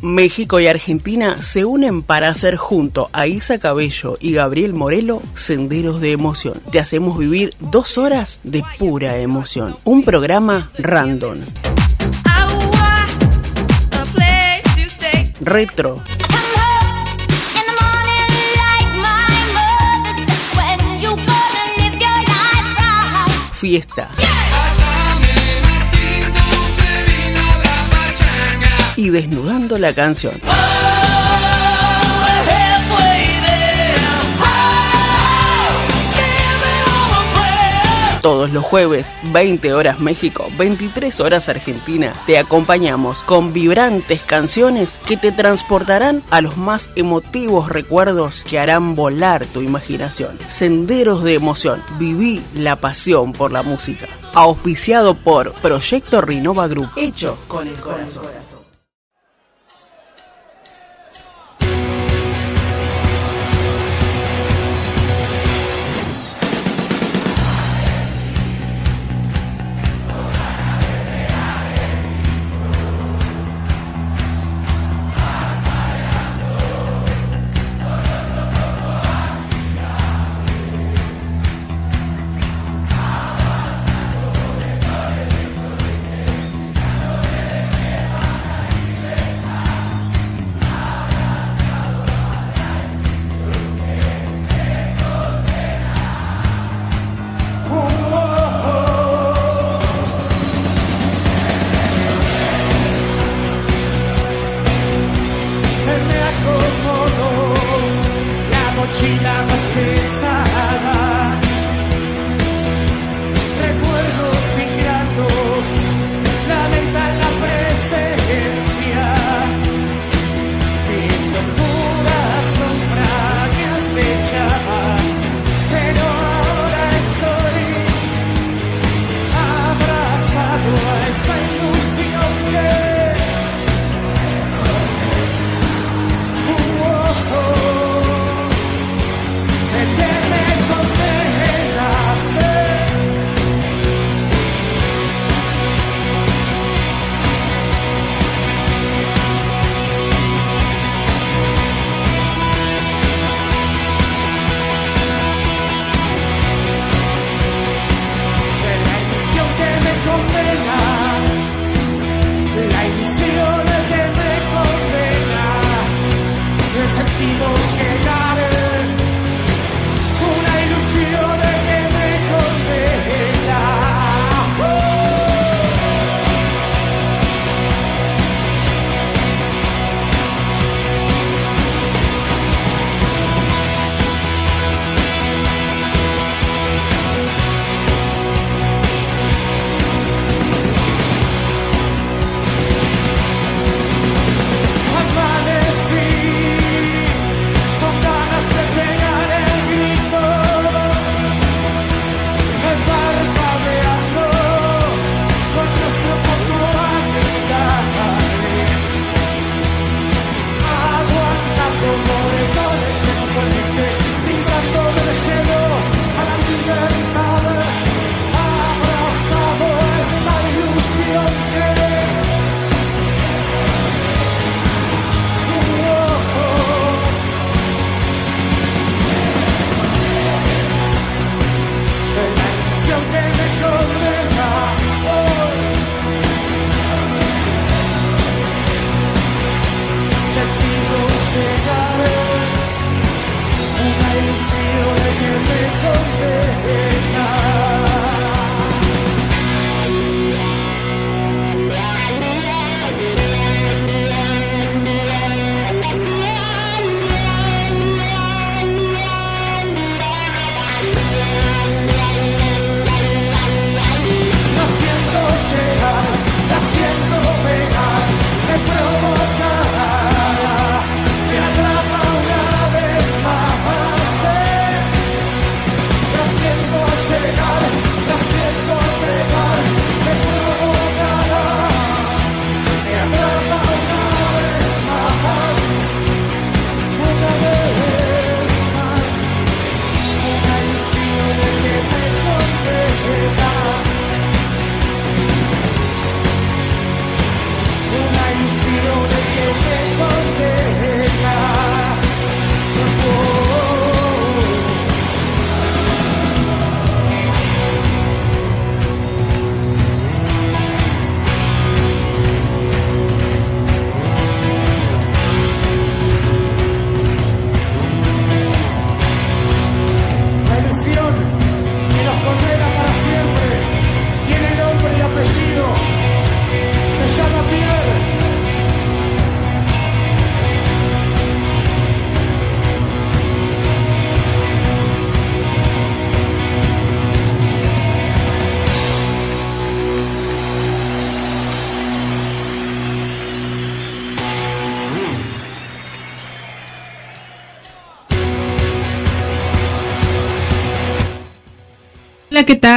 México y Argentina se unen para hacer junto a Isa Cabello y Gabriel Morelo Senderos de Emoción. Te hacemos vivir dos horas de pura emoción. Un programa random. Retro. Fiesta. Desnudando la canción. Todos los jueves, 20 horas México, 23 horas Argentina, te acompañamos con vibrantes canciones que te transportarán a los más emotivos recuerdos que harán volar tu imaginación. Senderos de emoción, viví la pasión por la música. Auspiciado por Proyecto Rinova Group, hecho con el corazón.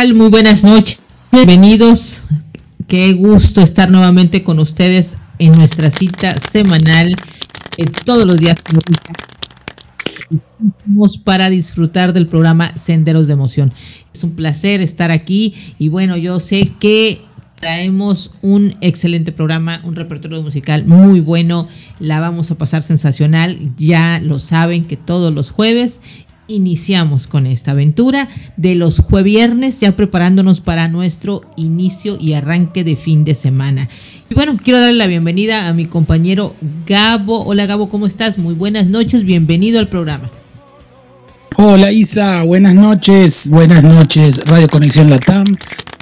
Tal? Muy buenas noches. Bienvenidos. Qué gusto estar nuevamente con ustedes en nuestra cita semanal eh, todos los días para disfrutar del programa Senderos de Emoción. Es un placer estar aquí y bueno, yo sé que traemos un excelente programa, un repertorio musical muy bueno, la vamos a pasar sensacional, ya lo saben que todos los jueves iniciamos con esta aventura de los jueviernes, ya preparándonos para nuestro inicio y arranque de fin de semana. Y bueno, quiero darle la bienvenida a mi compañero Gabo. Hola Gabo, ¿cómo estás? Muy buenas noches, bienvenido al programa. Hola Isa, buenas noches, buenas noches Radio Conexión Latam,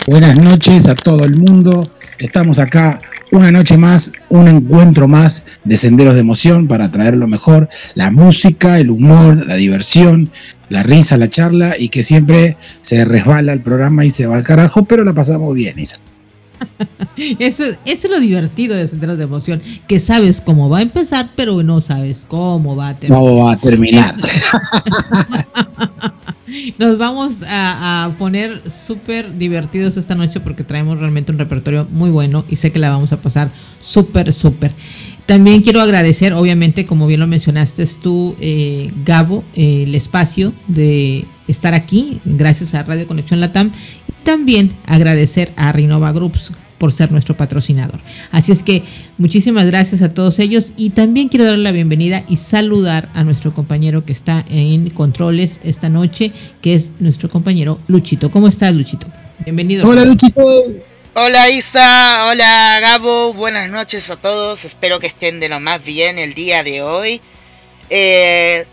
buenas noches a todo el mundo. Estamos acá una noche más, un encuentro más de senderos de emoción para traer lo mejor, la música, el humor, la diversión, la risa, la charla y que siempre se resbala el programa y se va al carajo, pero la pasamos bien, Isa. Eso, es lo divertido de Senderos de Emoción, que sabes cómo va a empezar, pero no sabes cómo va a terminar. ¿Cómo va a terminar? Nos vamos a, poner súper divertidos esta noche porque traemos realmente un repertorio muy bueno y sé que la vamos a pasar súper, súper. También quiero agradecer, obviamente, como bien lo mencionaste tú, eh, Gabo, eh, el espacio de estar aquí, gracias a Radio Conexión Latam, y también agradecer a Rinova Groups por ser nuestro patrocinador. Así es que muchísimas gracias a todos ellos y también quiero darle la bienvenida y saludar a nuestro compañero que está en controles esta noche, que es nuestro compañero Luchito. ¿Cómo estás, Luchito? Bienvenido. Hola, Luchito. Hola Isa, hola Gabo, buenas noches a todos, espero que estén de lo más bien el día de hoy. Eh,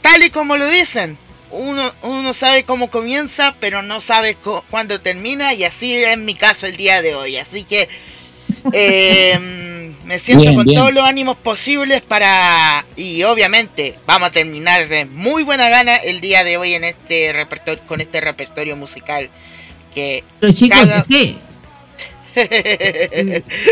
tal y como lo dicen, uno, uno sabe cómo comienza, pero no sabe cuándo termina, y así es mi caso el día de hoy. Así que em, me siento con todos los ánimos posibles para. Y obviamente vamos a terminar de muy buena gana el día de hoy en este repertorio, con este repertorio musical. Que pero chicos, es que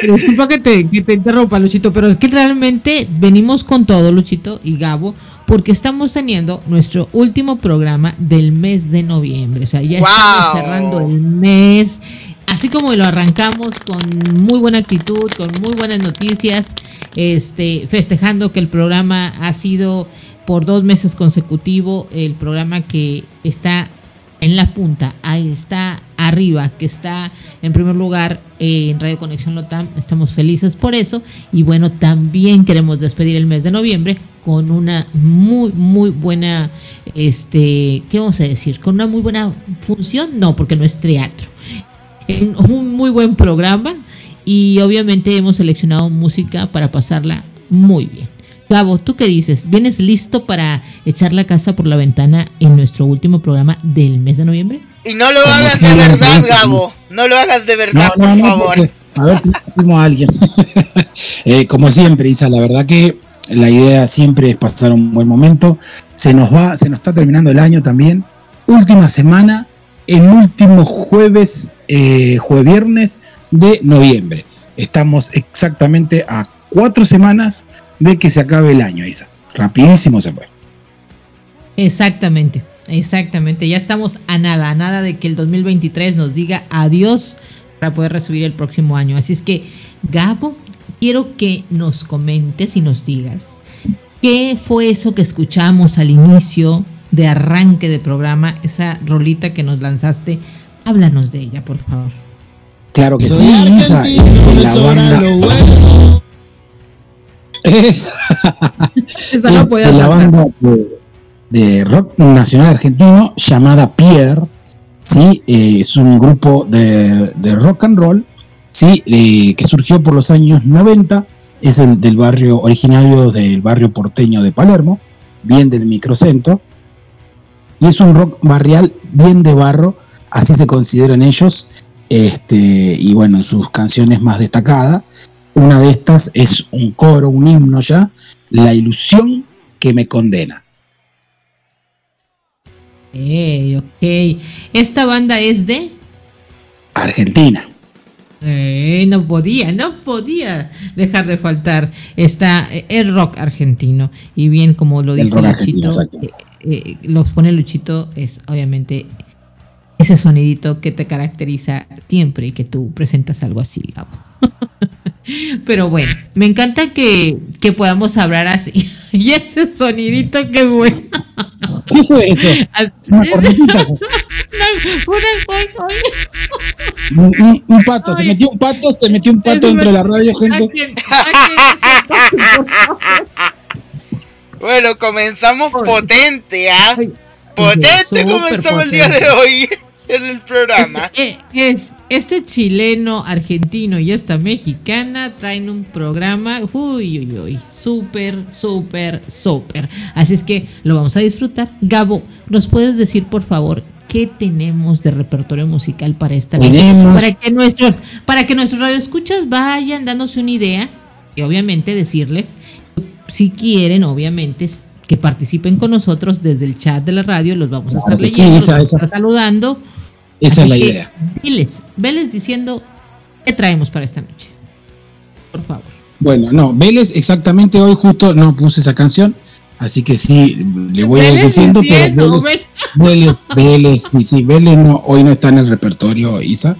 Disculpa que te, que te interrumpa, Luchito, pero es que realmente venimos con todo, Luchito y Gabo, porque estamos teniendo nuestro último programa del mes de noviembre. O sea, ya estamos cerrando el mes. Así como lo arrancamos con muy buena actitud, con muy buenas noticias, este, festejando que el programa ha sido por dos meses consecutivos el programa que está en la punta, ahí está arriba, que está en primer lugar eh, en Radio Conexión Lotam. Estamos felices por eso. Y bueno, también queremos despedir el mes de noviembre con una muy, muy buena, este, ¿qué vamos a decir? Con una muy buena función, no, porque no es teatro. Un muy buen programa y obviamente hemos seleccionado música para pasarla muy bien. Gabo, ¿tú qué dices? ¿Vienes listo para echar la casa por la ventana en nuestro último programa del mes de noviembre? Y no lo hagas de verdad, Gabo. No lo hagas de verdad, por favor. a ver si tengo a alguien. Eh, como siempre, Isa, la verdad que la idea siempre es pasar un buen momento. Se nos va, se nos está terminando el año también. Última semana, el último jueves, eh, jueves viernes de noviembre. Estamos exactamente a cuatro semanas de que se acabe el año, Isa. Rapidísimo se fue. Exactamente, exactamente. Ya estamos a nada, a nada de que el 2023 nos diga adiós para poder recibir el próximo año. Así es que, Gabo, quiero que nos comentes y nos digas qué fue eso que escuchamos al inicio de arranque de programa, esa rolita que nos lanzaste. Háblanos de ella, por favor. Claro que sí, Isa. Esa no la banda de, rock nacional argentino llamada Pierre. ¿sí? Eh, es un grupo de, rock and roll ¿sí? Eh, que surgió por los años 90. Es el del barrio originario del barrio porteño de Palermo, bien del microcentro. Y es un rock barrial bien de barro, así se consideran ellos. Este, y bueno, en sus canciones más destacadas una de estas es un coro, un himno ya, La ilusión que me condena. Eh, ok. Esta banda es de Argentina. Eh, no podía, no podía dejar de faltar. Está eh, el rock argentino. Y bien, como lo dice Luchito, eh, eh, los pone Luchito, es obviamente ese sonidito que te caracteriza siempre y que tú presentas algo así, Gabo. Pero bueno, me encanta que, podamos hablar así. Y ese sonidito que bueno. ¿Qué fue eso? Una cornetita. un, pato, se metió un pato, se metió un pato dentro de la radio, gente. bueno, comenzamos potente, ¿ah? Potente comenzamos el día de hoy en el programa. Este, es, este chileno, argentino y esta mexicana traen un programa, uy, uy, uy, súper, súper, súper. Así es que lo vamos a disfrutar. Gabo, ¿nos puedes decir, por favor, qué tenemos de repertorio musical para esta noche? Para que nuestros, para que nuestros radioescuchas vayan dándose una idea y obviamente decirles, si quieren, obviamente, que participen con nosotros desde el chat de la radio, los vamos a estar leyendo, saludando. Esa es la idea. Diles, veles diciendo qué traemos para esta noche. Por favor. Bueno, no, Vélez exactamente hoy justo no puse esa canción, así que sí, le voy a ir diciendo, pero Vélez, Vélez, sí, Vélez no, hoy no está en el repertorio, Isa.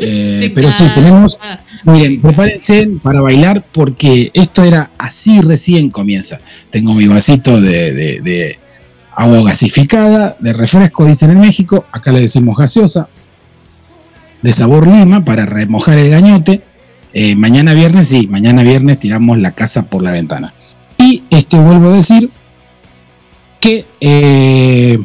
Eh, pero sí, tenemos, miren, prepárense para bailar porque esto era así recién comienza. Tengo mi vasito de, agua gasificada, de refresco, dicen en México, acá le decimos gaseosa, de sabor lima para remojar el gañote. Eh, mañana viernes, sí, mañana viernes tiramos la casa por la ventana. Y este vuelvo a decir que eh,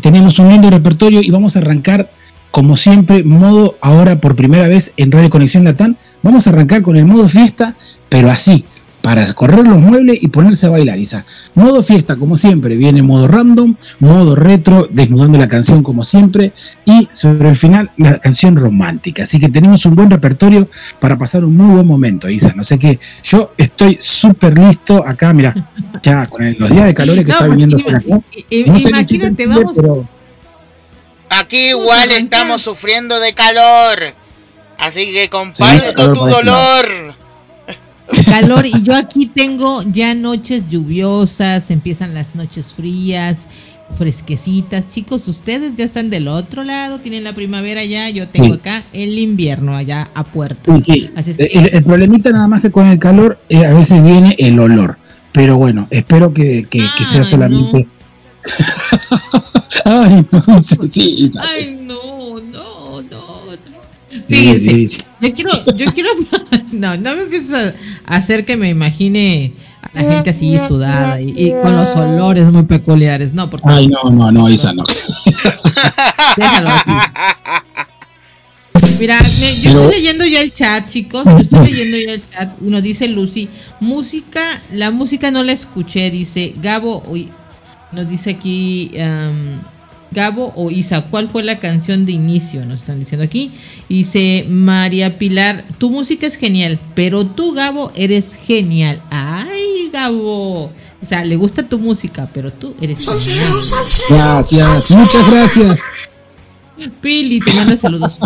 tenemos un lindo repertorio y vamos a arrancar como siempre, modo ahora por primera vez en Radio Conexión Latán. Vamos a arrancar con el modo fiesta, pero así, para correr los muebles y ponerse a bailar, Isa. Modo fiesta, como siempre, viene modo random, modo retro, desnudando la canción como siempre, y sobre el final la canción romántica. Así que tenemos un buen repertorio para pasar un muy buen momento, Isa. No sé qué, yo estoy súper listo acá, mira, ya con los días de calores que está viniendo acá. No sé imagínate, vamos. Pero, Aquí igual estamos sufriendo de calor. Así que comparte tu dolor. Calor y yo aquí tengo ya noches lluviosas, empiezan las noches frías, fresquecitas. Chicos, ustedes ya están del otro lado, tienen la primavera ya, yo tengo acá el invierno allá a puerta. Sí, el, problemita nada más que con el calor eh, a veces viene el olor. Pero bueno, espero que, sea solamente Ay, no, sí, Ay, no, no, no. Fíjense, yo quiero, yo quiero, no, no me empieces a hacer que me imagine a la gente así sudada y, con los olores muy peculiares, no, porque Ay, no, no, no, esa no. Déjalo aquí. Mira, yo estoy leyendo ya el chat, chicos. Yo estoy leyendo ya el chat. Uno dice Lucy, música, la música no la escuché, dice Gabo, nos dice aquí um, Gabo o Isa, ¿cuál fue la canción de inicio? Nos están diciendo aquí. Dice María Pilar, tu música es genial, pero tú, Gabo, eres genial. ¡Ay, Gabo! O sea, le gusta tu música, pero tú eres genial. Gracias, muchas gracias. Pili, te manda saludos.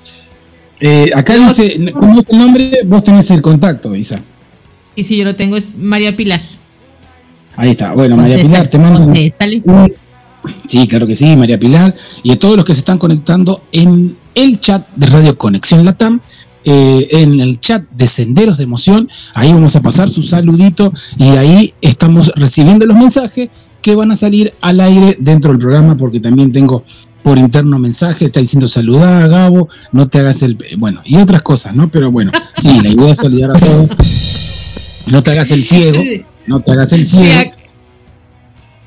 eh, acá dice, ¿cómo es el nombre? Vos tenés el contacto, Isa. Y si yo lo tengo, es María Pilar. Ahí está. Bueno, María Pilar, te mando un, Sí, claro que sí, María Pilar. Y a todos los que se están conectando en el chat de Radio Conexión Latam. Eh, en el chat de Senderos de Emoción, ahí vamos a pasar su saludito y ahí estamos recibiendo los mensajes que van a salir al aire dentro del programa porque también tengo por interno mensaje, está diciendo saludar Gabo, no te hagas el... Bueno, y otras cosas, ¿no? Pero bueno, sí, la idea es saludar a todos. No te hagas el ciego, no te hagas el ciego.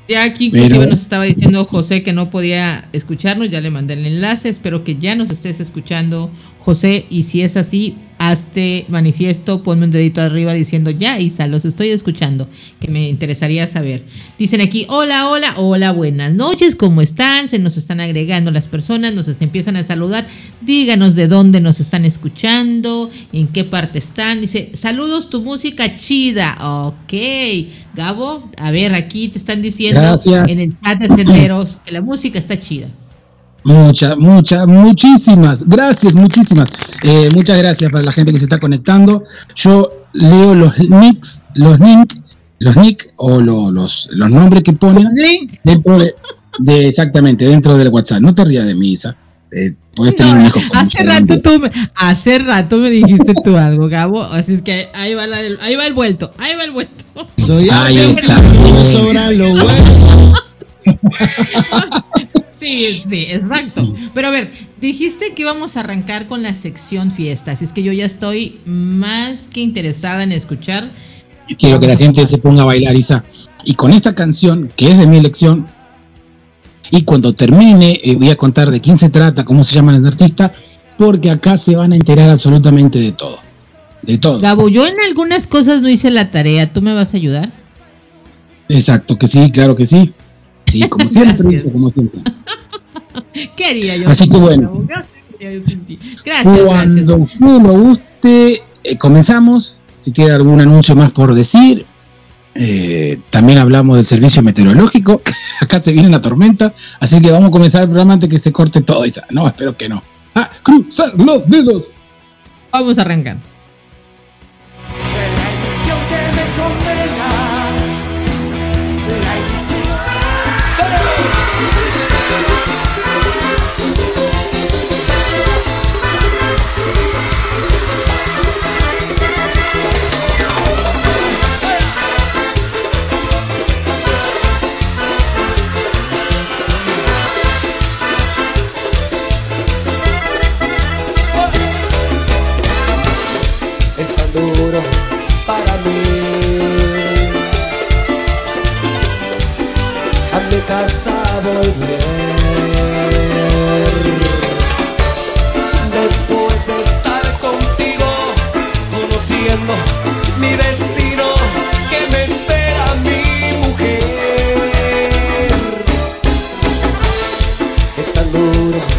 Ya aquí inclusive nos estaba diciendo José que no podía escucharnos, ya le mandé el enlace, espero que ya nos estés escuchando José y si es así, hazte manifiesto, ponme un dedito arriba diciendo ya Isa, los estoy escuchando, que me interesaría saber. Dicen aquí, hola, hola, hola, buenas noches, ¿cómo están? Se nos están agregando las personas, nos empiezan a saludar, díganos de dónde nos están escuchando, en qué parte están. Dice, saludos, tu música chida, ok. Gabo, a ver, aquí te están diciendo en el chat de Senderos que la música está chida. Muchas, muchas, muchísimas, gracias, muchísimas. Eh, muchas gracias para la gente que se está conectando. Yo leo los nicks, los nick, los nick o los, los nombres que ponen dentro de, de exactamente, dentro del WhatsApp. No te rías de mí, Isa. Eh, puedes tener un hijo hace rato tú me, hace rato me dijiste tú algo, Gabo. Así es que ahí va, la ahí va el vuelto, ahí va el vuelto. Soy ahí está. lo Sí, sí, exacto. Pero a ver, dijiste que íbamos a arrancar con la sección fiesta, así es que yo ya estoy más que interesada en escuchar. Quiero que la gente se ponga a bailar, Isa. Y con esta canción, que es de mi elección, y cuando termine eh, voy a contar de quién se trata, cómo se llama el artista, porque acá se van a enterar absolutamente de todo. De todo. Gabo, yo en algunas cosas no hice la tarea, ¿tú me vas a ayudar? Exacto, que sí, claro que sí. Sí, como siempre, como siempre. Quería yo. Así que bueno. Gracias. Cuando me guste, eh, comenzamos. Si quiere algún anuncio más por decir. Eh, también hablamos del servicio meteorológico. Acá se viene la tormenta. Así que vamos a comenzar el programa antes que se corte todo. No, espero que no. ¡A cruzar los dedos! Vamos a arrancar. Es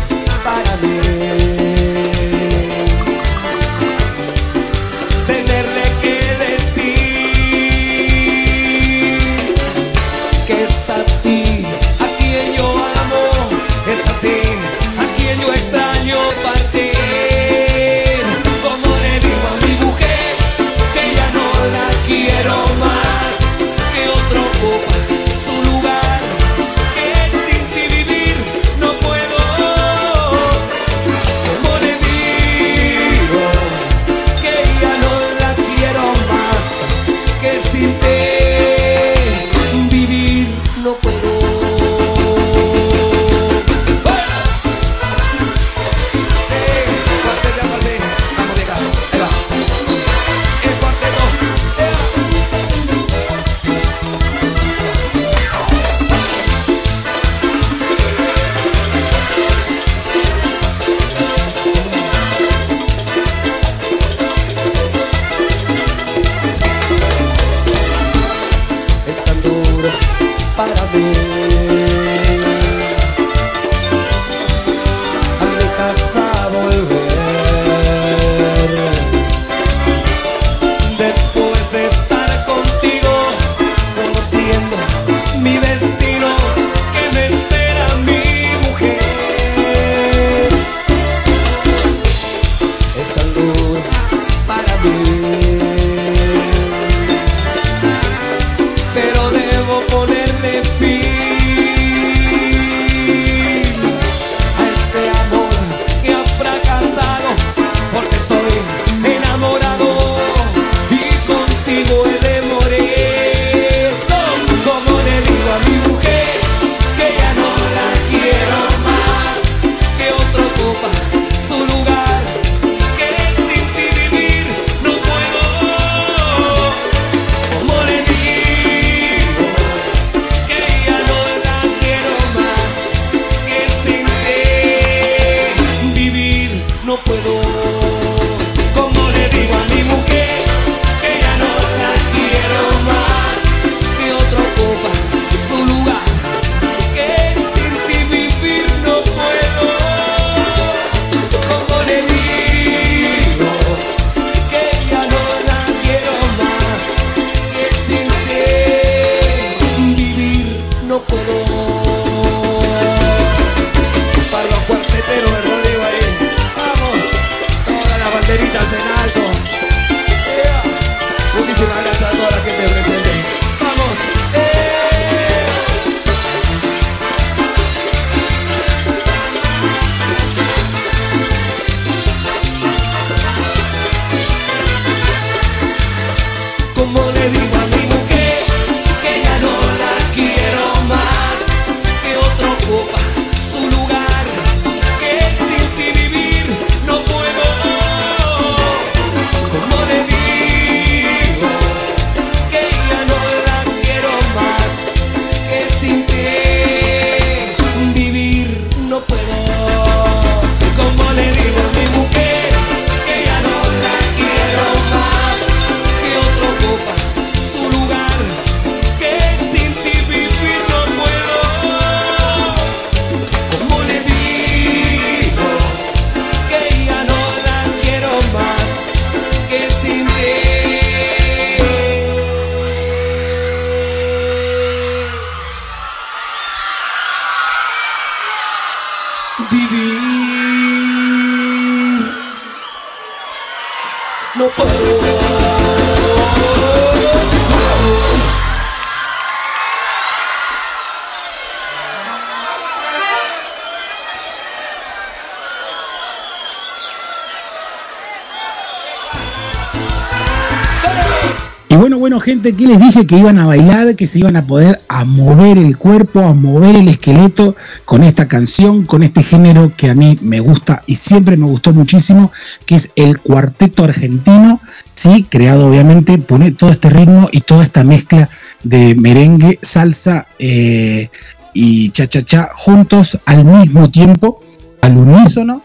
gente, que les dije que iban a bailar, que se iban a poder a mover el cuerpo, a mover el esqueleto con esta canción, con este género que a mí me gusta y siempre me gustó muchísimo, que es el cuarteto argentino, sí, creado obviamente, pone todo este ritmo y toda esta mezcla de merengue, salsa eh, y cha-cha-cha juntos al mismo tiempo, al unísono,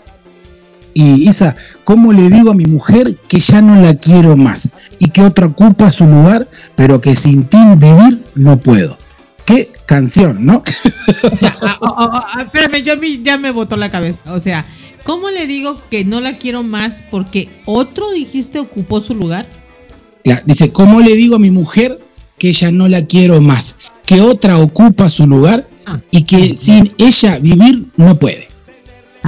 y Isa, ¿cómo le digo a mi mujer que ya no la quiero más y que otra ocupa su lugar, pero que sin ti vivir no puedo? Qué canción, ¿no? espérame, yo a mí ya me botó la cabeza. O sea, ¿cómo le digo que no la quiero más porque otro dijiste ocupó su lugar? dice, ¿cómo le digo a mi mujer que ya no la quiero más? Que otra ocupa su lugar ah. y que sin ella vivir no puede.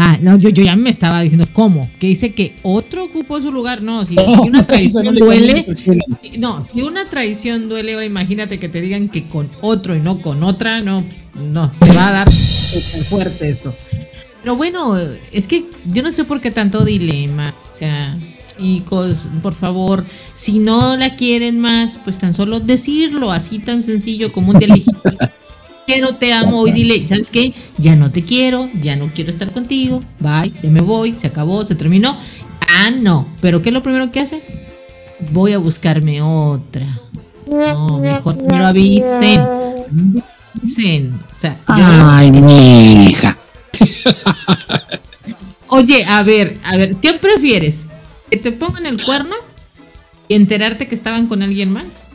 Ah, no, yo, yo ya me estaba diciendo, ¿cómo? Que dice que otro ocupó su lugar. No, si, una traición duele. No, si una traición duele, ahora imagínate que te digan que con otro y no con otra, no, no, te va a dar fuerte esto. Pero bueno, es que yo no sé por qué tanto dilema. O sea, chicos, por favor, si no la quieren más, pues tan solo decirlo, así tan sencillo como un día quiero, te amo y dile, ¿sabes qué? Ya no te quiero, ya no quiero estar contigo, bye, ya me voy, se acabó, se terminó. Ah, no, pero ¿qué es lo primero que hace? Voy a buscarme otra. No, mejor primero avisen. Avisen. O sea, Ay, mi hija. Oye, a ver, a ver, ¿qué prefieres? ¿Que te pongan el cuerno y enterarte que estaban con alguien más?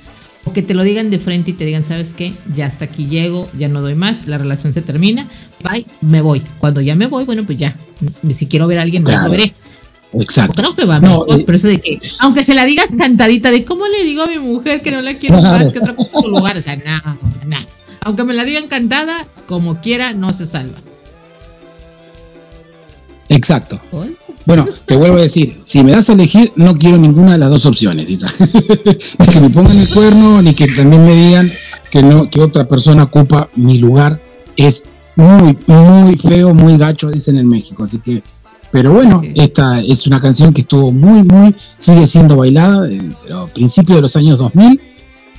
Que te lo digan de frente y te digan, ¿sabes qué? Ya hasta aquí llego, ya no doy más, la relación se termina, bye, me voy. Cuando ya me voy, bueno, pues ya, si quiero ver a alguien más, lo veré. Exacto. Creo que va no, eh, pero eso de que, aunque se la digas cantadita, de cómo le digo a mi mujer que no la quiero más que otro lugar, o sea, nada, nada. Aunque me la digan cantada, como quiera, no se salva. Exacto. Bueno, te vuelvo a decir, si me das a elegir, no quiero ninguna de las dos opciones, Isa. ni que me pongan el cuerno, ni que también me digan que no, que otra persona ocupa mi lugar. Es muy, muy feo, muy gacho, dicen en México. Así que, pero bueno, esta es una canción que estuvo muy, muy, sigue siendo bailada a principios de los años 2000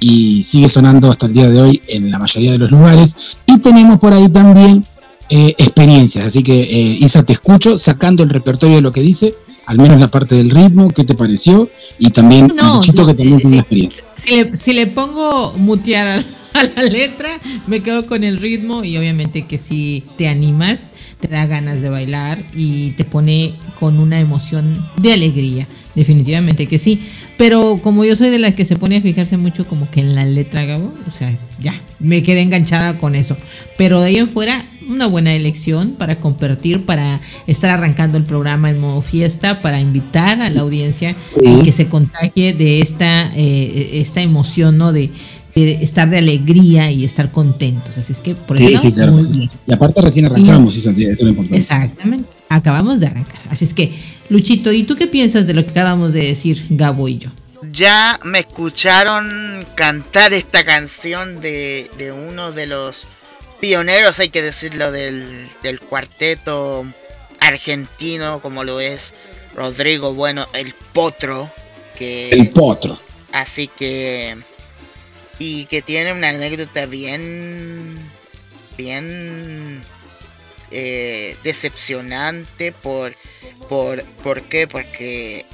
y sigue sonando hasta el día de hoy en la mayoría de los lugares. Y tenemos por ahí también eh, experiencias. Así que, eh, Isa, te escucho sacando el repertorio de lo que dice, al menos la parte del ritmo, ¿qué te pareció? Y también no, que también tiene experiencia. Si le, pongo mutear a, la letra, me quedo con el ritmo y obviamente que si te animas, te da ganas de bailar y te pone con una emoción de alegría. Definitivamente que sí. Pero como yo soy de la que se pone a fijarse mucho como que en la letra, Gabo, o sea, ya, me quedé enganchada con eso. Pero de ahí en fuera, una buena elección para compartir, para estar arrancando el programa en modo fiesta, para invitar a la audiencia a que se contagie de esta, eh, esta emoción, ¿no? De, estar de alegría y estar contentos. Así es que por sí, sí, claro. Y aparte recién arrancamos, eso es lo importante. Exactamente, acabamos de arrancar. Así es que, Luchito, ¿y tú qué piensas de lo que acabamos de decir Gabo y yo? Ya me escucharon cantar esta canción de, de uno de los pioneros, hay que decirlo, del, del cuarteto argentino, como lo es Rodrigo, bueno, el Potro. Que, el Potro. Así que y que tiene una anécdota bien, bien eh, decepcionante por, por, ¿por qué? Porque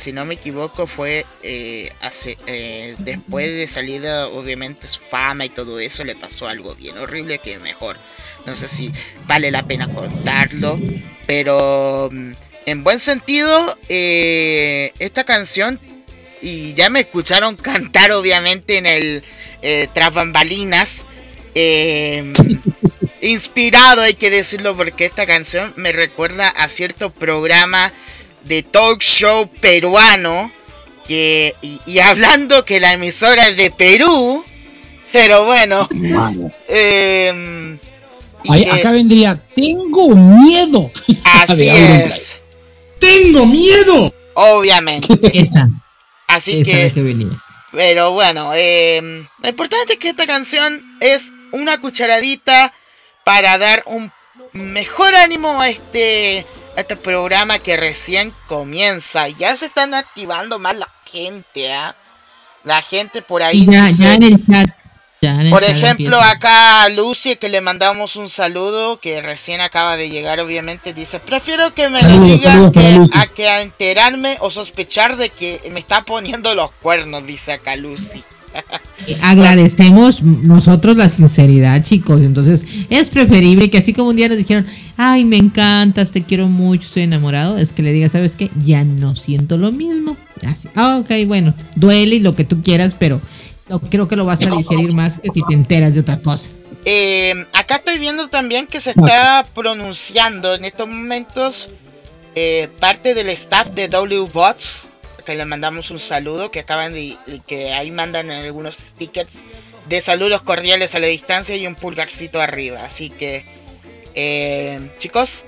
si no me equivoco fue eh, hace, eh, después de salida obviamente su fama y todo eso le pasó algo bien horrible que mejor no sé si vale la pena contarlo pero mm, en buen sentido esta canción y ya me escucharon cantar obviamente en el eh, tras bambalinas. Inspirado, hay que decirlo, porque esta canción me recuerda a cierto programa de talk show peruano. Que, y, hablando que la emisora es de Perú, pero bueno. Em, acá vendría, tengo miedo. Así es. Tengo miedo. Obviamente. Así que, Pero bueno, em, lo importante es que esta canción es una cucharadita para dar un mejor ánimo a este, este programa que recién comienza. Ya se están activando más la gente, ¿ah? La gente por ahí. Ya, ya en el chat por ejemplo, acá Lucy, que le mandamos un saludo, que recién acaba de llegar, obviamente, dice, prefiero que me lo digan que, a que a enterarme o sospechar de que me está poniendo los cuernos, dice acá Lucy. Eh, agradecemos nosotros la sinceridad, chicos. Entonces, es preferible que así como un día nos dijeron, ay, me encantas, te quiero mucho, estoy enamorado, es que le digas, ¿sabes qué? Ya no siento lo mismo. Así, ah, ok, bueno, duele y lo que tú quieras, pero creo que lo vas a digerir más que si te enteras de otra cosa. Eh, acá estoy viendo también que se está pronunciando en estos momentos eh, parte del staff de WBots, que le mandamos un saludo, que acaban de, que ahí mandan algunos stickers de saludos cordiales a la distancia y un pulgarcito arriba. Así que, eh, chicos,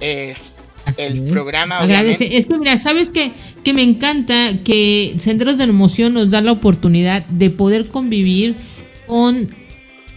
es el programa. Agradece. Es que mira, ¿sabes qué? Que me encanta que Senderos de Emoción nos da la oportunidad de poder convivir con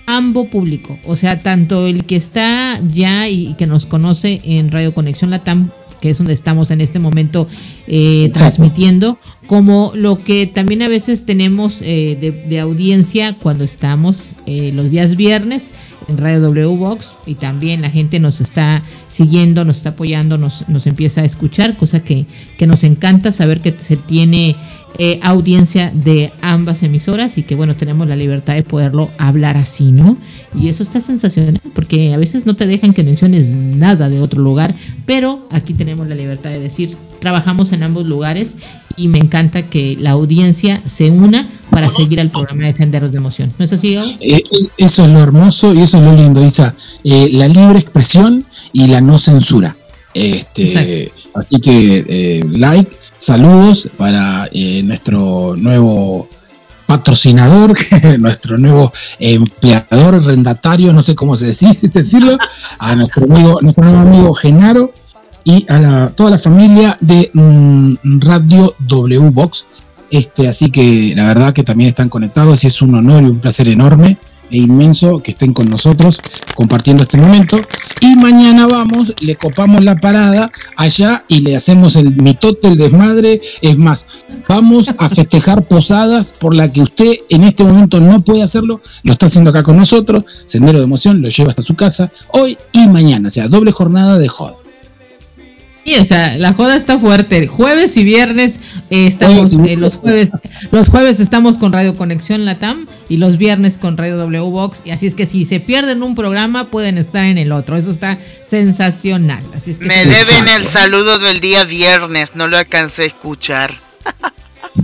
ambos público. O sea, tanto el que está ya y que nos conoce en Radio Conexión Latam que es donde estamos en este momento eh, transmitiendo, como lo que también a veces tenemos eh, de, audiencia cuando estamos eh, los días viernes en Radio W Box y también la gente nos está siguiendo, nos está apoyando, nos, nos empieza a escuchar, cosa que, que nos encanta saber que se tiene eh, audiencia de ambas emisoras y que bueno, tenemos la libertad de poderlo hablar así, ¿no? Y eso está sensacional porque a veces no te dejan que menciones nada de otro lugar, pero aquí tenemos la libertad de decir, trabajamos en ambos lugares y me encanta que la audiencia se una para seguir al programa de Senderos de Emoción. ¿No es así, eh, eh, eso es lo hermoso y eso es lo lindo, Isa. la libre expresión y la no censura. Este, así que like saludos para eh, nuestro nuevo patrocinador, nuestro nuevo empleador, arrendatario, no sé cómo se dice, decirlo, a nuestro amigo, nuestro nuevo amigo Genaro y a toda la familia de mm, Radio W Box. Este, así que la verdad que también están conectados y es un honor y un placer enorme e inmenso que estén con nosotros compartiendo este momento. Y mañana vamos, le copamos la parada allá y le hacemos el mitote, el desmadre. Es más, vamos a festejar posadas por la que usted en este momento no puede hacerlo. Lo está haciendo acá con nosotros. Sendero de emoción, lo lleva hasta su casa hoy y mañana. O sea, doble jornada de joda. Sí, o sea, la joda está fuerte. Jueves y viernes eh, estamos, eh, los jueves, los jueves estamos con Radio Conexión Latam y los viernes con Radio W Box. Y así es que si se pierden un programa, pueden estar en el otro. Eso está sensacional. Así es que Me deben el saludo del día viernes, no lo alcancé a escuchar.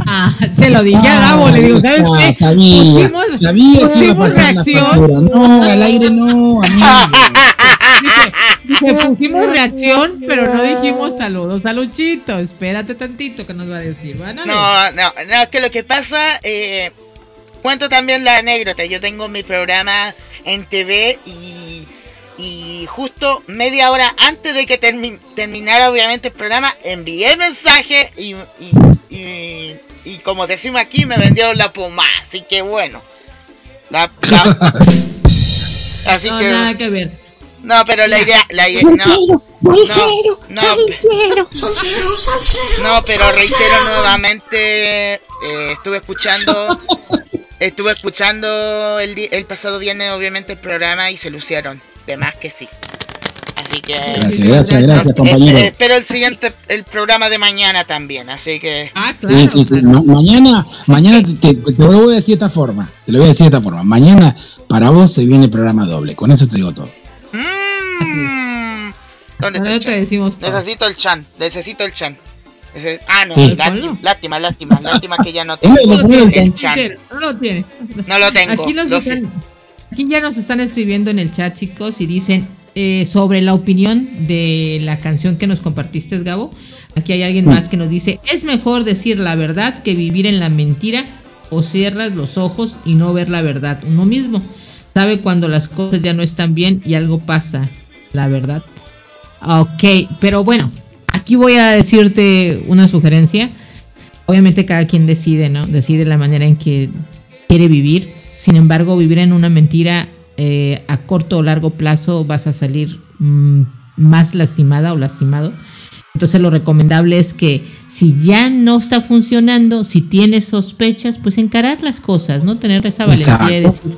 Ah, se lo dije a Gabo, le digo, ¿sabes qué? Sabía, pusimos, sabía pusimos reacción. No, al aire no, amigo. Dije, pusimos reacción, pero no dijimos saludos a Luchito. Espérate tantito que nos va a decir. no, no, no, que lo que pasa, eh, cuento también la anécdota. Yo tengo mi programa en TV y, y justo media hora antes de que terminara obviamente el programa, envié mensaje y, y, y, como decimos aquí, me vendieron la puma. Así que bueno. La, así no, que... Nada que ver. No, pero la idea, la idea, no, no, no, pero reitero nuevamente, eh, estuve escuchando Estuve escuchando el, el pasado viernes, obviamente, el programa y se lucieron. De más que sí. Así que. Gracias, gracias, gracias, compañero. espero el siguiente, el programa de mañana también, así que. Ah, claro. Sí, sí, sí. mañana, mañana te, lo voy a decir de esta forma. Te lo voy a decir de esta forma. Mañana para vos se viene el programa doble. Con eso te digo todo. ¿Dónde está el chan? Decimos necesito el chan, necesito el chan. ah, no, lástima, lástima, lástima, que ya no tengo el, chan. No lo tiene. No lo tengo. Aquí, aquí ya nos están escribiendo en el chat, chicos, y dicen eh, sobre la opinión de la canción que nos compartiste, Gabo. Aquí hay alguien más que nos dice, es mejor decir la verdad que vivir en la mentira o cierras los ojos y no ver la verdad uno mismo. Sabe cuando las cosas ya no están bien y algo pasa, la verdad. Ok, pero bueno, aquí voy a decirte una sugerencia. Obviamente cada quien decide, ¿no? Decide la manera en que quiere vivir. Sin embargo, vivir en una mentira eh, a corto o largo plazo vas a salir mm, más lastimada o lastimado. Entonces lo recomendable es que si ya no está funcionando, si tienes sospechas, pues encarar las cosas, ¿no? Tener esa valentía de decir,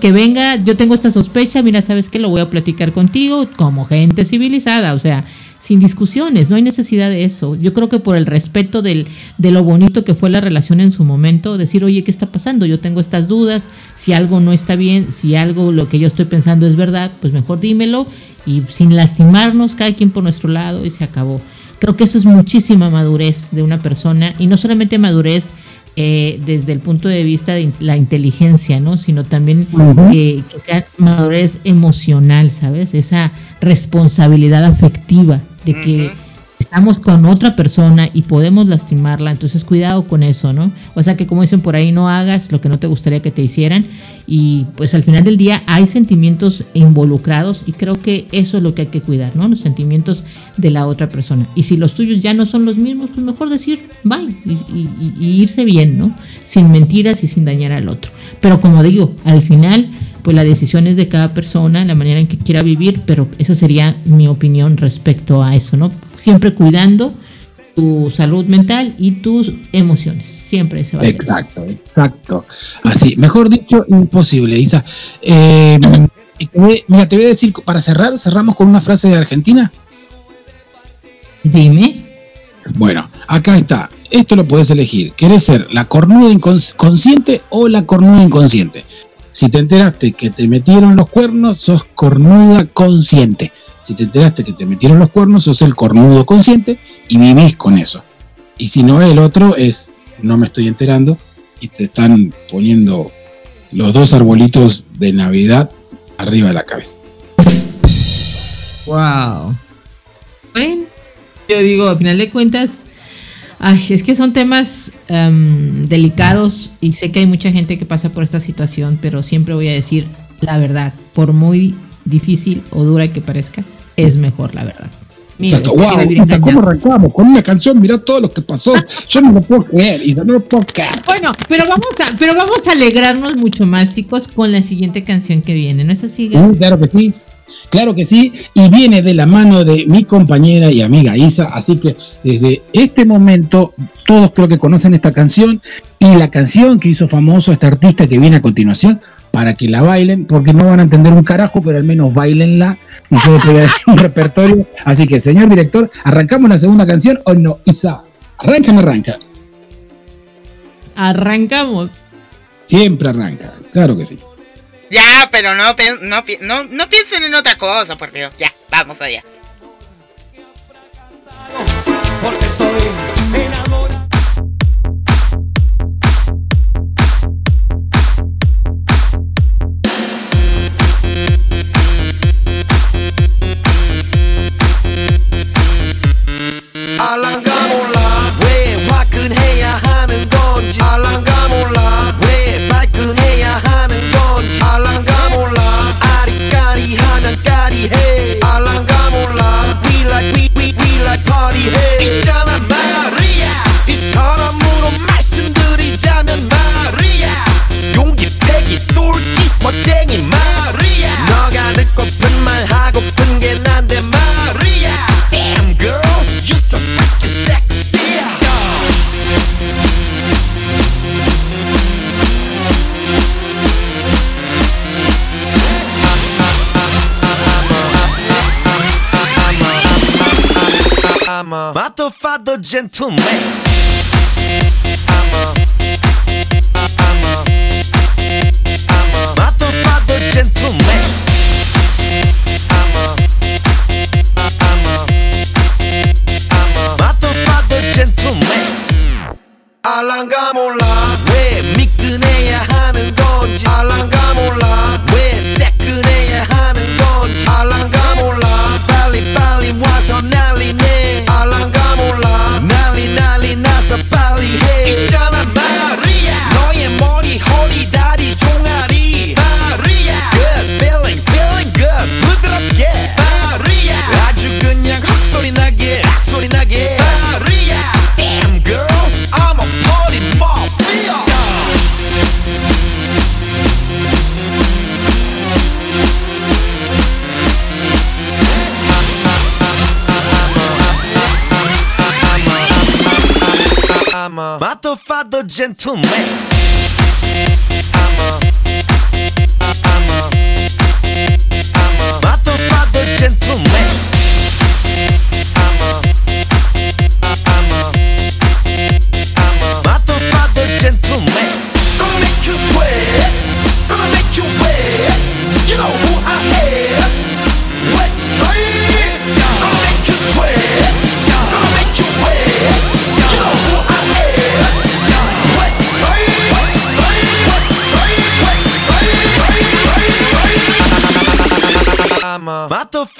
que venga, yo tengo esta sospecha, mira, ¿sabes qué? Lo voy a platicar contigo como gente civilizada, o sea, sin discusiones, no hay necesidad de eso. Yo creo que por el respeto del, de lo bonito que fue la relación en su momento, decir, oye, ¿qué está pasando? Yo tengo estas dudas, si algo no está bien, si algo, lo que yo estoy pensando es verdad, pues mejor dímelo y sin lastimarnos, cada quien por nuestro lado y se acabó. Creo que eso es muchísima madurez de una persona y no solamente madurez eh, desde el punto de vista de la inteligencia, ¿no? Sino también eh, que sea madurez emocional, ¿sabes? Esa responsabilidad afectiva de que estamos con otra persona y podemos lastimarla, entonces cuidado con eso, ¿no? O sea que como dicen por ahí, no hagas lo que no te gustaría que te hicieran y pues al final del día hay sentimientos involucrados y creo que eso es lo que hay que cuidar, ¿no? Los sentimientos de la otra persona. Y si los tuyos ya no son los mismos, pues mejor decir bye y, irse bien, ¿no? Sin mentiras y sin dañar al otro. Pero como digo, al final pues la decisión es de cada persona, la manera en que quiera vivir, pero esa sería mi opinión respecto a eso, ¿no? Siempre cuidando tu salud mental y tus emociones. Siempre se va a Exacto, exacto. Así, mejor dicho, imposible, Isa. Eh, mira, te voy a decir, para cerrar, cerramos con una frase de Argentina. Dime. Bueno, acá está. Esto lo puedes elegir. ¿Querés ser la cornuda inconsciente o la cornuda inconsciente? Si te enteraste que te metieron los cuernos, sos cornuda consciente. Si te enteraste que te metieron los cuernos, sos el cornudo consciente y vivís con eso. Y si no, el otro es, no me estoy enterando y te están poniendo los dos arbolitos de Navidad arriba de la cabeza. Wow. Bueno, yo digo, a final de cuentas, ay, es que son temas em, delicados y sé que hay mucha gente que pasa por esta situación, pero siempre voy a decir la verdad, por muy difícil o dura que parezca, es mejor, la verdad. Mira, wow, ¿cómo arrancamos? Con una canción, mira todo lo que pasó. Yo no lo puedo creer, y no lo puedo creer. Bueno, pero vamos a, pero vamos a alegrarnos mucho más, chicos, con la siguiente canción que viene, ¿no es así? claro que sí. Claro que sí, y viene de la mano de mi compañera y amiga Isa, así que desde este momento todos creo que conocen esta canción y la canción que hizo famoso este artista que viene a continuación para que la bailen, porque no van a entender un carajo, pero al menos bailenla. Y yo te voy a dar un repertorio. Así que, señor director, ¿arrancamos la segunda canción o no? Isa, arranca o arranca. Arrancamos. Siempre arranca, claro que sí. Ya, pero no, piensen en otra cosa, por Dios. Ya, vamos allá. A motherfucker gentleman. I'm a, gentleman. I'm a,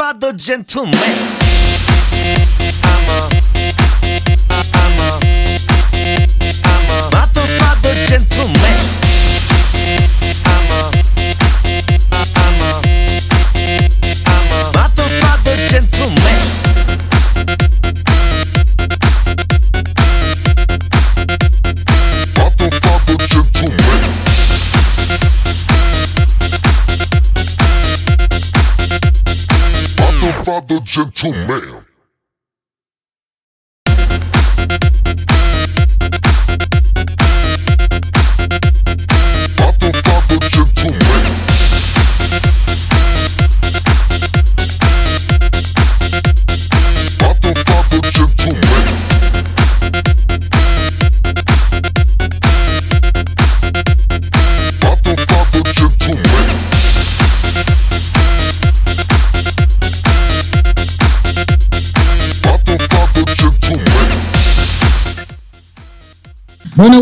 motherfucker gentleman. Gentleman.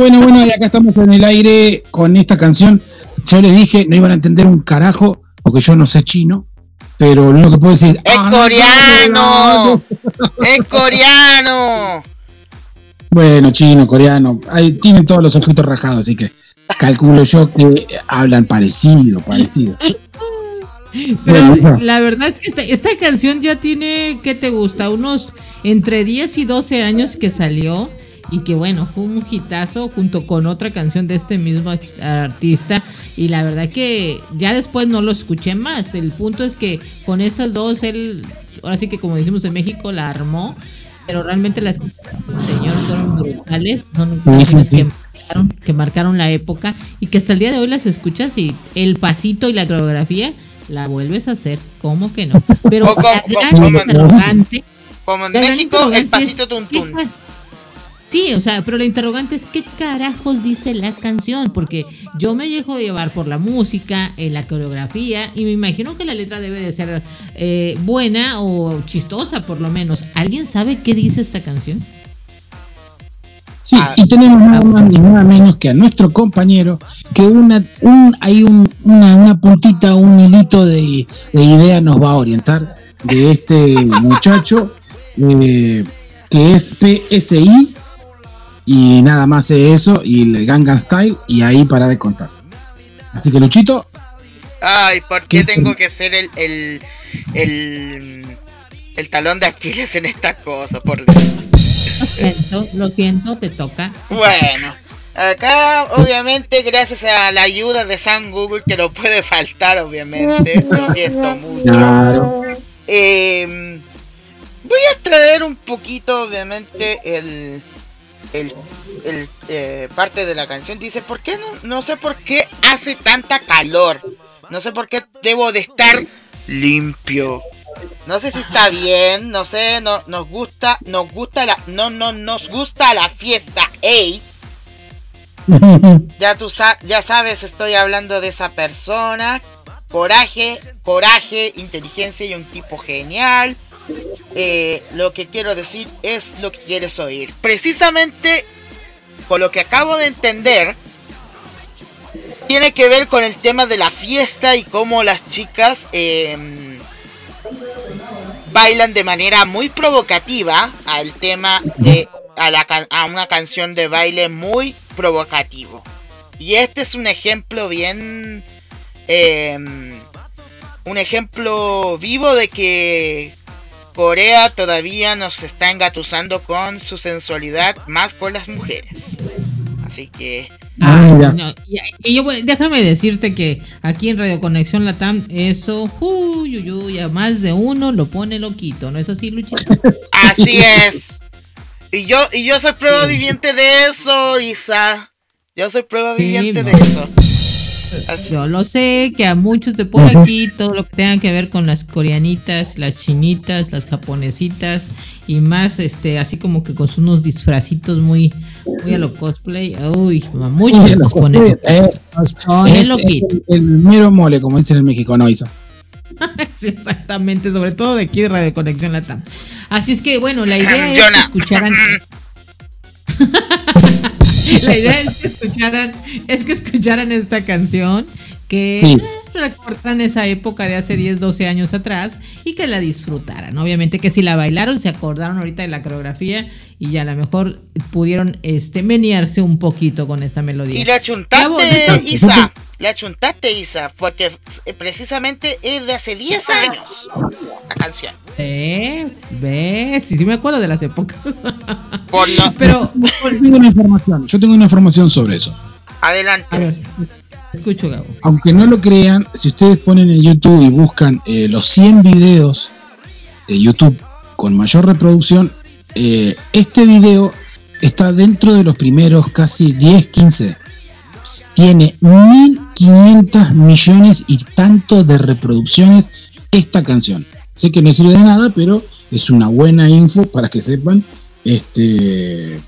Bueno, bueno, y acá estamos en el aire con esta canción. Yo les dije, no iban a entender un carajo, porque yo no sé chino, pero lo único que puedo decir. ¡Es "Ah, coreano! ¡Es coreano! Bueno, chino, coreano, ahí tienen todos los ojitos rajados, así que calculo yo que hablan parecido, parecido. Pero Bueno, la verdad es que esta, esta canción ya tiene, ¿qué te gusta? Unos entre 10 y 12 años que salió y que bueno, fue un hitazo junto con otra canción de este mismo artista y la verdad que ya después no lo escuché más. El punto es que con esas dos él, ahora sí que como decimos en México, la armó, pero realmente las señor fueron brutales, son Sí, sí, canciones sí. que marcaron, que marcaron la época y que hasta el día de hoy las escuchas y el pasito y la coreografía la vuelves a hacer, ¿cómo que no? Pero como- la gran como- interrogante, Como en México, el pasito es, tuntún. ¿Qué ca- Sí, o sea, pero la interrogante es qué carajos dice la canción, porque yo me dejo llevar por la música, eh, la coreografía, y me imagino que la letra debe de ser eh, buena o chistosa por lo menos. ¿Alguien sabe qué dice esta canción? Sí, Ah. y tenemos nada más ni nada menos que a nuestro compañero que una, un, hay un, una, una puntita, un hilito de, de idea nos va a orientar de este muchacho eh, que es PSI y nada más es eso y el Gangnam Style y ahí para de contar. Así que Luchito, Ay, ¿por qué tengo que ser el, el, el, el talón de Aquiles en esta cosa? Por. Lo siento, lo siento, te toca. Bueno, acá obviamente gracias a la ayuda de San Google que no puede faltar obviamente, lo siento mucho. claro, Eh, voy a traer un poquito obviamente el, el, el, eh, parte de la canción. Dice, ¿por qué no, no sé por qué hace tanta calor? No sé por qué debo de estar limpio. No sé si está bien, no sé, no, nos gusta, nos gusta la, no, no, nos gusta la fiesta, ey. ya tú ya sabes, estoy hablando de esa persona. Coraje, coraje, inteligencia y un tipo genial. Eh, lo que quiero decir es lo que quieres oír. Precisamente, por lo que acabo de entender, tiene que ver con el tema de la fiesta y cómo las chicas em, bailan de manera muy provocativa al tema de a, una canción de baile muy provocativo. Y este es un ejemplo bien em, un ejemplo vivo de que Corea todavía nos está engatusando con su sensualidad más con las mujeres. Así que Ah, ah y, yo, déjame decirte que aquí en Radio Conexión Latam, eso, uy, uy, a más de uno lo pone loquito, ¿no es así, Luchito? Así es. Y yo, y yo soy prueba viviente de eso, Isa. Yo soy prueba viviente de eso. Yo lo sé, que a muchos de por aquí, todo lo que tenga que ver con las coreanitas, las chinitas, las japonesitas y más, este, así como que con unos disfracitos muy, muy a lo cosplay. Uy, muchos sí, nos ponen. Eh, el, el, mero mole, como dicen en México, ¿no, sí, exactamente, sobre todo de aquí de Radio Conexión Latam. Así es que, bueno, la idea es que escucharan. la idea es que escucharan, es que escucharan esta canción que recordan esa época de hace 10, 12 años atrás y que la disfrutaran. Obviamente que si la bailaron, se acordaron ahorita de la coreografía y ya a lo mejor pudieron este, menearse un poquito con esta melodía. Y la chuntaste, Isa, la chuntaste, Isa, porque precisamente es de hace 10 años la canción. ¿Ves? ¿Ves? Sí, sí me acuerdo de las épocas. Pero yo tengo una información, yo tengo una información sobre eso. Adelante. A ver. Escucho, Gabo. Aunque no lo crean, si ustedes ponen en YouTube y buscan eh, los 100 videos de YouTube con mayor reproducción, eh, este video está dentro de los primeros casi 10, 15. Tiene 1500 millones y tanto de reproducciones esta canción. Sé que no sirve de nada, pero es una buena info para que sepan este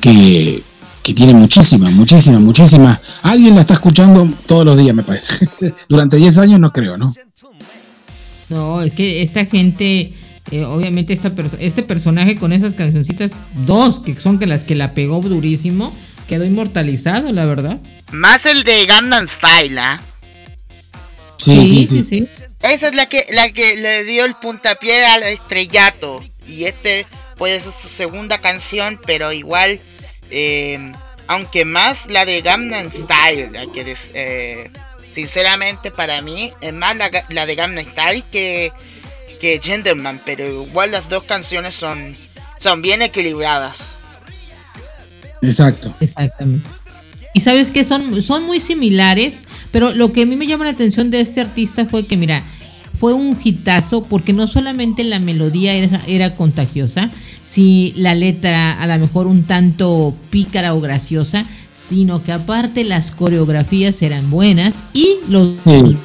que, que tiene muchísimas, muchísimas, muchísimas. Alguien la está escuchando todos los días, me parece. Durante 10 años no creo, ¿no? No, es que esta gente, eh, obviamente esta este personaje con esas cancioncitas, dos que son que las que la pegó durísimo, quedó inmortalizado, la verdad. Más el de Gangnam Style, ¿ah? Sí sí, sí, sí, Esa es la que, la que le dio el puntapié al estrellato. Y este puede ser su segunda canción, pero igual eh, aunque más la de Gangnam Style, que eh, sinceramente para mí es más la, de Gangnam Style que, que Gentleman, pero igual las dos canciones son, son bien equilibradas. Exacto. Exactamente. Y sabes que son, son muy similares, pero lo que a mí me llama la atención de este artista fue que, mira, fue un hitazo porque no solamente la melodía era, era contagiosa, si la letra a lo mejor un tanto pícara o graciosa, sino que aparte las coreografías eran buenas y los,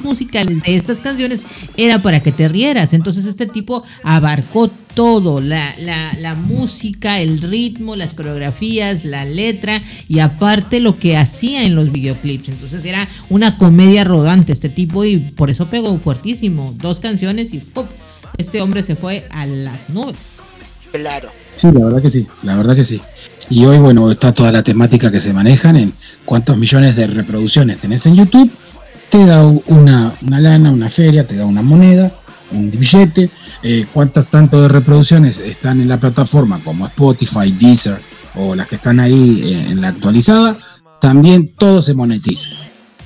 musicales de estas canciones era para que te rieras. Entonces este tipo abarcó todo, la, la, la, música, el ritmo, las coreografías, la letra y aparte lo que hacía en los videoclips. Entonces era una comedia rodante este tipo y por eso pegó fuertísimo. Dos canciones y este hombre se fue a las nubes. Claro. Sí, la verdad que sí, la verdad que sí. Y hoy, bueno, está toda la temática que se manejan en cuántos millones de reproducciones tenés en YouTube. Te da una, lana, una feria, te da una moneda, un billete. Eh, cuántas tanto de reproducciones están en la plataforma como Spotify, Deezer o las que están ahí en la actualizada. También todo se monetiza.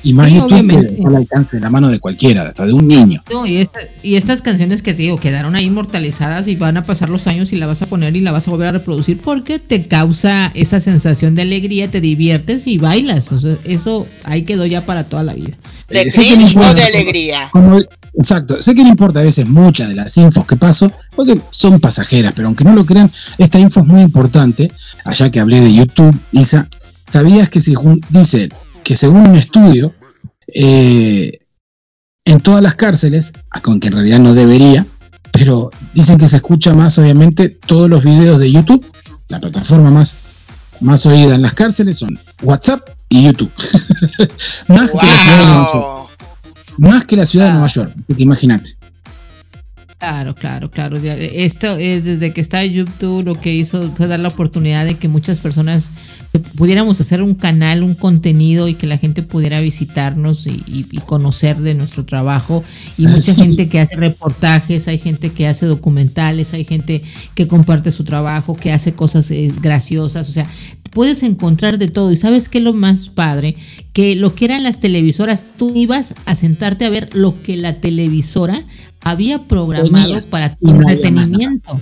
Y más al alcance de la mano de cualquiera, hasta de un niño. y, estas canciones que te digo quedaron ahí inmortalizadas y van a pasar los años y la vas a poner y la vas a volver a reproducir porque te causa esa sensación de alegría, te diviertes y bailas. eso ahí quedó ya para toda la vida. De de alegría. exacto. Sé que no importa a veces muchas de las infos que paso, porque son pasajeras, pero aunque no lo crean, esta info es muy importante. Allá que hablé de YouTube, Isa, ¿sabías que si dice que según un estudio, eh, en todas las cárceles, con que en realidad no debería, pero dicen que se escucha más, obviamente, todos los videos de YouTube. La plataforma más, más oída en las cárceles son WhatsApp y YouTube. más, que la ciudad de Nueva York. más que la ciudad de Nueva York. Imagínate. Claro, claro, claro. Esto es desde que está YouTube lo que hizo fue dar la oportunidad de que muchas personas pudiéramos hacer un canal, un contenido y que la gente pudiera visitarnos y, conocer de nuestro trabajo. Y mucha gente que hace reportajes, hay gente que hace documentales, hay gente que comparte su trabajo, que hace cosas eh, graciosas. O sea, puedes encontrar de todo. Y sabes qué es lo más padre, que lo que eran las televisoras, tú ibas a sentarte a ver lo que la televisora había programado para tu entretenimiento.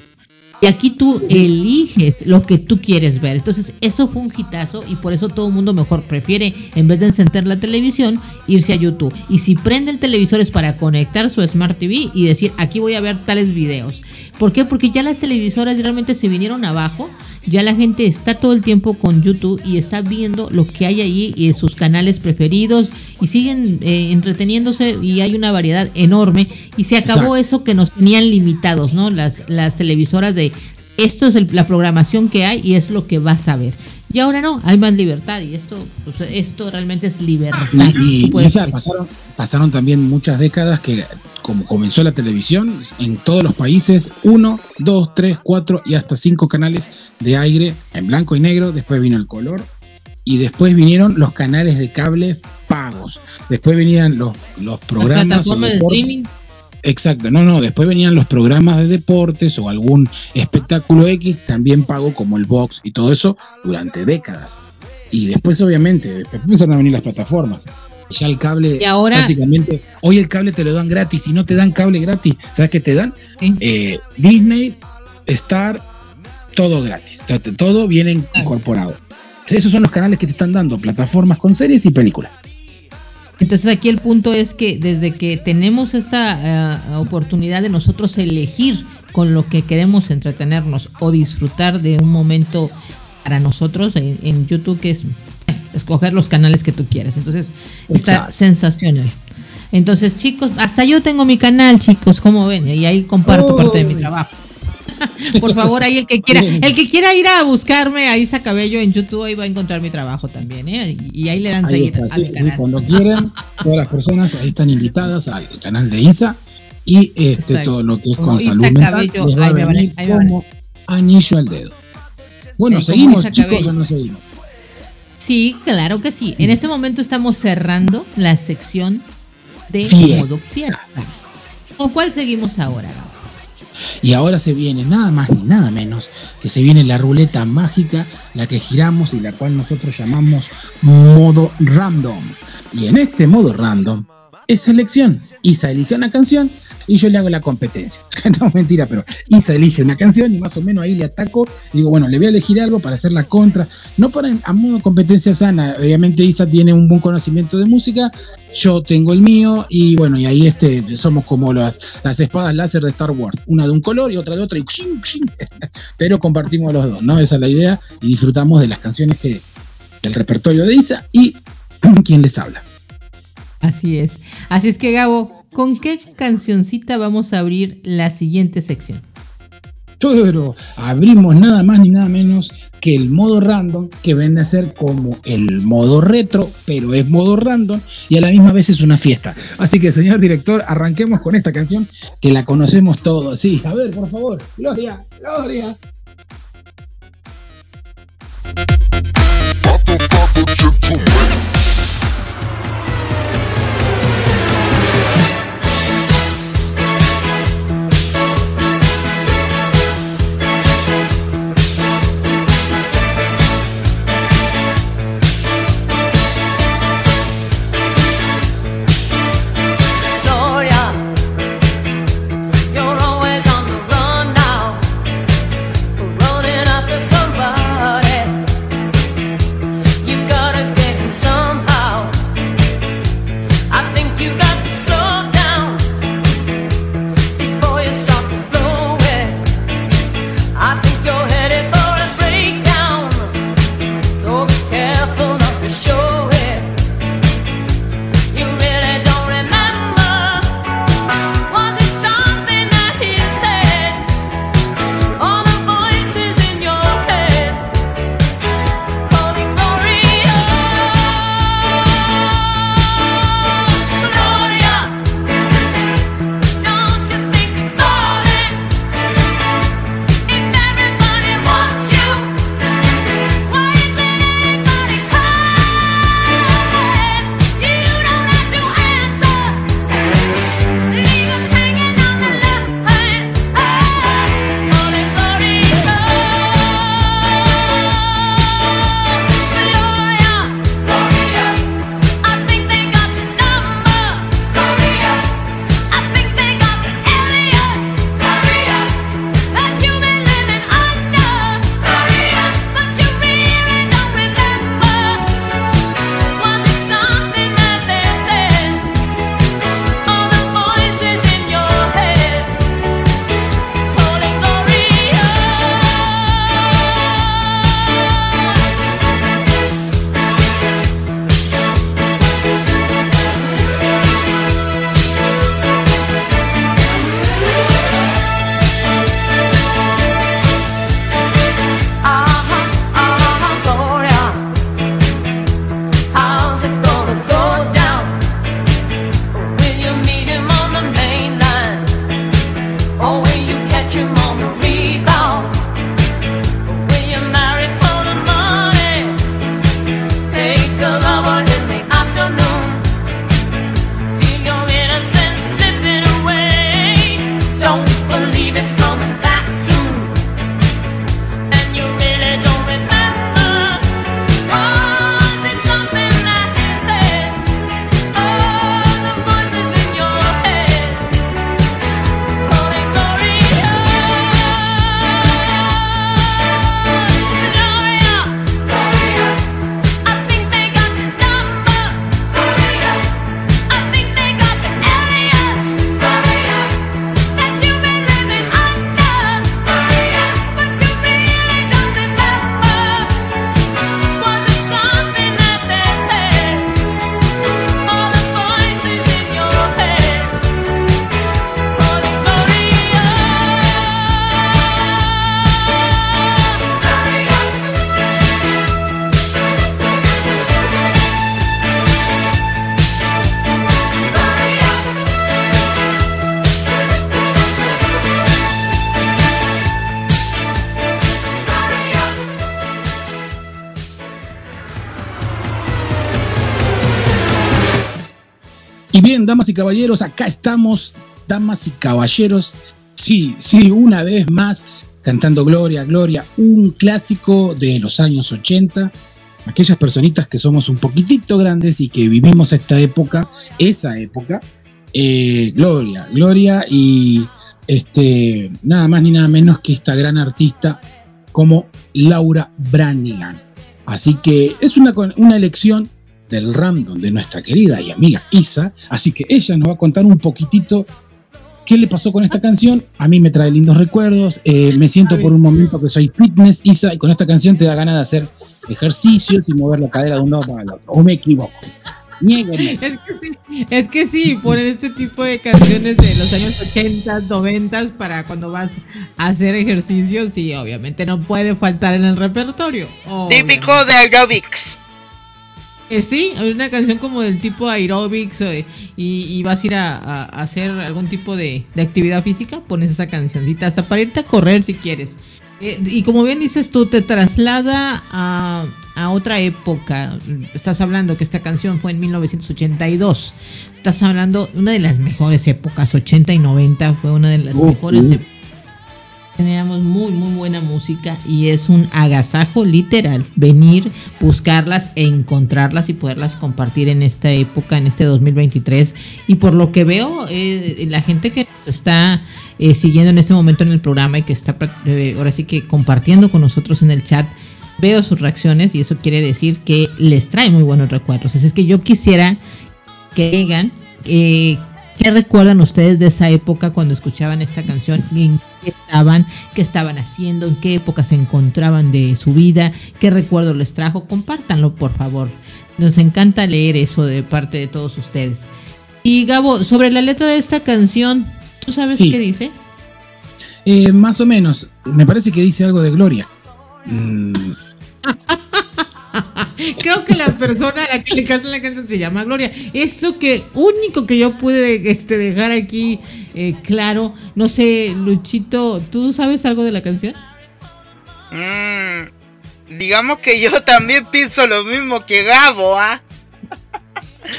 Y aquí tú eliges lo que tú quieres ver. Entonces, eso fue un hitazo y por eso todo el mundo mejor prefiere, en vez de encender la televisión, irse a YouTube. Y si prende el televisor es para conectar su Smart TV y decir, aquí voy a ver tales videos. ¿Por qué? Porque ya las televisoras realmente se vinieron abajo ya la gente está todo el tiempo con YouTube y está viendo lo que hay ahí y sus canales preferidos y siguen eh, entreteniéndose y hay una variedad enorme y se acabó eso que nos tenían limitados, ¿no? Las, las televisoras de esto es la programación que hay y es lo que vas a ver. Y ahora no, hay más libertad y esto, pues, esto realmente es libertad. Y, pasaron, pasaron también muchas décadas que como comenzó la televisión, en todos los países, uno, dos, tres, cuatro y hasta cinco canales de aire en blanco y negro, después vino el color y después vinieron los canales de cable pagos, después venían los, los programas... de streaming. Exacto, no, no, después venían los programas de deportes o algún espectáculo X, también pago como el box y todo eso durante décadas. Y después, obviamente, después empezaron a venir las plataformas. Ya el cable, prácticamente, hoy el cable te lo dan gratis, si no te dan cable gratis, ¿sabes qué te dan? Eh, Disney, Star, todo gratis, todo viene incorporado. Esos son los canales que te están dando, plataformas con series y películas. Entonces aquí el punto es que desde que tenemos esta eh, oportunidad de nosotros elegir con lo que queremos entretenernos o disfrutar de un momento para nosotros en YouTube, que es escoger los canales que tú quieres. Entonces, está sensacional. Entonces, chicos, hasta yo tengo mi canal, chicos, como ven, y ahí comparto parte de mi trabajo. Por favor, ahí el que quiera, el que quiera ir a buscarme a Isa Cabello en YouTube, ahí va a encontrar mi trabajo también, ¿eh? Y ahí le dan seguir a mi canal. cuando quieran, todas las personas ahí están invitadas al canal de Isa y este todo lo que es con salud mental les va a venir como anillo al dedo. Bueno, seguimos, chicos, o no seguimos. Sí, claro que sí. En este momento estamos cerrando la sección de modo fiesta. ¿Con cuál seguimos ahora? Y ahora se viene nada más ni nada menos que se viene la ruleta mágica, la que giramos y la cual nosotros llamamos modo random. Y en este modo random es selección. Isa elige una canción y yo le hago la competencia. no, mentira, pero Isa elige una canción y más o menos ahí le ataco. Y digo, bueno, le voy a elegir algo para hacer la contra. No para a modo competencia sana. Obviamente Isa tiene un buen conocimiento de música, yo tengo el mío y bueno, y ahí este, somos como las, las espadas láser de Star Wars. Una de un color y otra de otro y pero compartimos los dos, ¿no? Esa es la idea y disfrutamos de las canciones que, del repertorio de Isa y quien les habla. Así es. Así es que Gabo, ¿con qué cancioncita vamos a abrir la siguiente sección? Pero abrimos nada más ni nada menos que el modo random, que vende a ser como el modo retro, pero es modo random y a la misma vez es una fiesta. Así que, señor director, arranquemos con esta canción que la conocemos todos. Sí, a ver, por favor, Gloria, Gloria. Bien, damas y caballeros, acá estamos, damas y caballeros. Sí, sí, una vez más, cantando Gloria, Gloria, un clásico de los años 80. Aquellas personitas que somos un poquitito grandes y que vivimos esta época, esa época, eh, Gloria, Gloria y este, nada más ni nada menos que esta gran artista como Laura Branigan. Así que es una, una elección del random de nuestra querida y amiga Isa, así que ella nos va a contar un poquitito qué le pasó con esta canción. A mí me trae lindos recuerdos, eh, me siento por un momento que soy fitness, Isa, y con esta canción te da ganas de hacer ejercicios y mover la cadera de un lado para el otro, o me equivoco. Es que sí, es que sí, poner este tipo de canciones de los años 80, 90 para cuando vas a hacer ejercicios, sí, obviamente no puede faltar en el repertorio. Típico de aerobics. Eh, sí, una canción como del tipo aerobics eh, y, vas a ir a, hacer algún tipo de, actividad física, pones esa cancioncita hasta para irte a correr si quieres. Eh, y como bien dices tú, te traslada a, otra época. Estás hablando que esta canción fue en 1982. Estás hablando de una de las mejores épocas, 80 y 90 fue una de las mejores épocas Teníamos muy, muy buena música y es un agasajo literal venir, buscarlas e encontrarlas y poderlas compartir en esta época, en este 2023. Y por lo que veo, eh, la gente que está eh, siguiendo en este momento en el programa y que está eh, ahora sí que compartiendo con nosotros en el chat, veo sus reacciones y eso quiere decir que les trae muy buenos recuerdos. Así es que yo quisiera que digan ¿Qué recuerdan ustedes de esa época cuando escuchaban esta canción? ¿En qué estaban? ¿Qué estaban haciendo? ¿En qué época se encontraban de su vida? ¿Qué recuerdo les trajo? Compártanlo, por favor. Nos encanta leer eso de parte de todos ustedes. Y Gabo, sobre la letra de esta canción, ¿tú sabes qué dice? Eh, más o menos. Me parece que dice algo de Gloria. Mm. Creo que la persona a la que le canta la canción se llama Gloria. Es lo que único que yo pude este, dejar aquí eh, claro. No sé, Luchito, ¿tú sabes algo de la canción? Mm, digamos que yo también pienso lo mismo que Gabo, ¿ah?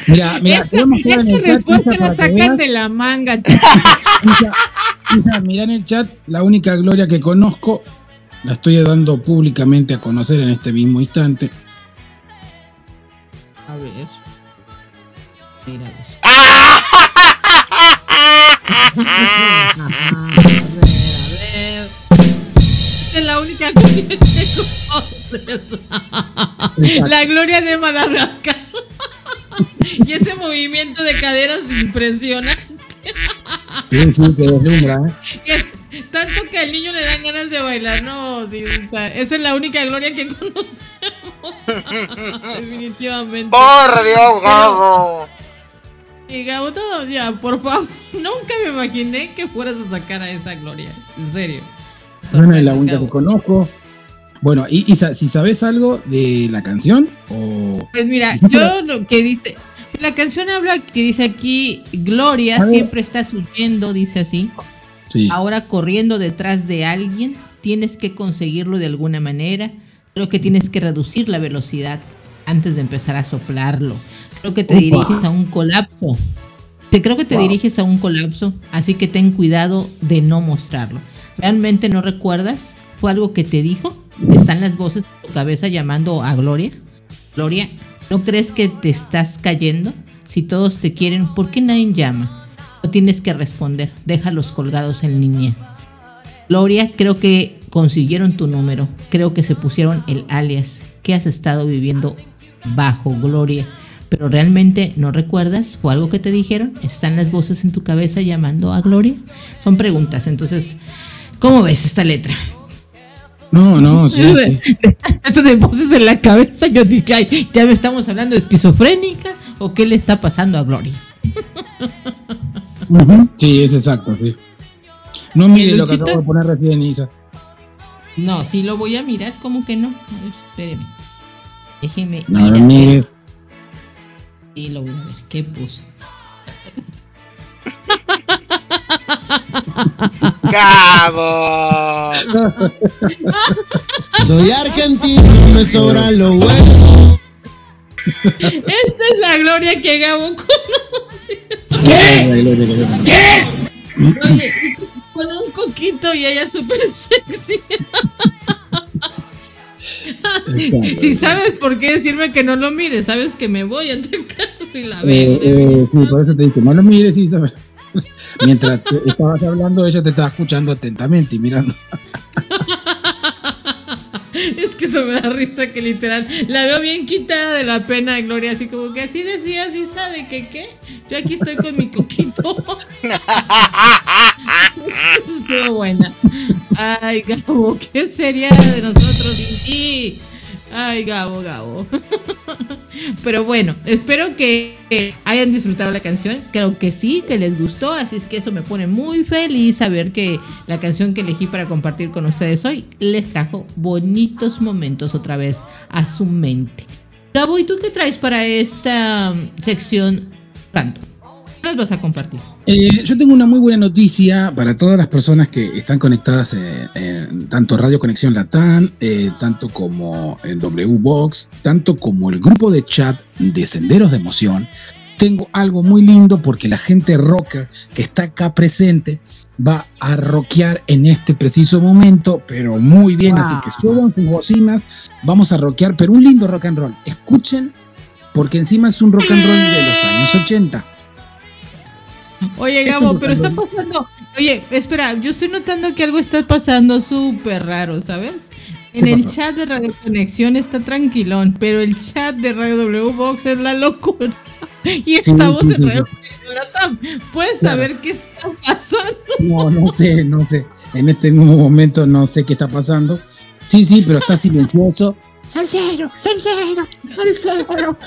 Mira, mira, esa, respuesta la sacan de la manga, mira en el chat, la única gloria que conozco, la estoy dando públicamente a conocer en este mismo instante. Mira a ver, a ver. es la única gloria que conoces. La gloria de Madagascar. y ese movimiento de caderas impresionante. Sí, sí, que deslumbra, ¿eh? Tanto que al niño le dan ganas de bailar, no, sí, esa es la única gloria que conocemos. Definitivamente. Por Dios, Gabo. Y Gabo, todo ya, por favor. Nunca me imaginé que fueras a sacar a esa gloria. En serio. No es la única que conozco. Bueno, y, si sabes algo de la canción o... Pues mira, yo lo que dice... La canción habla que dice aquí, Gloria siempre está huyendo, dice así. Sí. Ahora corriendo detrás de alguien, tienes que conseguirlo de alguna manera. Creo que tienes que reducir la velocidad antes de empezar a soplarlo. Creo que te diriges a un colapso. Te creo que te diriges a un colapso, así que ten cuidado de no mostrarlo. ¿Realmente no recuerdas? ¿Fue algo que te dijo? ¿Están las voces en tu cabeza llamando a Gloria? Gloria, ¿no crees que te estás cayendo? Si todos te quieren, ¿por qué nadie llama? No tienes que responder, déjalos colgados en línea. Gloria, creo que consiguieron tu número, creo que se pusieron el alias que has estado viviendo bajo Gloria. Pero realmente no recuerdas, fue algo que te dijeron, están las voces en tu cabeza llamando a Gloria. Son preguntas, entonces, ¿cómo ves esta letra? No, no, sí, Eso de voces en la cabeza, yo dije, ay, ya me estamos hablando de esquizofrénica o qué le está pasando a Gloria. Sí, es exacto, sí. No mire lo que acabo de poner recién, Isa. No, sí lo voy a mirar, como que no. A ver, espéreme. Déjeme. No, mire. Sí, lo voy a ver. ¿Qué puso? ¡Cabo! Soy argentino, me sobran los huevos. Esta es la gloria que Gabo conoce. ¿Qué? ¿Qué? Oye, con un coquito y ella súper sexy. Si sabes por qué decirme que no lo mires, sabes que me voy a tu casa la veo. Eh, eh, sí, por eso te digo, no lo mires, sabes. Mientras estabas hablando, ella te estaba escuchando atentamente y mirando. Es que eso me da risa que literal la veo bien quitada de la pena de Gloria, así como que así decía, así sabe que qué. Yo aquí estoy con mi coquito. Estuvo buena. Ay, Gabo, ¿qué sería de nosotros sin? Ay, Gabo, Gabo. Pero bueno, espero que hayan disfrutado la canción. Creo que sí, que les gustó. Así es que eso me pone muy feliz saber que la canción que elegí para compartir con ustedes hoy les trajo bonitos momentos otra vez a su mente. Gabo, ¿y tú qué traes para esta sección random? ¿Qué vas a compartir? Eh, yo tengo una muy buena noticia para todas las personas que están conectadas en, tanto Radio Conexión Latam, eh, tanto como el W-Box, tanto como el grupo de chat de Senderos de Emoción. Tengo algo muy lindo porque la gente rocker que está acá presente va a rockear en este preciso momento, pero muy bien, así que suban sus bocinas, vamos a rockear, pero un lindo rock and roll. Escuchen, porque encima es un rock and roll de los años 80 Oye, Gabo, pero está pasando. Oye, espera, yo estoy notando que algo está pasando súper raro, ¿sabes? En el chat de Radio Conexión está tranquilón, pero el chat de Radio W Box es la locura. Y estamos en Radio Conexión Latam. ¿Puedes saber qué está pasando? No, no sé, no sé. En este mismo momento no sé qué está pasando. Sí, sí, pero está silencioso. ¡Salcero! ¡Salcero! ¡Salcero!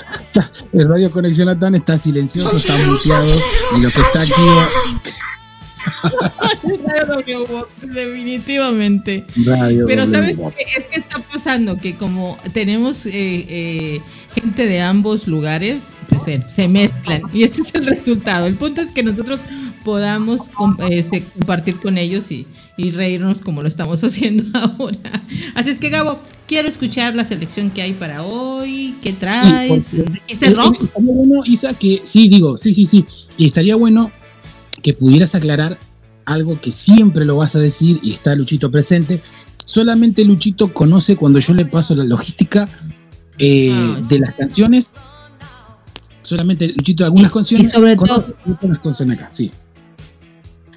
El Radio Conexión Latam está silencioso, está muteado y lo que está aquí. Radio Box, definitivamente. Pero ¿sabes qué? Es que está pasando que como tenemos eh, eh, gente de ambos lugares, pues se mezclan. Y este es el resultado. El punto es que nosotros podamos este, compartir con ellos y, y reírnos como lo estamos haciendo ahora. Así es que Gabo, quiero escuchar la selección que hay para hoy. ¿Qué traes? ¿Este rock? Estaría bueno, Isa, que sí, digo, sí, sí, sí. Y estaría bueno que pudieras aclarar algo que siempre lo vas a decir y está Luchito presente. Solamente Luchito conoce cuando yo le paso la logística eh, ah, de las canciones. Solamente Luchito algunas canciones. Y sobre todo. Canciones acá, sí.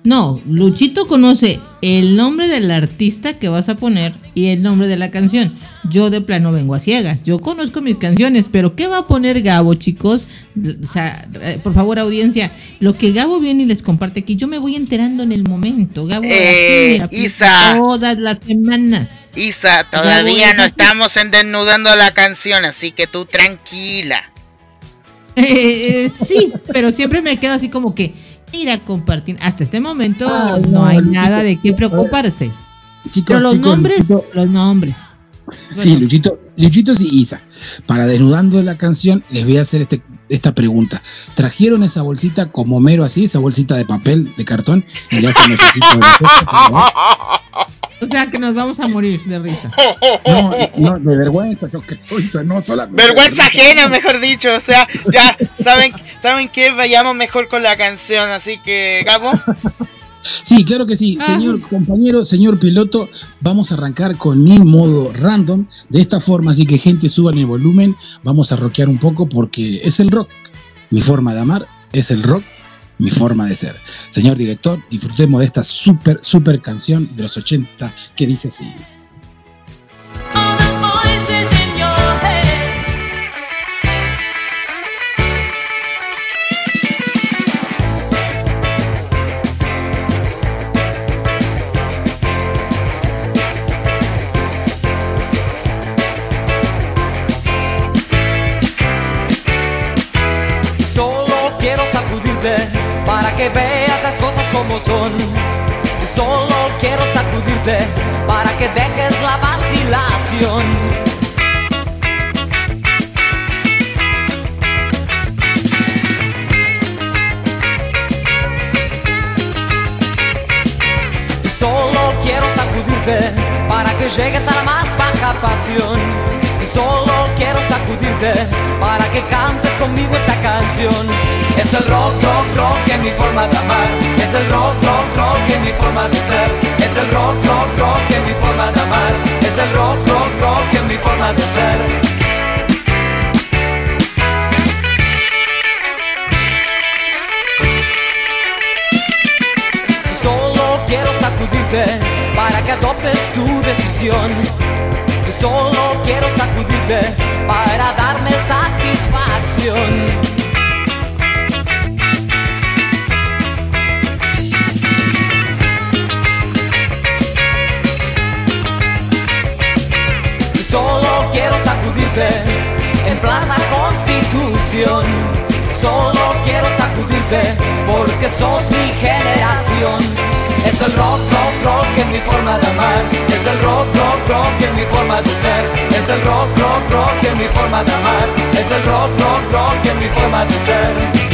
No, Luchito conoce el nombre del artista que vas a poner y el nombre de la canción. Yo de plano vengo a ciegas. Yo conozco mis canciones, pero ¿qué va a poner Gabo, chicos? O sea, eh, por favor, audiencia, lo que Gabo viene y les comparte aquí, yo me voy enterando en el momento. Gabo, eh, Isa, todas las semanas. Isa, todavía no estamos en desnudando la canción, así que tú tranquila. Eh, sí, pero siempre me quedo así como que ir a compartir. Hasta este momento no, hay nada de qué preocuparse. Pero los nombres, los nombres. Sí, Luchito, Luchito y Isa. Para desnudando la canción, les voy a hacer este, esta pregunta. ¿Trajeron esa bolsita como mero así, esa bolsita de papel, de cartón? Y le hacen O sea que nos vamos a morir de risa. No, no, de vergüenza, yo no solamente. Vergüenza ajena, mejor dicho. O sea, ya saben, saben que vayamos mejor con la canción, así que, Gabo. Sí, claro que sí. Señor compañero, señor piloto, vamos a arrancar con mi modo random. De esta forma, así que gente, suban el volumen. Vamos a rockear un poco porque es el rock. Mi forma de amar es el rock mi forma de ser. Señor director, disfrutemos de esta súper, súper canción de los 80 que dice así. Como son. solo quiero sacudirte para que dejes la vacilación. solo quiero sacudirte para que llegues a la más baja pasión. Solo quiero sacudirte para que cantes conmigo esta canción. Es el rock, rock, rock en mi forma de amar. Es el rock, rock, rock en mi forma de ser. Es el rock, rock, rock en mi forma de amar. Es el rock, rock, rock en mi forma de ser. Solo quiero sacudirte para que adoptes tu decisión. Solo quiero sacudirte para darme satisfacción. Solo quiero sacudirte en Plaza Constitución. Solo quiero sacudirte porque sos mi generación. Es el rock, rock, rock en mi forma de amar. Es el rock, rock, rock en mi forma de ser. Es el rock, rock, rock en mi forma de amar. Es el rock, rock, rock en mi forma de ser.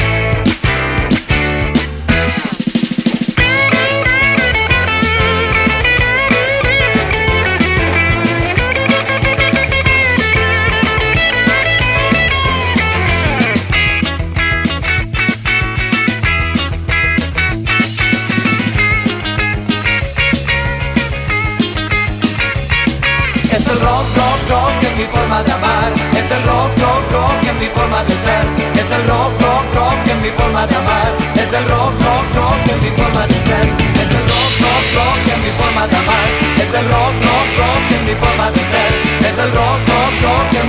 Es el rock, rock, rock en mi forma de amar, es el rock, rock, rock en mi forma de ser, es el rock, rock, rock en mi forma de amar, es el rock, rock, rock en mi forma de ser, es el rock, rock, rock en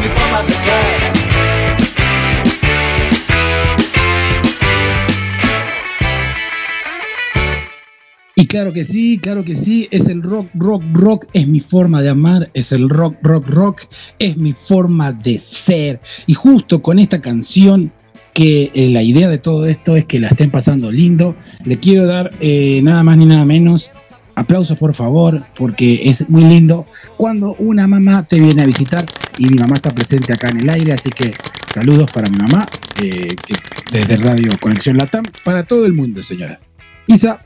mi forma de ser. Claro que sí, claro que sí, es el rock, rock, rock, es mi forma de amar, es el rock, rock, rock, es mi forma de ser. Y justo con esta canción, que eh, la idea de todo esto es que la estén pasando lindo, le quiero dar eh, nada más ni nada menos. Aplausos por favor, porque es muy lindo cuando una mamá te viene a visitar y mi mamá está presente acá en el aire, así que saludos para mi mamá eh, desde Radio Conexión Latam, para todo el mundo, señora. Isa.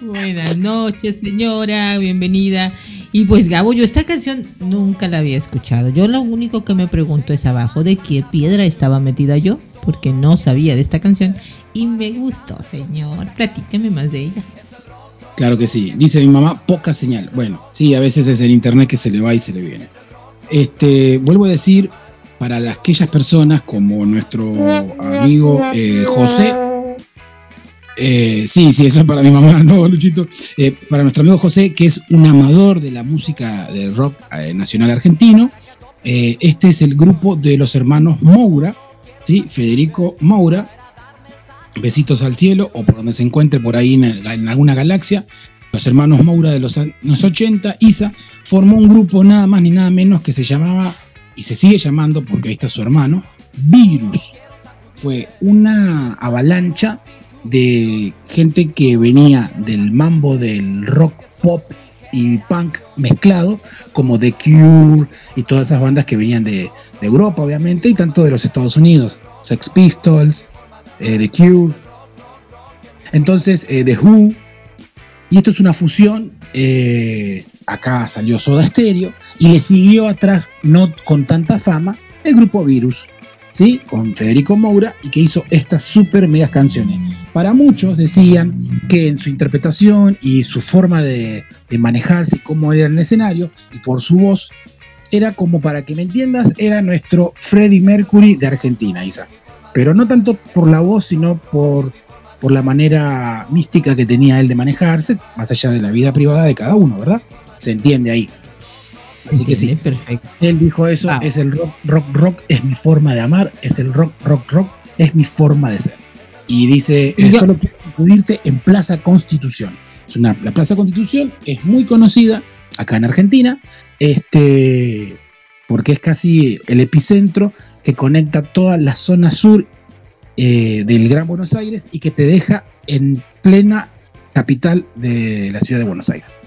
Buenas noches, señora, bienvenida. Y pues Gabo, yo esta canción nunca la había escuchado. Yo lo único que me pregunto es abajo de qué piedra estaba metida yo, porque no sabía de esta canción y me gustó, señor. Platíqueme más de ella. Claro que sí. Dice mi mamá, poca señal. Bueno, sí, a veces es el internet que se le va y se le viene. Este, vuelvo a decir, para aquellas personas como nuestro amigo eh, José, eh, sí, sí, eso es para mi mamá, no, Luchito. Eh, para nuestro amigo José, que es un amador de la música del rock eh, nacional argentino. este es el grupo de los hermanos Moura, ¿sí? Federico Moura. Besitos al cielo, o por donde se encuentre por ahí en, alguna galaxia. Los hermanos Moura de los años 80, Isa, formó un grupo nada más ni nada menos que se llamaba, y se sigue llamando, porque ahí está su hermano, Virus. Fue una avalancha de gente que venía del mambo del rock pop y punk mezclado, como The Cure y todas esas bandas que venían de, Europa, obviamente, y tanto de los Estados Unidos, Sex Pistols, eh, The Cure, entonces eh, The Who, y esto es una fusión, eh, acá salió Soda Stereo, y le siguió atrás, no con tanta fama, el grupo Virus, ¿sí? Con Federico Moura y que hizo estas super megas canciones. Para muchos decían que en su interpretación y su forma de, manejarse, cómo era en el escenario y por su voz, era como para que me entiendas, era nuestro Freddie Mercury de Argentina, Isa. Pero no tanto por la voz, sino por, por la manera mística que tenía él de manejarse, más allá de la vida privada de cada uno, ¿verdad? Se entiende ahí. Así que sí. Perfecto. Él dijo eso, es el rock, rock, rock, es mi forma de amar, es el rock, rock, rock, es mi forma de ser. Y dice, eh, solo quiero acudirte en Plaza Constitución. la Plaza Constitución es muy conocida acá en Argentina, este, porque es casi el epicentro que conecta toda la zona sur eh, del Gran Buenos Aires y que te deja en plena capital de la ciudad de Buenos Aires.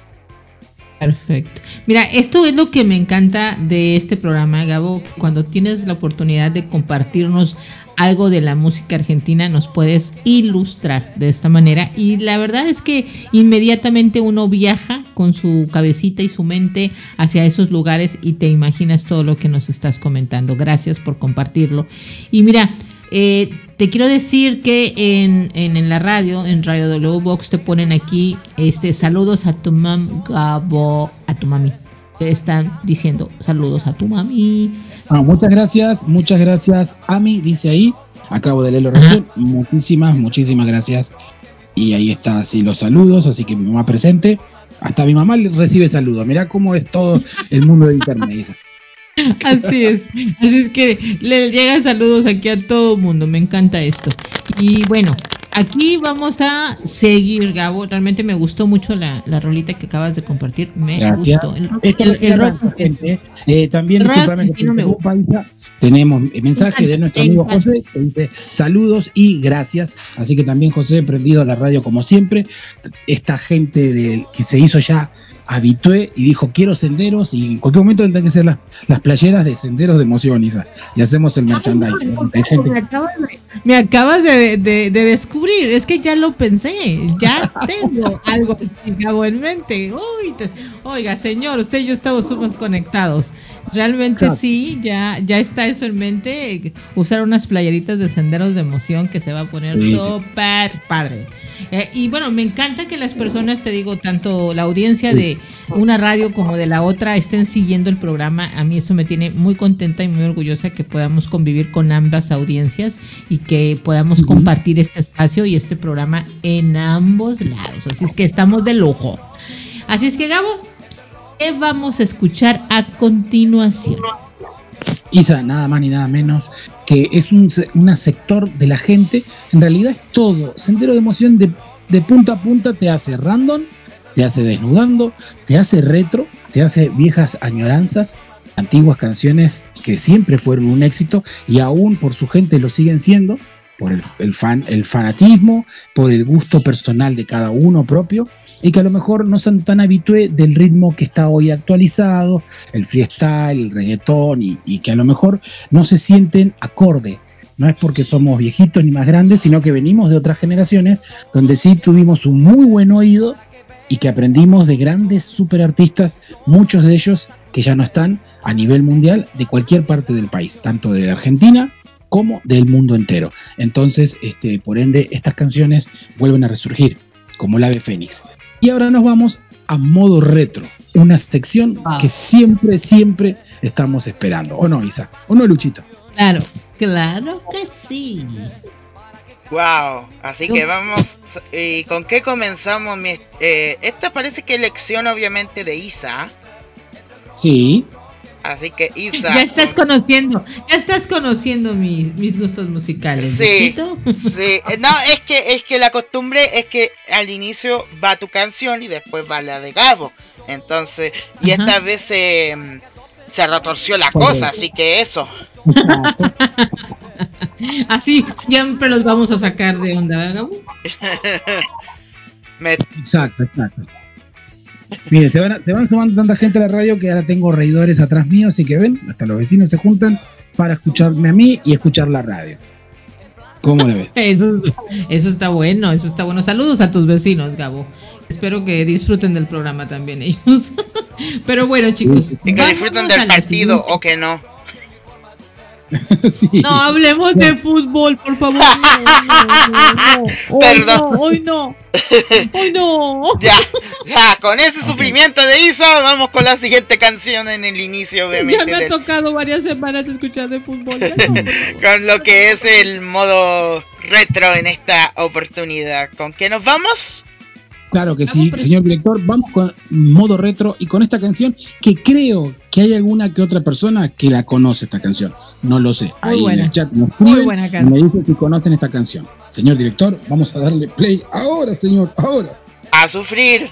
Perfecto. Mira, esto es lo que me encanta de este programa, Gabo. Cuando tienes la oportunidad de compartirnos algo de la música argentina, nos puedes ilustrar de esta manera. Y la verdad es que inmediatamente uno viaja con su cabecita y su mente hacia esos lugares y te imaginas todo lo que nos estás comentando. Gracias por compartirlo. Y mira, eh, te quiero decir que en, en, la radio, en Radio W Box, te ponen aquí este saludos a tu mam Gabo, a tu mami. Te están diciendo saludos a tu mami. Ah, muchas gracias, muchas gracias. Ami dice ahí, acabo de leerlo recién. Muchísimas, muchísimas gracias. Y ahí está así los saludos, así que mi mamá presente. Hasta mi mamá recibe saludos. Mira cómo es todo el mundo de internet. Así es. Así es que le llegan saludos aquí a todo el mundo. Me encanta esto. Y bueno, aquí vamos a seguir, Gabo. Realmente me gustó mucho la, la rolita que acabas de compartir. Me gustó. El, eh, también, tenemos mensaje de nuestro amigo José que dice saludos y gracias. Así que también José, prendido a la radio como siempre. Esta gente de, que se hizo ya habitué y dijo quiero senderos y en cualquier momento tendrán que ser las, las playeras de senderos de emoción, Isa. Y hacemos el merchandising. me, acabas, de, descubrir, es que ya lo pensé, ya tengo algo así en mente. oiga, señor, usted y yo estamos somos conectados. Realmente sí, ya, ya está eso en mente. Usar unas playeritas de senderos de emoción que se va a poner súper padre. Eh, y bueno, me encanta que las personas, te digo, tanto la audiencia de una radio como de la otra estén siguiendo el programa. A mí eso me tiene muy contenta y muy orgullosa que podamos convivir con ambas audiencias y que podamos compartir este espacio y este programa en ambos lados. Así es que estamos de lujo. Así es que Gabo, ¿qué vamos a escuchar a continuación? Isa, nada más ni nada menos, que es un sector de la gente, en realidad es todo, sendero de emoción de, de punta a punta te hace random, te hace desnudando, te hace retro, te hace viejas añoranzas, antiguas canciones que siempre fueron un éxito y aún por su gente lo siguen siendo, por el, fan, el fanatismo, por el gusto personal de cada uno propio, y que a lo mejor no son tan habitué del ritmo que está hoy actualizado, el freestyle, el reggaetón, y, y que a lo mejor no se sienten acorde. No es porque somos viejitos ni más grandes, sino que venimos de otras generaciones donde sí tuvimos un muy buen oído y que aprendimos de grandes superartistas, muchos de ellos que ya no están a nivel mundial de cualquier parte del país, tanto de Argentina como del mundo entero. Entonces, este, por ende, estas canciones vuelven a resurgir como el ave fénix. Y ahora nos vamos a modo retro, una sección ah. que siempre, siempre estamos esperando. ¿O no, Isa? ¿O no, Luchito? Claro, claro que sí. Wow, así que vamos. ¿Y con qué comenzamos? Eh, esta parece que elección, obviamente, de Isa. Sí. Así que Isa. Ya estás conociendo, ya estás conociendo mis, mis gustos musicales. Sí. Sí. No, es que, es que la costumbre es que al inicio va tu canción y después va la de Gabo. Entonces, y esta vez se, se retorció la cosa, así que eso. Así siempre los vamos a sacar de onda, Gabo? Exacto, exacto. Mire, se van, se van sumando tanta gente a la radio que ahora tengo reidores atrás mío, así que ven, hasta los vecinos se juntan para escucharme a mí y escuchar la radio. ¿Cómo le ves? Eso, eso está bueno, eso está bueno. Saludos a tus vecinos, Gabo. Espero que disfruten del programa también ellos. Pero bueno, chicos. Y que disfruten del partido o que no. No hablemos de fútbol, por favor. Perdón. Hoy no. Hoy no. Ya, ya, con ese sufrimiento de Isa, vamos con la siguiente canción en el inicio, obviamente. Ya me ha tocado varias semanas escuchar de fútbol. con lo que es el modo retro en esta oportunidad. ¿Con qué nos vamos? Claro que sí, señor director. Vamos con modo retro y con esta canción que creo que hay alguna que otra persona que la conoce esta canción. No lo sé. Ahí en el chat nos Muy buena canción. me dice que conocen esta canción. Señor director, vamos a darle play ahora, señor, ahora. A sufrir.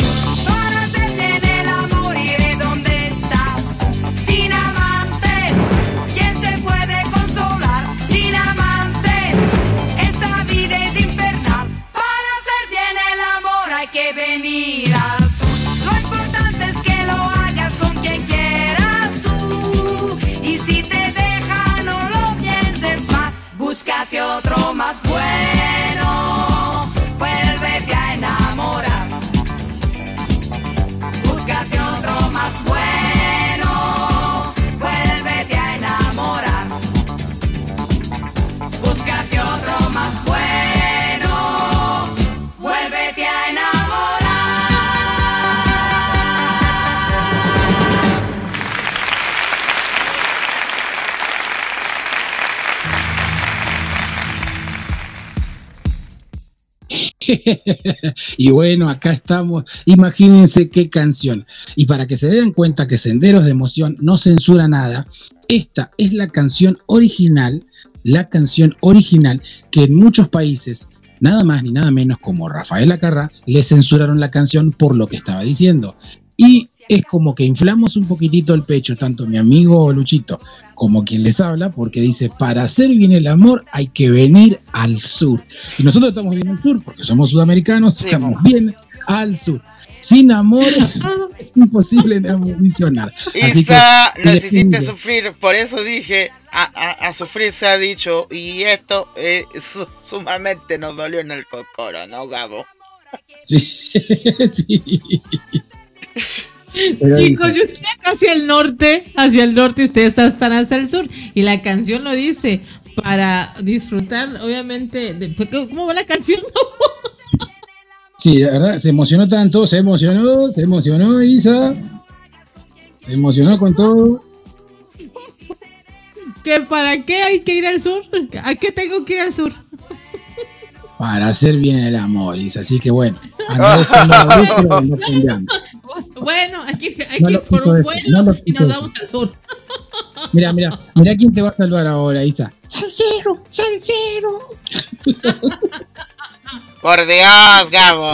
y bueno, acá estamos. Imagínense qué canción. Y para que se den cuenta que Senderos de Emoción no censura nada, esta es la canción original, la canción original que en muchos países, nada más ni nada menos como Rafael Acarra, le censuraron la canción por lo que estaba diciendo. Y es como que inflamos un poquitito el pecho, tanto mi amigo Luchito como quien les habla, porque dice, para hacer bien el amor hay que venir al sur. Y nosotros estamos bien al sur, porque somos sudamericanos, Sí, estamos mo. bien al sur. Sin amor es imposible evolucionar. Isa, que, no necesite depende. sufrir, por eso dije, a, a- a sufrir se ha dicho, y esto eh, su- sumamente nos dolió en el cocoro, ¿no, Gabo? Sí, sí. Pero Chicos, dice, yo estoy acá hacia el norte, hacia el norte y ustedes están hacia el sur. Y la canción lo dice para disfrutar, obviamente. De, porque, ¿Cómo va la canción? Sí, la verdad, se emocionó tanto, se emocionó, se emocionó Isa. Se emocionó con todo. ¿Que ¿Para qué hay que ir al sur? ¿A qué tengo que ir al sur? Para hacer bien el amor, Isa. Así que bueno, no. Bueno, aquí hay No que lo ir por un vuelo no y nos eso. vamos al sur. Mira, mira, mira quién te va a salvar ahora, Isa. Salcero, salsero. Por Dios, Gabo.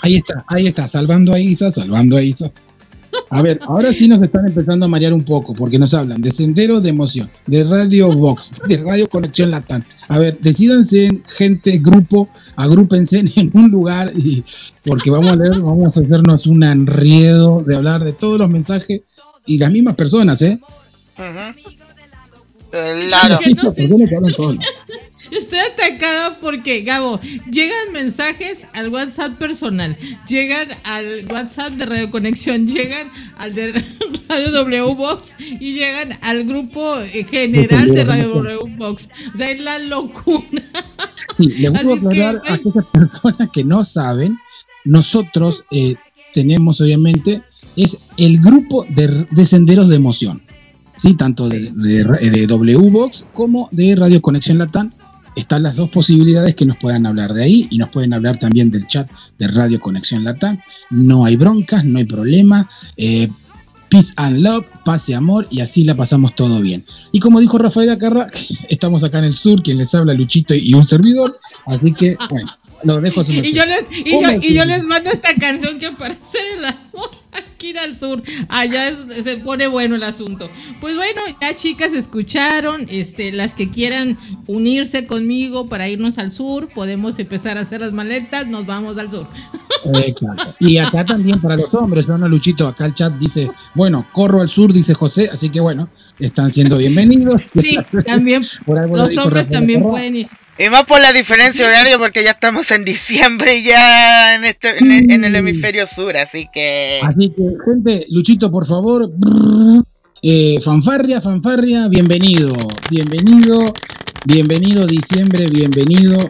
Ahí está, ahí está, salvando a Isa, salvando a Isa. A ver, ahora sí nos están empezando a marear un poco, porque nos hablan de Sendero de Emoción, de Radio Box, de Radio Conexión Latán. A ver, decídanse, gente, grupo, agrúpense en un lugar, y porque vamos a leer, vamos a hacernos un enriedo de hablar de todos los mensajes y las mismas personas, ¿eh? Ujú. Claro. Que no que. Estoy atacada porque, Gabo, llegan mensajes al WhatsApp personal, llegan al WhatsApp de Radio Conexión, llegan al de Radio W Box y llegan al grupo general de Radio W Box. O sea, es la locura. Sí, le voy a aclarar a aquellas personas que no saben, nosotros eh, tenemos obviamente, es el grupo de, senderos de emoción. ¿sí? tanto de, de, de W-Box como de Radio Conexión Latam están las dos posibilidades que nos puedan hablar de ahí y nos pueden hablar también del chat de Radio Conexión Latam. No hay broncas, no hay problema. Eh, peace and love, paz y amor, y así la pasamos todo bien. Y como dijo Rafael Acarra, estamos acá en el sur, quien les habla Luchito y un servidor, así que, bueno, lo dejo a su y yo les y yo, y yo les mando esta canción que parece el amor aquí ir al sur. Allá se pone bueno el asunto. Pues bueno, ya chicas escucharon, este, las que quieran unirse conmigo para irnos al sur, podemos empezar a hacer las maletas, nos vamos al sur. Exacto. Y acá también para los hombres, ¿no, Luchito? Acá el chat dice, bueno, corro al sur, dice José, así que bueno, están siendo bienvenidos. Sí, también los hombres también pueden ir. Y más por la diferencia horaria porque ya estamos en diciembre ya en, este, en, el hemisferio sur, así que... Así que, gente, Luchito, por favor, eh, fanfarria, fanfarria, bienvenido, bienvenido, bienvenido diciembre, bienvenido.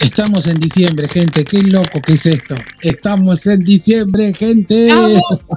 Estamos en diciembre, gente, qué loco que es esto. Estamos en diciembre, gente.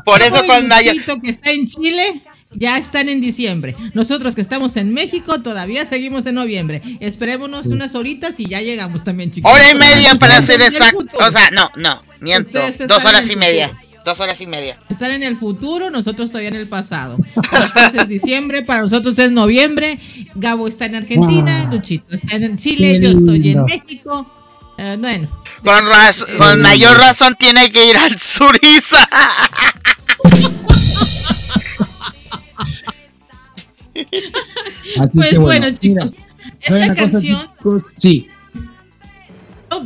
Por eso con Maya... que está en Chile ya están en diciembre. Nosotros que estamos en México todavía seguimos en noviembre. Esperémonos unas horitas y ya llegamos también, chicos. Hora y media para ser exacto. O sea, no, no, miento. Dos horas y media. Dos horas y media. Están en el futuro, nosotros todavía en el pasado. Para es diciembre, para nosotros es noviembre. Gabo está en Argentina, Luchito está en Chile, yo estoy en México. Eh, bueno. Con, con mayor razón tiene que ir al Suriza. Pues bueno, chicos, esta canción. sí.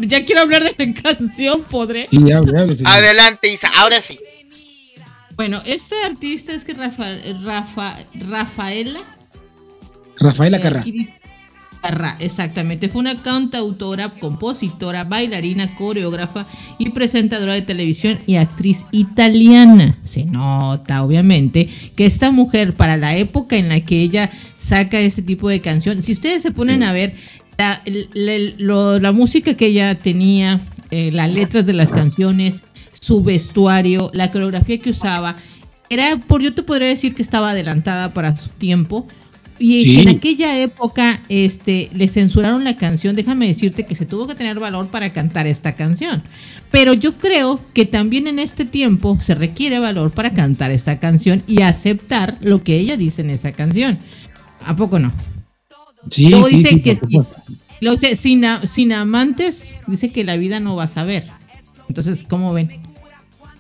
ya quiero hablar de la canción, ¿podré? Sí, hable, hable, Adelante, Isa, ahora sí. Bueno, este artista es que Rafa, Rafa, Rafaela. Rafaela Carrá. Exactamente, fue una cantautora, compositora, bailarina, coreógrafa y presentadora de televisión y actriz italiana. Se nota, obviamente, que esta mujer, para la época en la que ella saca este tipo de canción, si ustedes se ponen a ver la, música que ella tenía, eh, las letras de las canciones, su vestuario, la coreografía que usaba, era, por yo te podría decir que estaba adelantada para su tiempo y en aquella época este, le censuraron la canción, déjame decirte que se tuvo que tener valor para cantar esta canción. Pero yo creo que también en este tiempo se requiere valor para cantar esta canción y aceptar lo que ella dice en esa canción. ¿A poco no? Sí, Luego sí, dice que sí. Lo dice, sin, sin amantes, dice que la vida no va a saber. Entonces, ¿cómo ven?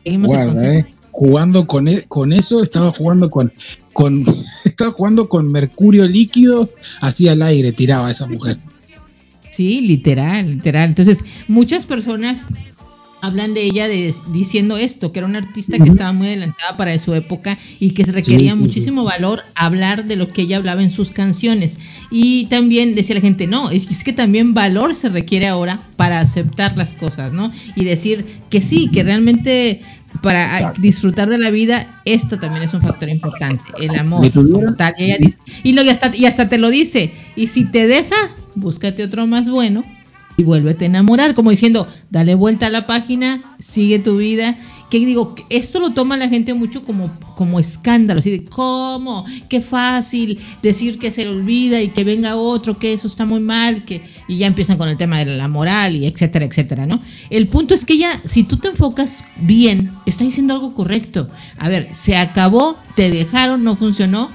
Seguimos el jugando con, e, con eso, estaba jugando con, con, estaba jugando con mercurio líquido, así al aire tiraba a esa mujer. Sí, literal, literal. Entonces, muchas personas hablan de ella de, diciendo esto, que era una artista que estaba muy adelantada para su época y que se requería muchísimo valor hablar de lo que ella hablaba en sus canciones. Y también decía la gente, no, es, es que también valor se requiere ahora para aceptar las cosas, ¿no? Y decir que sí, que realmente para disfrutar de la vida, esto también es un factor importante, el amor como tal. Y, ella dice, y, lo, y, hasta, y hasta te lo dice, y si te deja, búscate otro más bueno y vuélvete a enamorar, como diciendo, dale vuelta a la página, sigue tu vida que digo, esto lo toma la gente mucho como, como escándalo, así de cómo, qué fácil decir que se le olvida y que venga otro, que eso está muy mal, que y ya empiezan con el tema de la moral y etcétera, etcétera, ¿no? El punto es que ya, si tú te enfocas bien, está diciendo algo correcto. A ver, se acabó, te dejaron, no funcionó,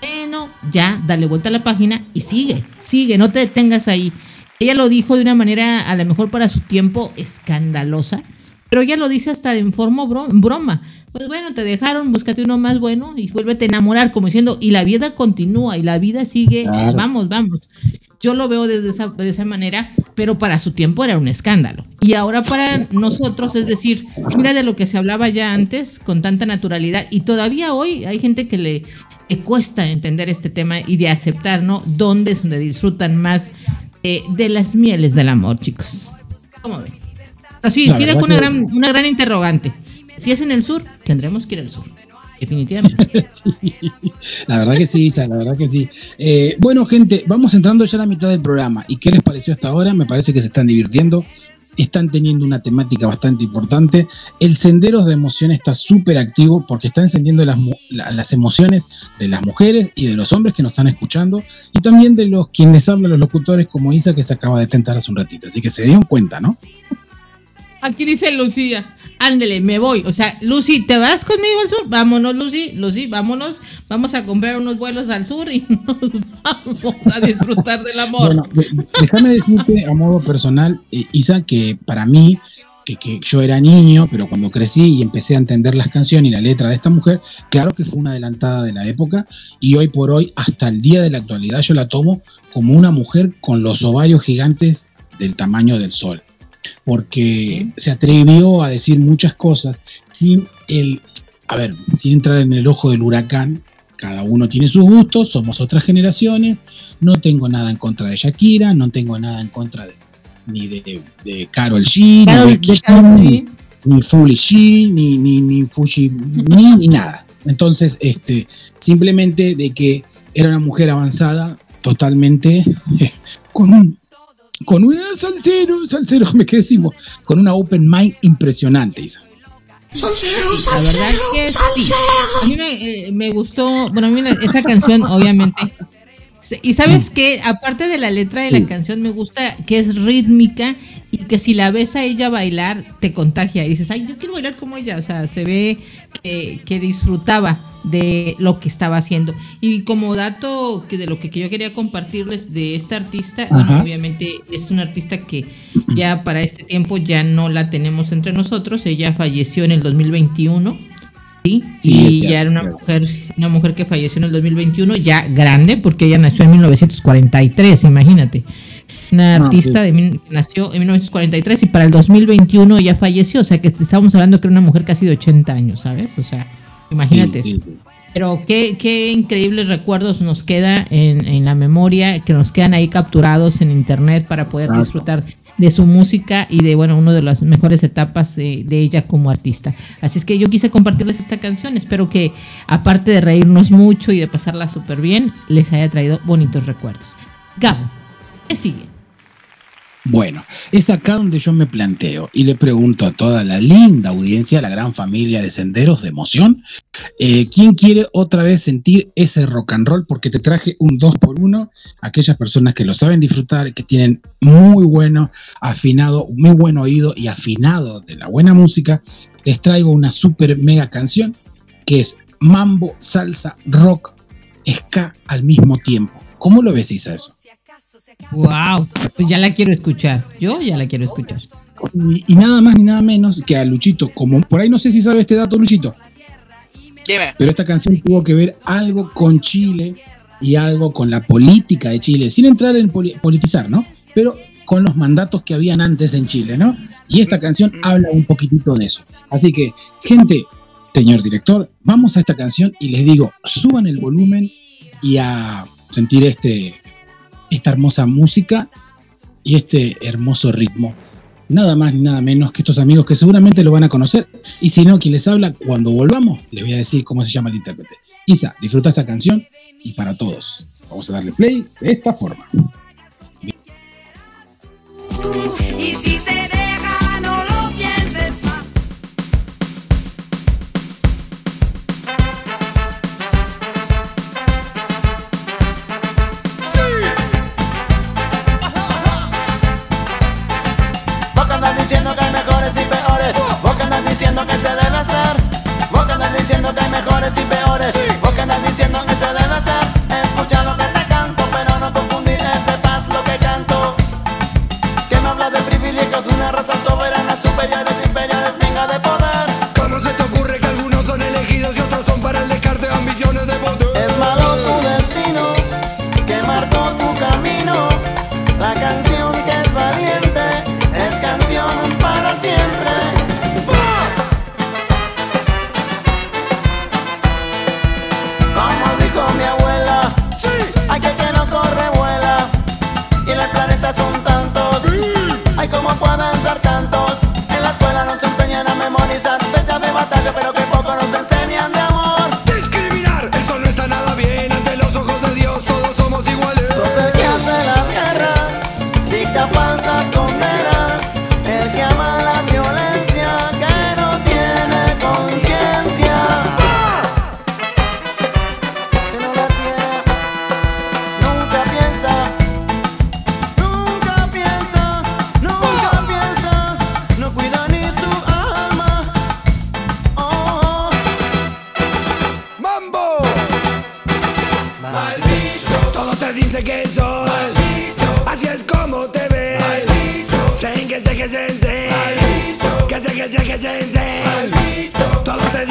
bueno, ya, dale vuelta a la página y sigue, sigue, no te detengas ahí. Ella lo dijo de una manera, a lo mejor para su tiempo, escandalosa, pero ella lo dice hasta en forma broma. Pues bueno, te dejaron, búscate uno más bueno y vuélvete a enamorar, como diciendo, y la vida continúa y la vida sigue, vamos, vamos. Yo lo veo desde esa, de esa manera, pero para su tiempo era un escándalo. Y ahora para nosotros, es decir, mira de lo que se hablaba ya antes con tanta naturalidad, y todavía hoy hay gente que le, cuesta entender este tema y de aceptar, ¿no? Dónde es donde disfrutan más eh, de las mieles del amor, chicos. ¿Cómo ven? Pero sí, sí dejo una gran, una gran interrogante. Si es en el sur, tendremos que ir al sur. Definitivamente. la verdad que sí, la verdad que sí. Eh, bueno, gente, vamos entrando ya a la mitad del programa. ¿Y qué les pareció hasta ahora? Me parece que se están divirtiendo están teniendo una temática bastante importante. El Senderos de Emoción está súper activo porque está encendiendo las, las, emociones de las mujeres y de los hombres que nos están escuchando y también de los quienes hablan, los locutores como Isa que se acaba de tentar hace un ratito. Así que se dieron cuenta, ¿no? Aquí dice Lucía, ándele, me voy. O sea, Lucy, ¿te vas conmigo al sur? Vámonos, Lucy, Lucy, vámonos. Vamos a comprar unos vuelos al sur y nos vamos a disfrutar del amor. Bueno, déjame decirte a modo personal, eh, Isa, que para mí, que, que, yo era niño, pero cuando crecí y empecé a entender las canciones y la letra de esta mujer, claro que fue una adelantada de la época y hoy por hoy, hasta el día de la actualidad, yo la tomo como una mujer con los ovarios gigantes del tamaño del sol porque se atrevió a decir muchas cosas sin el, a ver, sin entrar en el ojo del huracán. Cada uno tiene sus gustos, somos otras generaciones. No tengo nada en contra de Shakira, no tengo nada en contra de, ni de, de Carol G, ni, de ni Fully G, ni, ni, ni Fuji, ni, ni nada. Entonces, este, simplemente de que era una mujer avanzada, totalmente eh, con un con una salsero, salsero, me quedé decimos, con una open mind impresionante, Isa. Salsero, salsero, salsero. A mí me, me, gustó, bueno, a mí esa canción, obviamente. Y sabes que, aparte de la letra de la canción, me gusta que es rítmica y que si la ves a ella bailar, te contagia. Y dices, ay, yo quiero bailar como ella. O sea, se ve que, que disfrutaba de lo que estaba haciendo. Y como dato que de lo que, yo quería compartirles de esta artista, obviamente es una artista que ya para este tiempo ya no la tenemos entre nosotros, ella falleció en el 2021. ¿Sí? y ya era una mujer, una mujer que falleció en el 2021, ya grande, porque ella nació en 1943, imagínate. Una ah, artista de, nació en 1943 y para el 2021 ya falleció, o sea que estamos hablando que era una mujer casi de 80 años, ¿sabes? O sea, Imagínate eso. Pero qué, qué increíbles recuerdos nos queda en, la memoria, que nos quedan ahí capturados en internet para poder disfrutar de su música y de, bueno, una de las mejores etapas de, ella como artista. Así es que yo quise compartirles esta canción. Espero que, aparte de reírnos mucho y de pasarla súper bien, les haya traído bonitos recuerdos. Gabo, ¿qué sigue? Bueno, es acá donde yo me planteo y le pregunto a toda la linda audiencia, la gran familia de senderos de emoción, eh, ¿quién quiere otra vez sentir ese rock and roll? Porque te traje un 2 por 1 aquellas personas que lo saben disfrutar, que tienen muy bueno afinado, muy buen oído y afinado de la buena música, les traigo una super mega canción que es mambo, salsa, rock, ska al mismo tiempo. ¿Cómo lo ves, Isa, eso? Wow, pues ya la quiero escuchar. Yo ya la quiero escuchar. Y, nada más ni nada menos que a Luchito, como por ahí no sé si sabe este dato, Luchito. Pero esta canción tuvo que ver algo con Chile y algo con la política de Chile, sin entrar en politizar, ¿no? Pero con los mandatos que habían antes en Chile, ¿no? Y esta canción habla un poquitito de eso. Así que, gente, señor director, vamos a esta canción y les digo, suban el volumen y a sentir este esta hermosa música y este hermoso ritmo. Nada más ni nada menos que estos amigos que seguramente lo van a conocer. Y si no, quien les habla, cuando volvamos, les voy a decir cómo se llama el intérprete. Isa, disfruta esta canción y para todos. Vamos a darle play de esta forma. Mejores y peores. Vos que andas diciendo que se debe hacer. Que sos. Así es como te ves. Sen que sé que se sé. Que sé que sé que se sé. Todos te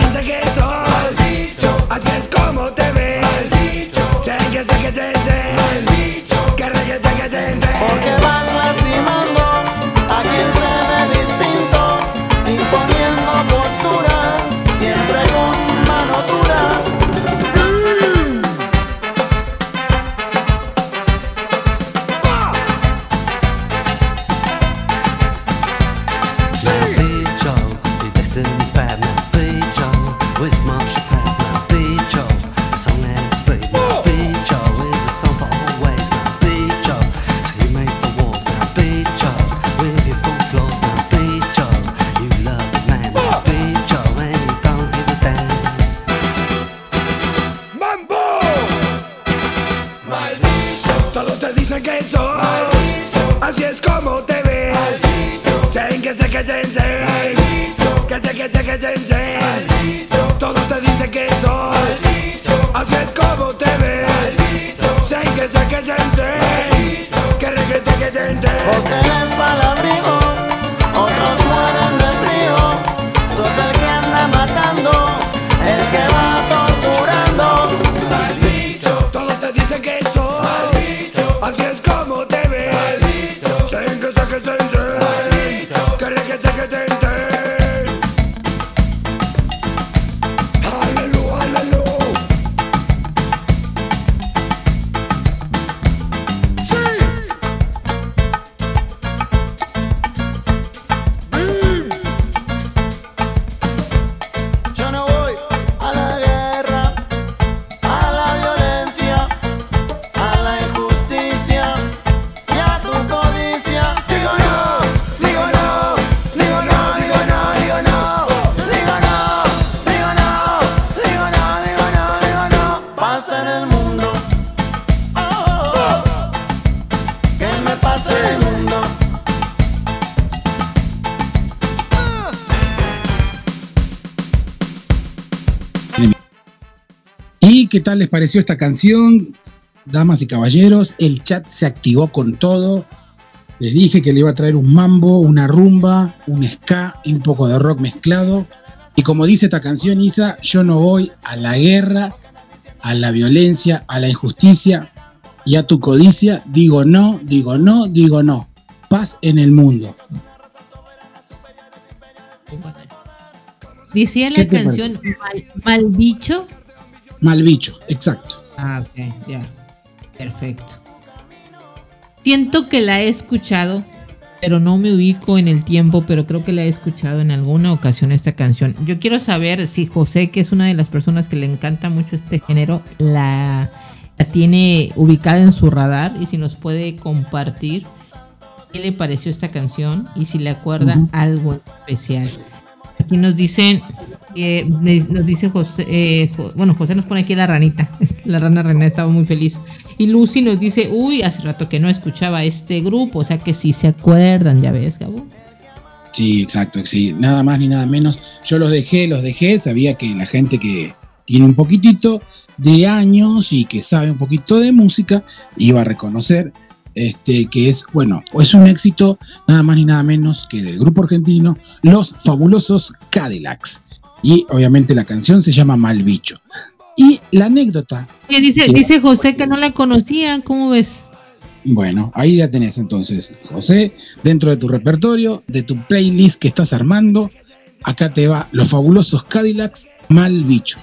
qué tal les pareció esta canción? Damas y caballeros, el chat se activó con todo. Les dije que le iba a traer un mambo, una rumba, un ska y un poco de rock mezclado. Y como dice esta canción, Isa, yo no voy a la guerra, a la violencia, a la injusticia y a tu codicia. Digo no, digo no, digo no. Paz en el mundo. Decía ¿Qué la canción mal, mal bicho. Mal bicho, exacto. Ah, ok, ya. Perfecto. Siento que la he escuchado, pero no me ubico en el tiempo, pero creo que la he escuchado en alguna ocasión esta canción. Yo quiero saber si José, que es una de las personas que le encanta mucho este género, la, la tiene ubicada en su radar y si nos puede compartir qué le pareció esta canción y si le acuerda algo especial. Aquí nos dicen, eh, nos dice José, eh, bueno, José nos pone aquí la ranita, la rana René estaba muy feliz. Y Lucy nos dice, uy, hace rato que no escuchaba este grupo, o sea que sí se acuerdan, ya ves, Gabo. Sí, exacto, sí. Nada más ni nada menos. Yo los dejé, los dejé. Sabía que la gente que tiene un poquitito de años y que sabe un poquito de música iba a reconocer este, que es, bueno, es un éxito nada más ni nada menos que del grupo argentino Los Fabulosos Cadillacs. Y obviamente la canción se llama Mal Bicho. Y la anécdota, dice, Sí. dice José que no la conocía, ¿cómo ves? bueno, ahí ya tenés entonces, José, dentro de tu repertorio, de tu playlist que estás armando, acá te va Los Fabulosos Cadillacs, Mal Bicho.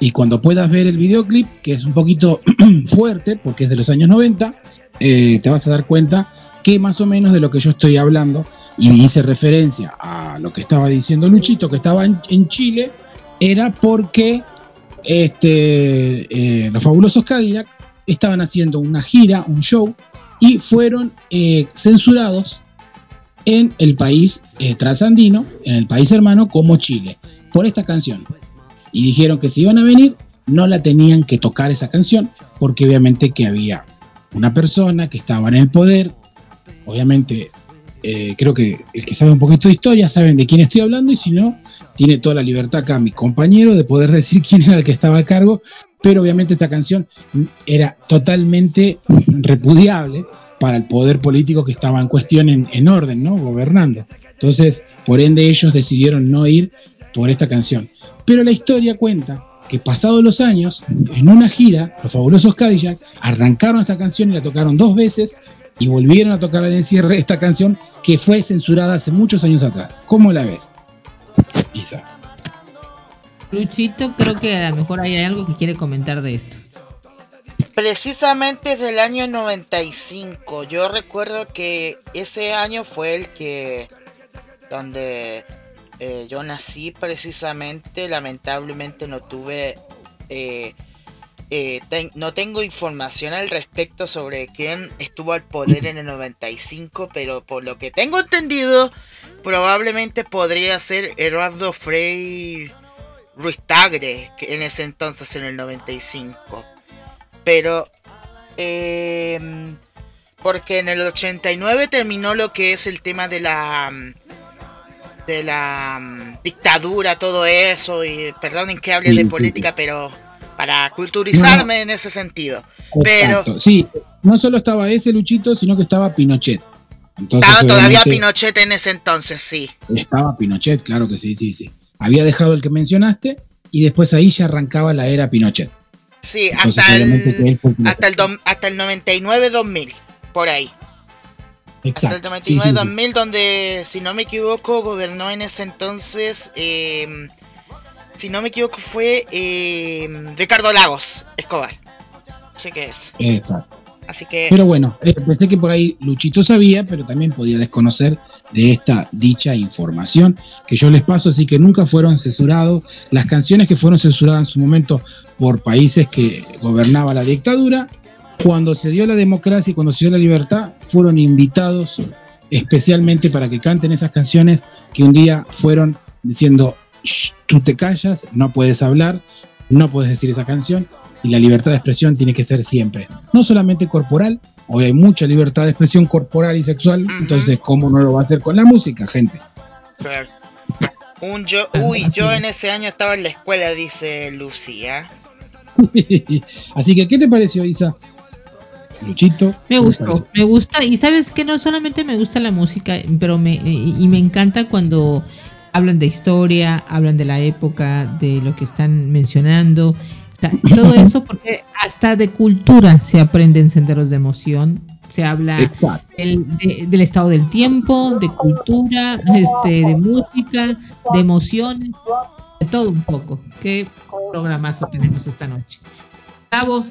Y cuando puedas ver el videoclip, que es un poquito fuerte, porque es de los años 90, eh, te vas a dar cuenta que más o menos de lo que yo estoy hablando y hice referencia a lo que estaba diciendo Luchito, que estaba en, Chile, era porque este, eh, los fabulosos Cadillac estaban haciendo una gira, un show, y fueron eh, censurados en el país trasandino, en el país hermano como Chile, por esta canción. Y dijeron que si iban a venir, no la tenían que tocar esa canción, porque obviamente que había una persona que estaba en el poder, obviamente eh, creo que el que sabe un poquito de historia saben de quién estoy hablando y si no, tiene toda la libertad acá mi compañero de poder decir quién era el que estaba a cargo, pero obviamente esta canción era totalmente repudiable para el poder político que estaba en cuestión en, orden, ¿no? Gobernando. Entonces, por ende ellos decidieron no ir por esta canción. Pero la historia cuenta que pasados los años, en una gira, los fabulosos Cadillac arrancaron esta canción y la tocaron dos veces y volvieron a tocar en cierre esta canción que fue censurada hace muchos años atrás. ¿Cómo la ves? Isa. Luchito, creo que a lo mejor hay algo que quiere comentar de esto. Precisamente desde el año 95. Yo recuerdo que ese año fue el que. donde eh, yo nací precisamente. Lamentablemente no tuve. Eh, eh, no tengo información al respecto sobre quién estuvo al poder en el 95, pero por lo que tengo entendido, probablemente podría ser Eduardo Frei Ruiz Tagre, en ese entonces en el 95. Pero, em, porque en el 89 terminó lo que es el tema de la de la mm, dictadura, todo eso, y perdonen que hable de política, pero para culturizarme en ese sentido. Pero sí, no solo estaba ese Luchito, sino que estaba Pinochet. estaba todavía Pinochet en ese entonces, sí. Estaba Pinochet, claro que sí, sí, sí. Había dejado el que mencionaste y después ahí ya arrancaba la era Pinochet. Sí, hasta, el, hasta, el hasta el 99-2000, por ahí. Exacto. Hasta el 99-2000, donde, si no me equivoco, gobernó en ese entonces eh, si no me equivoco, fue eh, Ricardo Lagos Escobar. Así que es. Exacto. Así que... Pero bueno, eh, pensé que por ahí Luchito sabía, pero también podía desconocer de esta dicha información que yo les paso, así que nunca fueron censurados. Las canciones que fueron censuradas en su momento por países que gobernaba la dictadura, cuando se dio la democracia y cuando se dio la libertad, fueron invitados especialmente para que canten esas canciones que un día fueron diciendo tú te callas, no puedes hablar, no puedes decir esa canción y la libertad de expresión tiene que ser siempre, no solamente corporal, hoy hay mucha libertad de expresión corporal y sexual, entonces ¿cómo no lo va a hacer con la música, gente? Un yo, uy, yo en ese año estaba en la escuela, dice Lucía. Así que, ¿qué te pareció, Isa? Luchito. Me gustó, me gusta. Y sabes que no solamente me gusta la música, pero me, y me encanta cuando hablan de historia, hablan de la época, de lo que están mencionando, todo eso porque hasta de cultura se aprenden senderos de emoción, se habla del, estado del tiempo, de cultura, este, de música, de emociones, de todo un poco. Qué programazo tenemos esta noche. Gabo,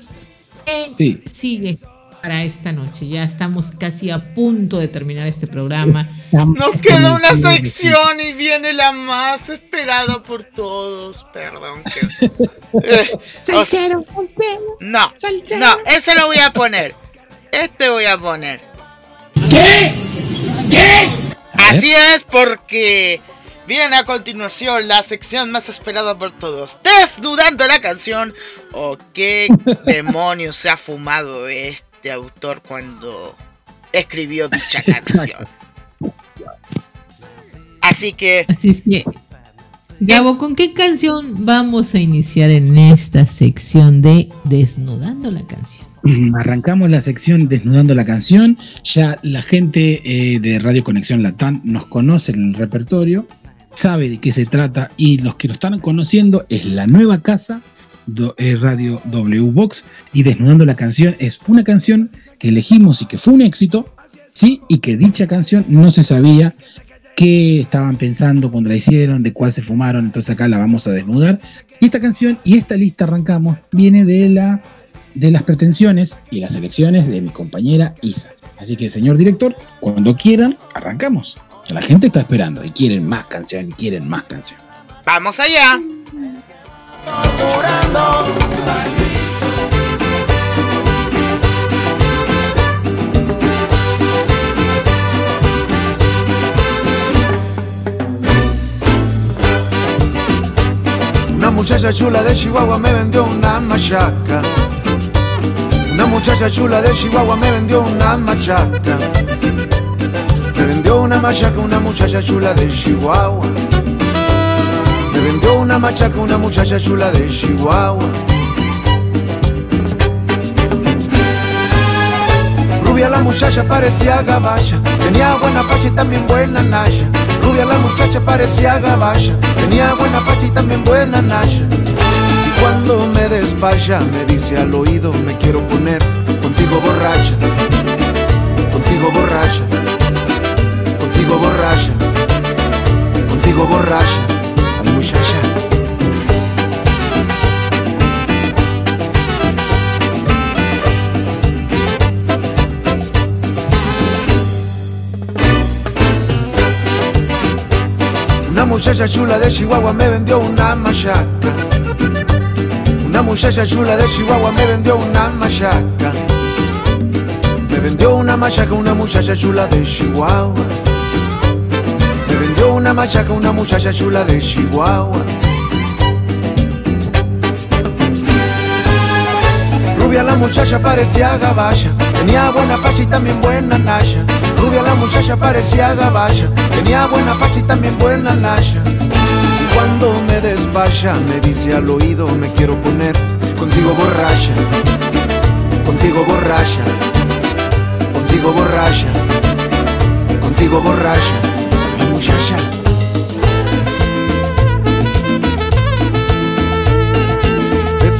¿qué sigue? Para esta noche. Ya estamos casi a punto de terminar este programa. Nos queda una sección y viene la más esperada por todos. Perdón. Que... Eh, no, no, ese lo voy a poner. Este voy a poner. ¿Qué? ¿Qué? Así es porque viene a continuación la sección más esperada por todos. Desnudando la canción. ¿O qué demonios se ha fumado este? Este autor cuando escribió dicha canción. Así que. Así es que. Gabo, ¿con qué canción vamos a iniciar en esta sección de Desnudando la canción? Arrancamos la sección Desnudando la canción. Ya la gente eh, de Radio Conexión Latán nos conoce en el repertorio, sabe de qué se trata y los que lo están conociendo es la nueva casa eh, Radio W Box y Desnudando la canción es una canción que elegimos y que fue un éxito, ¿sí? Y que dicha canción no se sabía qué estaban pensando cuando la hicieron, de cuál se fumaron, entonces acá la vamos a desnudar. Y esta canción y esta lista arrancamos viene de la de las pretensiones y las elecciones de mi compañera Isa. Así que, señor director, cuando quieran, arrancamos. La gente está esperando y quieren más canciones y quieren más canciones. ¡Vamos allá! Una muchacha chula de Chihuahua me vendió una machaca. Una muchacha chula de Chihuahua me vendió una machaca. Me vendió una machaca una muchacha chula de Chihuahua. Una machaca una muchacha chula de Chihuahua. Rubia la muchacha parecía gabacha, tenía buena facha y también buena naya. Rubia la muchacha parecía gabacha, tenía buena facha y también buena naya. Y cuando me despacha me dice al oído me quiero poner contigo borracha, contigo borracha, contigo borracha, contigo borracha, muchacha. Muchacha chula de Chihuahua me vendió una machaca. Una muchacha chula de Chihuahua me vendió una machaca. Me vendió una machaca una muchacha chula de Chihuahua. Me vendió una machaca una muchacha chula de Chihuahua. Rubia la muchacha parecía gabacha, tenía buena facha y también buena naya. La muchacha parecía gabacha, tenía buena facha y también buena naya. Y cuando me despacha me dice al oído me quiero poner contigo borracha, contigo borracha, contigo borracha, contigo borracha, muchacha.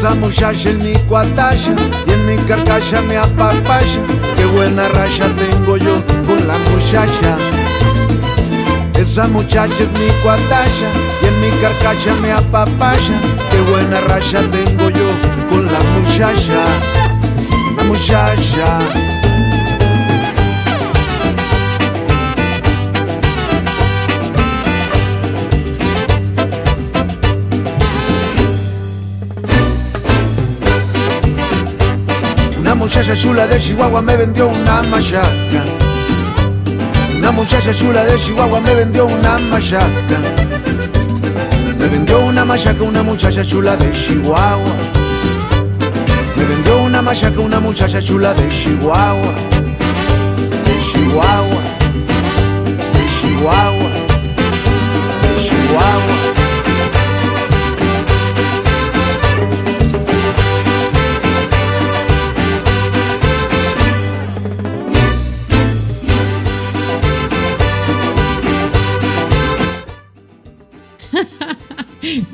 Esa muchacha es mi cuatacha y en mi carcacha me apapacha. Qué buena racha tengo yo con la muchacha. Esa muchacha es mi cuatacha y en mi carcacha me apapacha. Qué buena racha tengo yo con la muchacha. La muchacha. Muchacha chula de Chihuahua me vendió una machaca. Una muchacha chula de Chihuahua me vendió una machaca. Me vendió una machaca una muchacha chula de Chihuahua. Me vendió una machaca una muchacha chula de Chihuahua. De Chihuahua. De Chihuahua. De Chihuahua.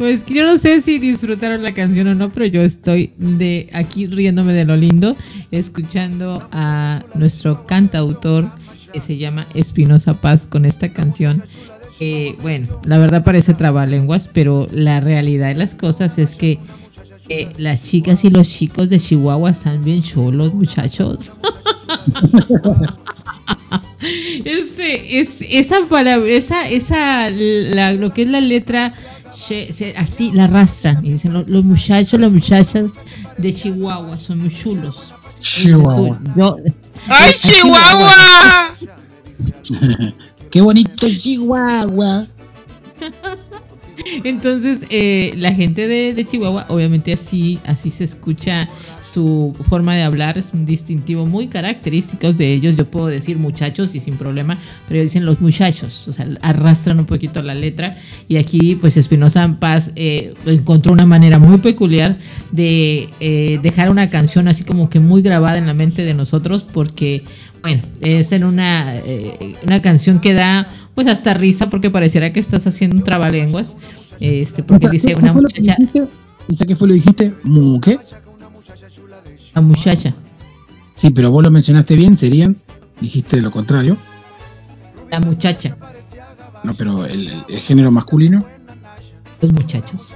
Pues yo no sé si disfrutaron la canción o no, pero yo estoy de aquí riéndome de lo lindo, escuchando a nuestro cantautor que se llama Espinosa Paz con esta canción. Eh, bueno, la verdad parece trabalenguas, pero la realidad de las cosas es que eh, las chicas y los chicos de Chihuahua están bien chulos, muchachos. Este, es, esa palabra, esa, esa, lo que es la letra, che- se- así la arrastran. Y dicen, "Lo- los, muchachos, las muchachas de Chihuahua son muy chulos. Chihuahua. Yo- ¡Ay, Chihuahua! Qué bonito Chihuahua. Entonces, eh, la gente de, Chihuahua, obviamente así, así se escucha su forma de hablar, es un distintivo muy característico de ellos. Yo puedo decir muchachos y sin problema, pero dicen los muchachos, o sea, arrastran un poquito la letra. Y aquí, pues Espinosa Paz eh, encontró una manera muy peculiar de eh, dejar una canción así como que muy grabada en la mente de nosotros, porque, bueno, es en una, una canción que da pues hasta risa porque pareciera que estás haciendo un trabalenguas. Este, porque dice una muchacha? ¿Isa qué fue lo dijiste? ¿Mu qué? la muchacha, Sí, pero vos lo mencionaste bien, serían, dijiste lo contrario. la muchacha, No, pero el, el género masculino. los muchachos.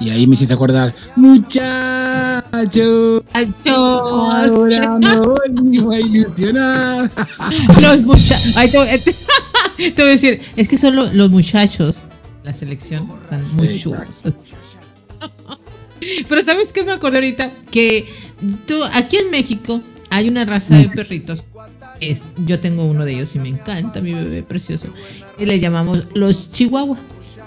Y ahí me hiciste acordar, muchacho. Ahora me vuelvo a ilusionar. Los muchachos. Te voy a decir, es que son lo- los muchachos, la selección, están muy Sí, chulos. Pero ¿sabes qué me acordé ahorita? Que tú, aquí en México hay una raza de perritos. Es, yo tengo uno de ellos y me encanta, mi bebé precioso. Y le llamamos los chihuahua.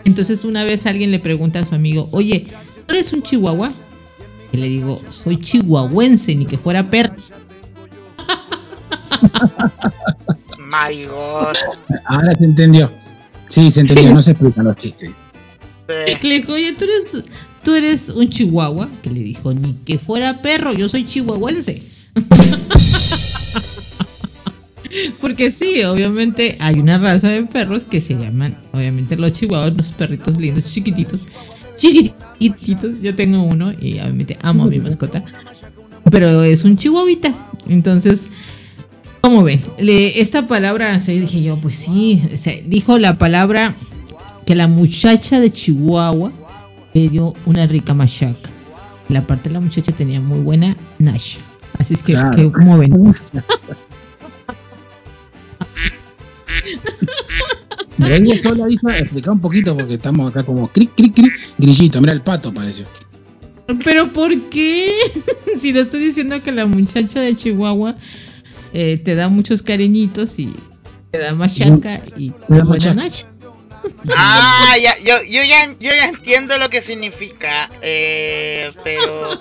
Entonces una vez alguien le pregunta a su amigo, oye, ¿tú eres un chihuahua? Y le digo, soy chihuahuense, ni que fuera perro. My God. Ahora se entendió. Sí, se entendió, no se explican los chistes. Sí. Le dijo, oye, ¿tú eres, tú eres un chihuahua. Que le dijo, ni que fuera perro, yo soy chihuahuense. Porque sí, obviamente hay una raza de perros que se llaman, obviamente los chihuahuas, los perritos lindos, chiquititos, chiquititos. Yo tengo uno y obviamente amo a mi mascota. Pero es un chihuahuita. Entonces, ¿cómo ven? Le- esta palabra, o sea, yo dije yo, pues sí, o sea, dijo la palabra que la muchacha de Chihuahua le dio una rica machaca. La parte de la muchacha tenía muy buena nasha. Así es que, Claro. que ¿cómo ven? Me vengo sola, hija, explica un poquito porque estamos acá como cric, cric, cric, grillito. Mira, el pato pareció. Pero ¿por qué? si le estoy diciendo que la muchacha de Chihuahua eh, te da muchos cariñitos y te da machaca y te da machaca. Ah, ya, yo, yo, ya, yo ya entiendo lo que significa, eh, pero,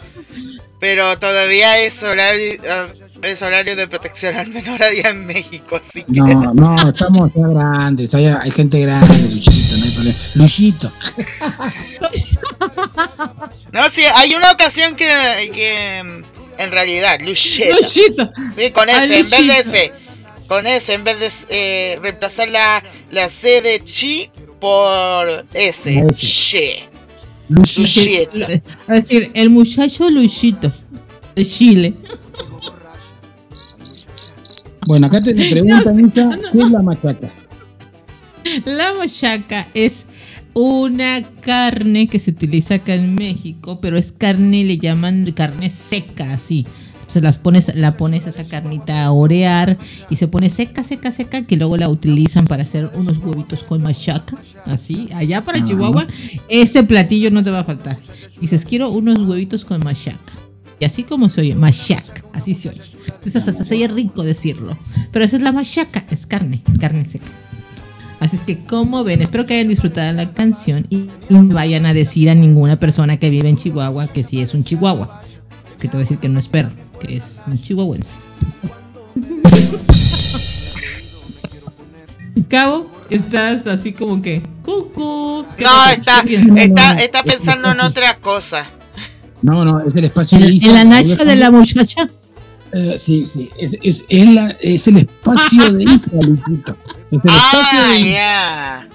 pero todavía es horario, es horario de protección al menor allá en México, así que... No, no, estamos ya grandes. Hay, hay gente grande, Luchito, no hay problema. Luchito. No, sí, hay una ocasión que, que en realidad, Lucheta. Luchito. Sí, con ese, en vez de Luchito. ese. Con ese, en vez de eh, reemplazar la, la C de chi por S. Ese. Che. Luchito. Es decir, el muchacho Luchito de Chile. Bueno, acá te preguntan, hija, ¿qué es la machaca? La machaca es una carne que se utiliza acá en México, pero es carne, le llaman carne seca, así. Entonces las pones, la pones esa carnita a orear y se pone seca, seca, seca, que luego la utilizan para hacer unos huevitos con machaca, así. Allá para Chihuahua, ese platillo no te va a faltar. Dices, quiero unos huevitos con machaca. Y así como se oye, machaca, así se oye. Entonces hasta se oye rico decirlo. Pero esa es la machaca, es carne, carne seca. Así es que, como ven, espero que hayan disfrutado la canción y, y no vayan a decir a ninguna persona que vive en Chihuahua que sí es un chihuahua. Que te voy a decir que no es perro, que es un chihuahuense. Cabo, estás así como que, cucu. ¿Qué No, está, está, está pensando en otra cosa. No, no, es el espacio ¿En, de Isa. en la Ahí nacha estamos. de la muchacha? Eh, sí, sí, es, es, es, la- es el espacio de Isa, Luchito. Es el espacio Ah, de ya.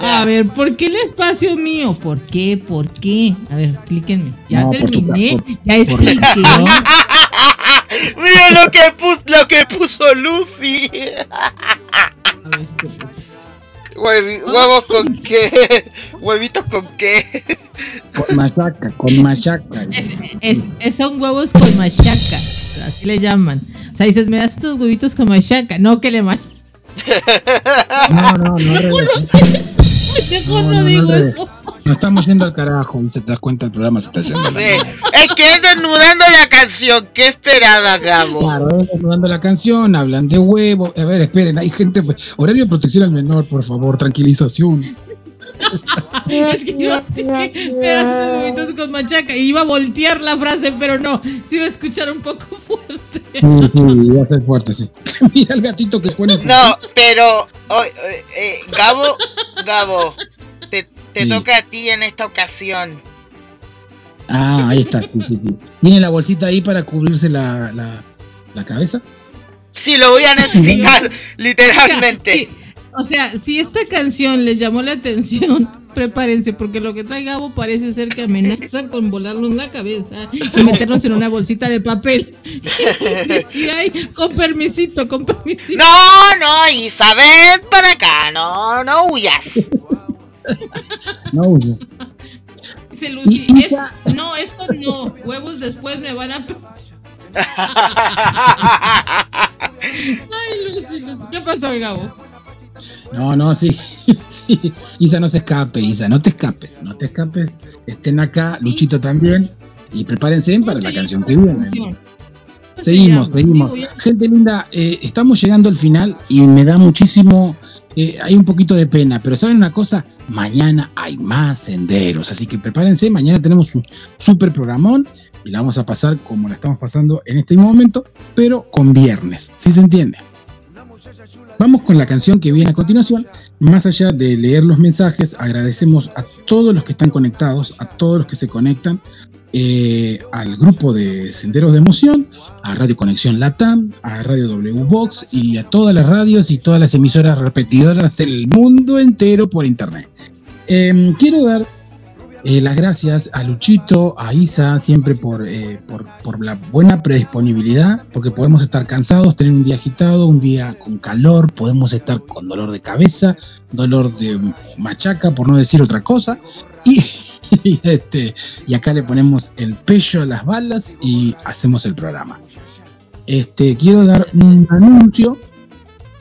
A ver, ¿por qué el espacio mío? ¿Por qué? ¿Por qué? A ver, explíquenme. Ya No, terminé, por- ya expliqué. Mira lo que puso, lo que puso Lucy. A ver, huevos con qué. Huevitos con qué. Con machaca, con machaca. Es, es- es- son huevos con machaca, así le llaman. O sea, dices, me das estos huevitos con machaca, no que le ma- No, no, no, No, no, no, no, digo eso. Nos estamos yendo al carajo, y se te das cuenta el programa se está yendo. Sí. Es que es desnudando la canción. ¿Qué esperaba, Gabo? Claro, están dando la canción, hablan de huevo. A ver, esperen, hay gente. Horario de protección al menor, por favor, tranquilización. Es que me das estos huevitos con machaca. Y iba a voltear la frase, pero no. Sí iba a escuchar un poco fuerte. Sí, sí, va a ser fuerte, sí. Mira el gatito que pone. No, pero. oh, eh, Gabo, Gabo. Te, toca a ti en esta ocasión. Ah, ahí está. sí, sí, sí. ¿Tiene la bolsita ahí para cubrirse la, la, la cabeza? Sí, lo voy a necesitar, literalmente. o sea, si esta canción les llamó la atención, prepárense, porque lo que trae Gabo parece ser que amenaza con volarnos la cabeza y meternos en una bolsita de papel. Y decir, ay, con permisito, con permisito. No, no, Isabel, para acá, no, no huyas. No, huyo. Dice Lucy, es, no, eso no. Huevos después me van a. Ay, Lucy, Lucy. ¿Qué pasó, Gabo? No, no, sí, sí. Isa, no se escape, Isa, no te escapes, no te escapes. Estén acá, Luchito también. Y prepárense para la canción que viene. Seguimos, seguimos. Gente linda, eh, estamos llegando al final y me da muchísimo, eh, hay un poquito de pena, pero ¿saben una cosa? Mañana hay más senderos, así que prepárense, mañana tenemos un super programón y la vamos a pasar como la estamos pasando en este momento, pero con viernes, ¿sí se entiende? Vamos con la canción que viene a continuación. Más allá de leer los mensajes, agradecemos a todos los que están conectados, a todos los que se conectan, eh, al grupo de Senderos de Emoción, a Radio Conexión Latam, a Radio W Box y a todas las radios y todas las emisoras repetidoras del mundo entero por internet. Em, quiero dar eh, las gracias a Luchito, a Isa, siempre por, eh, por, por, la buena predisponibilidad, porque podemos estar cansados, tener un día agitado, un día con calor, podemos estar con dolor de cabeza, dolor de machaca, por no decir otra cosa. Y y, este, y acá le ponemos el pecho a las balas y hacemos el programa. Este, quiero dar un anuncio,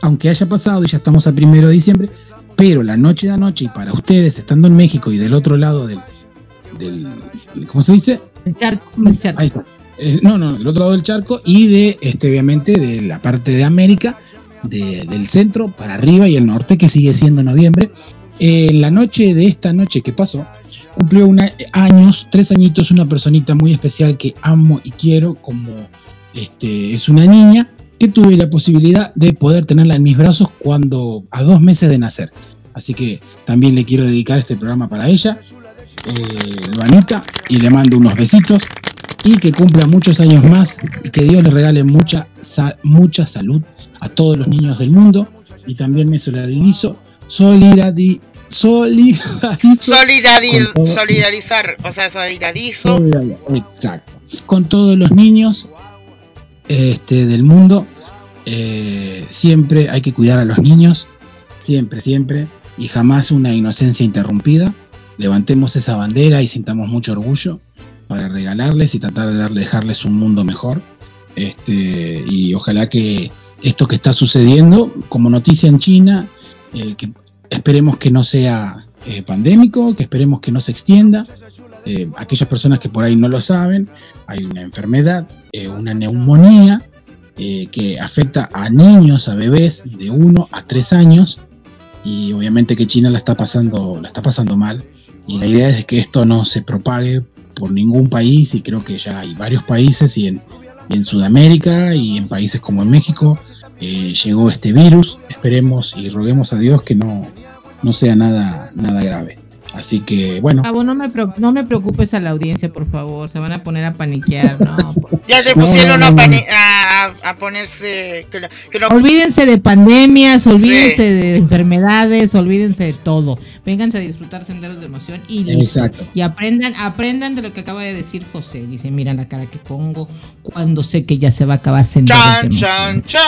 aunque haya pasado y ya estamos a primero de diciembre, pero la noche de anoche y para ustedes, estando en México y del otro lado del, del ¿cómo se dice? El charco, Ahí está. Eh, no, no, del otro lado del charco y de, este, obviamente, de la parte de América, del centro para arriba y el norte, que sigue siendo noviembre. En la noche de esta noche que pasó, cumplió una, años, tres añitos, una personita muy especial que amo y quiero, como este, es una niña, que tuve la posibilidad de poder tenerla en mis brazos cuando a dos meses de nacer. Así que también le quiero dedicar este programa para ella, eh, y le mando unos besitos y que cumpla muchos años más y que Dios le regale mucha, mucha salud a todos los niños del mundo y también me solidarizo, solidarizo solidarizar, o sea, solidarizo. Exacto. Con todos los niños este, del mundo, eh, siempre hay que cuidar a los niños, siempre, siempre, y jamás una inocencia interrumpida. Levantemos esa bandera y sintamos mucho orgullo para regalarles y tratar de darle, dejarles un mundo mejor. Este, y ojalá que esto que está sucediendo, como noticia en China, eh, que Esperemos que no sea eh, pandémico, que esperemos que no se extienda. Eh, aquellas personas que por ahí no lo saben, hay una enfermedad, eh, una neumonía que afecta a niños, a bebés de 1 a 3 años y obviamente que China la está pasando, la está pasando mal y la idea es que esto no se propague por ningún país y creo que ya hay varios países y en, y en Sudamérica y en países como en México llegó este virus. Esperemos y roguemos a Dios que no, no sea nada, nada grave. Así que, bueno. no me, no me preocupes a la audiencia, por favor. Se van a poner a paniquear, ¿no? ya se pusieron a, ponerse. Olvídense de pandemias, olvídense de enfermedades, olvídense de todo. Vénganse a disfrutar senderos de emoción y Exacto. Y aprendan, aprendan de lo que acaba de decir José. Dice: Mira la cara que pongo cuando sé que ya se va a acabar senderos de emoción. Chan,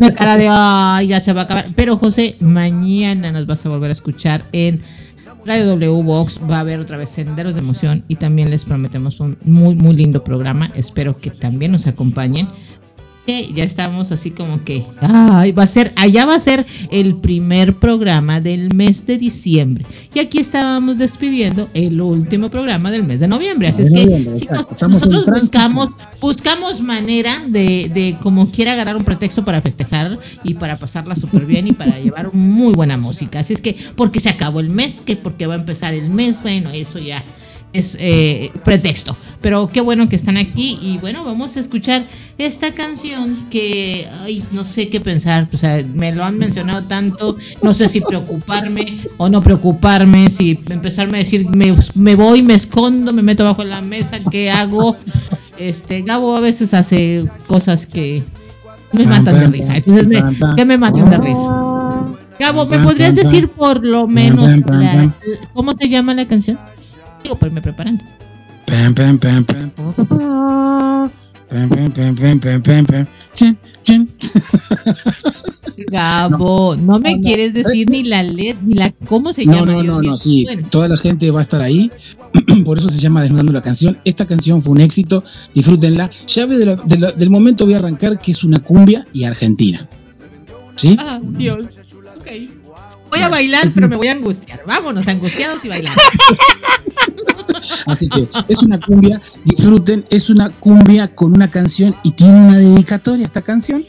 La cara de ay, ya se va a acabar. Pero José, mañana nos vas a volver a escuchar escuchar en Radio W Box. Va a haber otra vez Senderos de Emoción y también les prometemos un muy, muy lindo programa. Espero que también nos acompañen ya estamos así como que, ay, va a ser, allá va a ser el primer programa del mes de diciembre. Y aquí estábamos despidiendo el último programa del mes de noviembre. Así es que, chicos, nosotros buscamos, buscamos manera de, de como quiera agarrar un pretexto para festejar y para pasarla súper bien y para llevar muy buena música. Así es que, porque se acabó el mes, que porque va a empezar el mes, bueno, eso ya es eh, pretexto. Pero qué bueno que están aquí y bueno, vamos a escuchar esta canción que, ay, no sé qué pensar, o sea, me lo han mencionado tanto, no sé si preocuparme o no preocuparme, si empezarme a decir, me, me voy, me escondo, me meto bajo la mesa, ¿qué hago? Este, Gabo a veces hace cosas que me matan de risa, entonces me, que me matan de risa. Gabo, ¿me podrías decir por lo menos cómo se llama la canción? Digo, pues me preparando. Gabo, no me quieres decir ni la LED, ni la cómo se llama. No, no, no, sí. Toda la gente va a estar ahí. Por eso se llama Desnudando la canción. Esta canción fue un éxito. Disfrútenla. Llave del momento voy a arrancar que es una cumbia y argentina. ¿Sí? Ah, Dios. Ok. Voy a bailar, pero me voy a angustiar. Vámonos, angustiados y bailando. Así que es una cumbia, disfruten, es una cumbia con una canción y tiene una dedicatoria esta canción.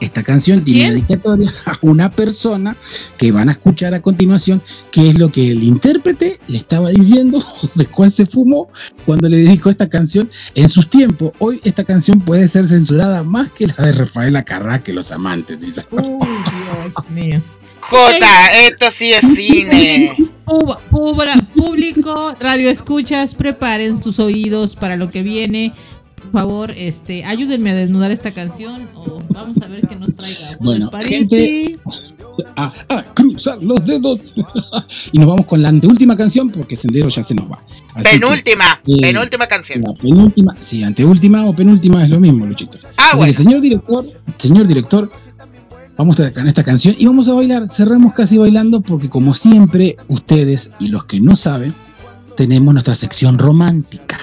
Esta canción tiene una dedicatoria a una persona que van a escuchar a continuación, que es lo que el intérprete le estaba diciendo, de cuál se fumó cuando le dedicó esta canción en sus tiempos. Hoy esta canción puede ser censurada más que la de Rafaela Carrá, que los amantes. Dios mío. Jota, esto sí es cine. público, radio escuchas, preparen sus oídos para lo que viene. Por favor, este, ayúdenme a desnudar esta canción o vamos a ver qué nos traiga. Bueno, gente, a, cruzar los dedos. y nos vamos con la anteúltima canción porque Sendero ya se nos va. penúltima, eh, penúltima canción. La penúltima, sí, anteúltima o penúltima es lo mismo, Luchito. Ah, bueno. señor director, señor director, Vamos a esta canción y vamos a bailar. Cerramos casi bailando porque como siempre ustedes y los que no saben, tenemos nuestra sección romántica.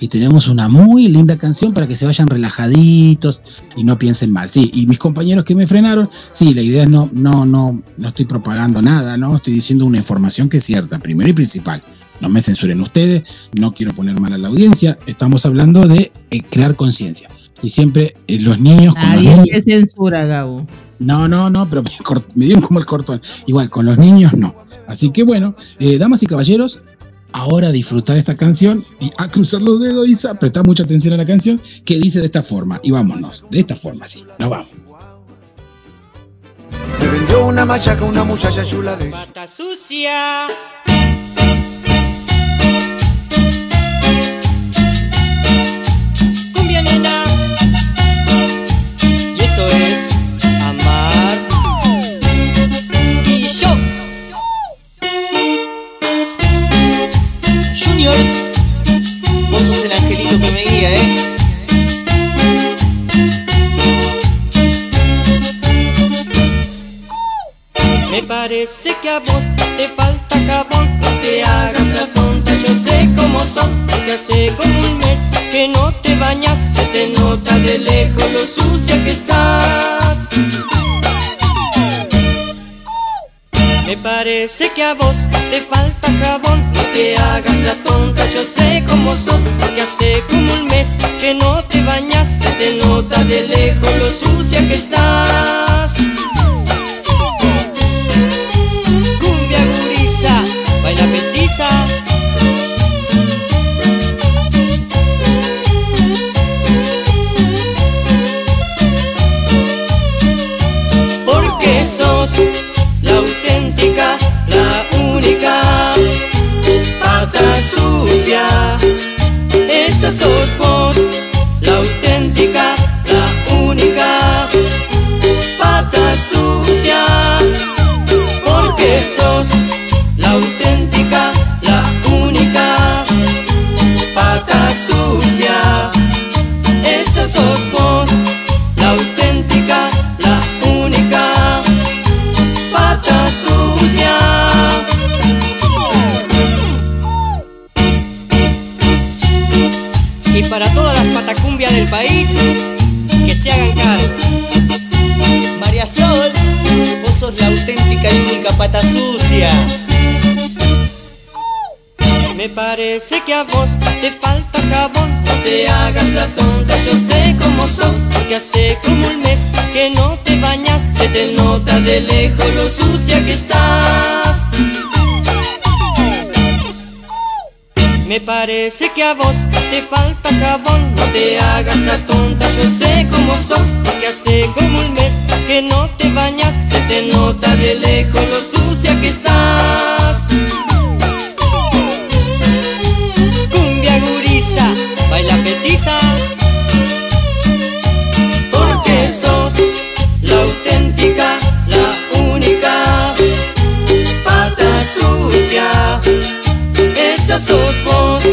Y tenemos una muy linda canción para que se vayan relajaditos y no piensen mal. Sí, y mis compañeros que me frenaron, sí, la idea es no, no, no, no estoy propagando nada, no, estoy diciendo una información que es cierta, primero y principal. No me censuren ustedes, no quiero poner mal a la audiencia, estamos hablando de eh, crear conciencia. Y siempre eh, los niños... Nadie los censura, Gabo. No, no, no, pero me, dieron como el cortón. Igual, con los niños no. Así que bueno, eh, damas y caballeros, ahora disfrutar esta canción y a cruzar los dedos y prestar mucha atención a la canción que dice de esta forma. Y vámonos, de esta forma, sí, nos vamos. Me vendió una machaca una muchacha chula de pata sucia. Parece que a vos te falta jabón, no te hagas la tonta, yo sé cómo son, porque hace como un mes que no te bañas, se te nota de lejos lo sucia que estás. Me parece que a vos te falta jabón. No te hagas la tonta, yo sé cómo son. Porque hace como un mes que no te bañas. Se te nota de lejos lo sucia que estás baila petiza Porque sos la auténtica, la única, pata sucia. Esa sos vos, la auténtica, la única, pata sucia. Porque sos auténtica, la única, pata sucia. Esa sos vos, la auténtica, la única sucia. Y para todas las patacumbias del país, que se hagan cargo. María Sol, vos sos la auténtica y única pata sucia. Me parece que a vos te falta jabón. No te hagas la tonta, yo sé cómo sos. Porque hace como un mes que no te bañas. Se te nota de lejos lo sucia que estás. Me parece que a vos te falta jabón. No te hagas la tonta, yo sé cómo sos. Porque hace como un mes que no te bañas. Se te nota de lejos lo sucia que estás baila petiza. Porque sos la auténtica, la única, pata sucia. Esa sos vos,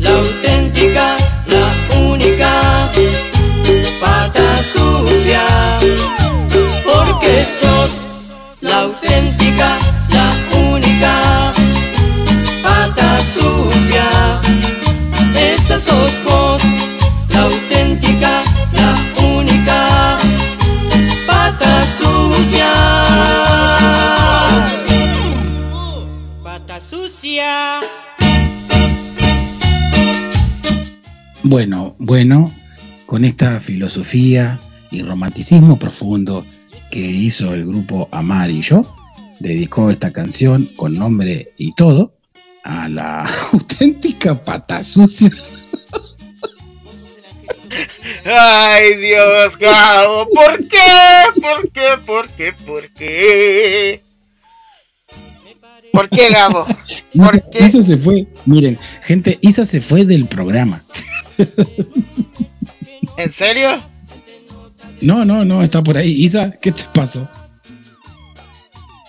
la auténtica, la única, pata sucia. Porque sos la auténtica, la única, pata sucia la auténtica, la única, pata sucia. Pata sucia. Bueno, bueno, con esta filosofía y romanticismo profundo que hizo el grupo Amar y yo, dedicó esta canción con nombre y todo a la auténtica pata sucia. Ay, Dios, Gabo, ¿por qué? ¿Por qué? ¿Por qué? ¿Por qué? ¿Por qué, Gabo? ¿Por Isa, qué? Isa se fue. Miren, gente, Isa se fue del programa. ¿En serio? No, no, no, está por ahí. Isa, ¿qué te pasó?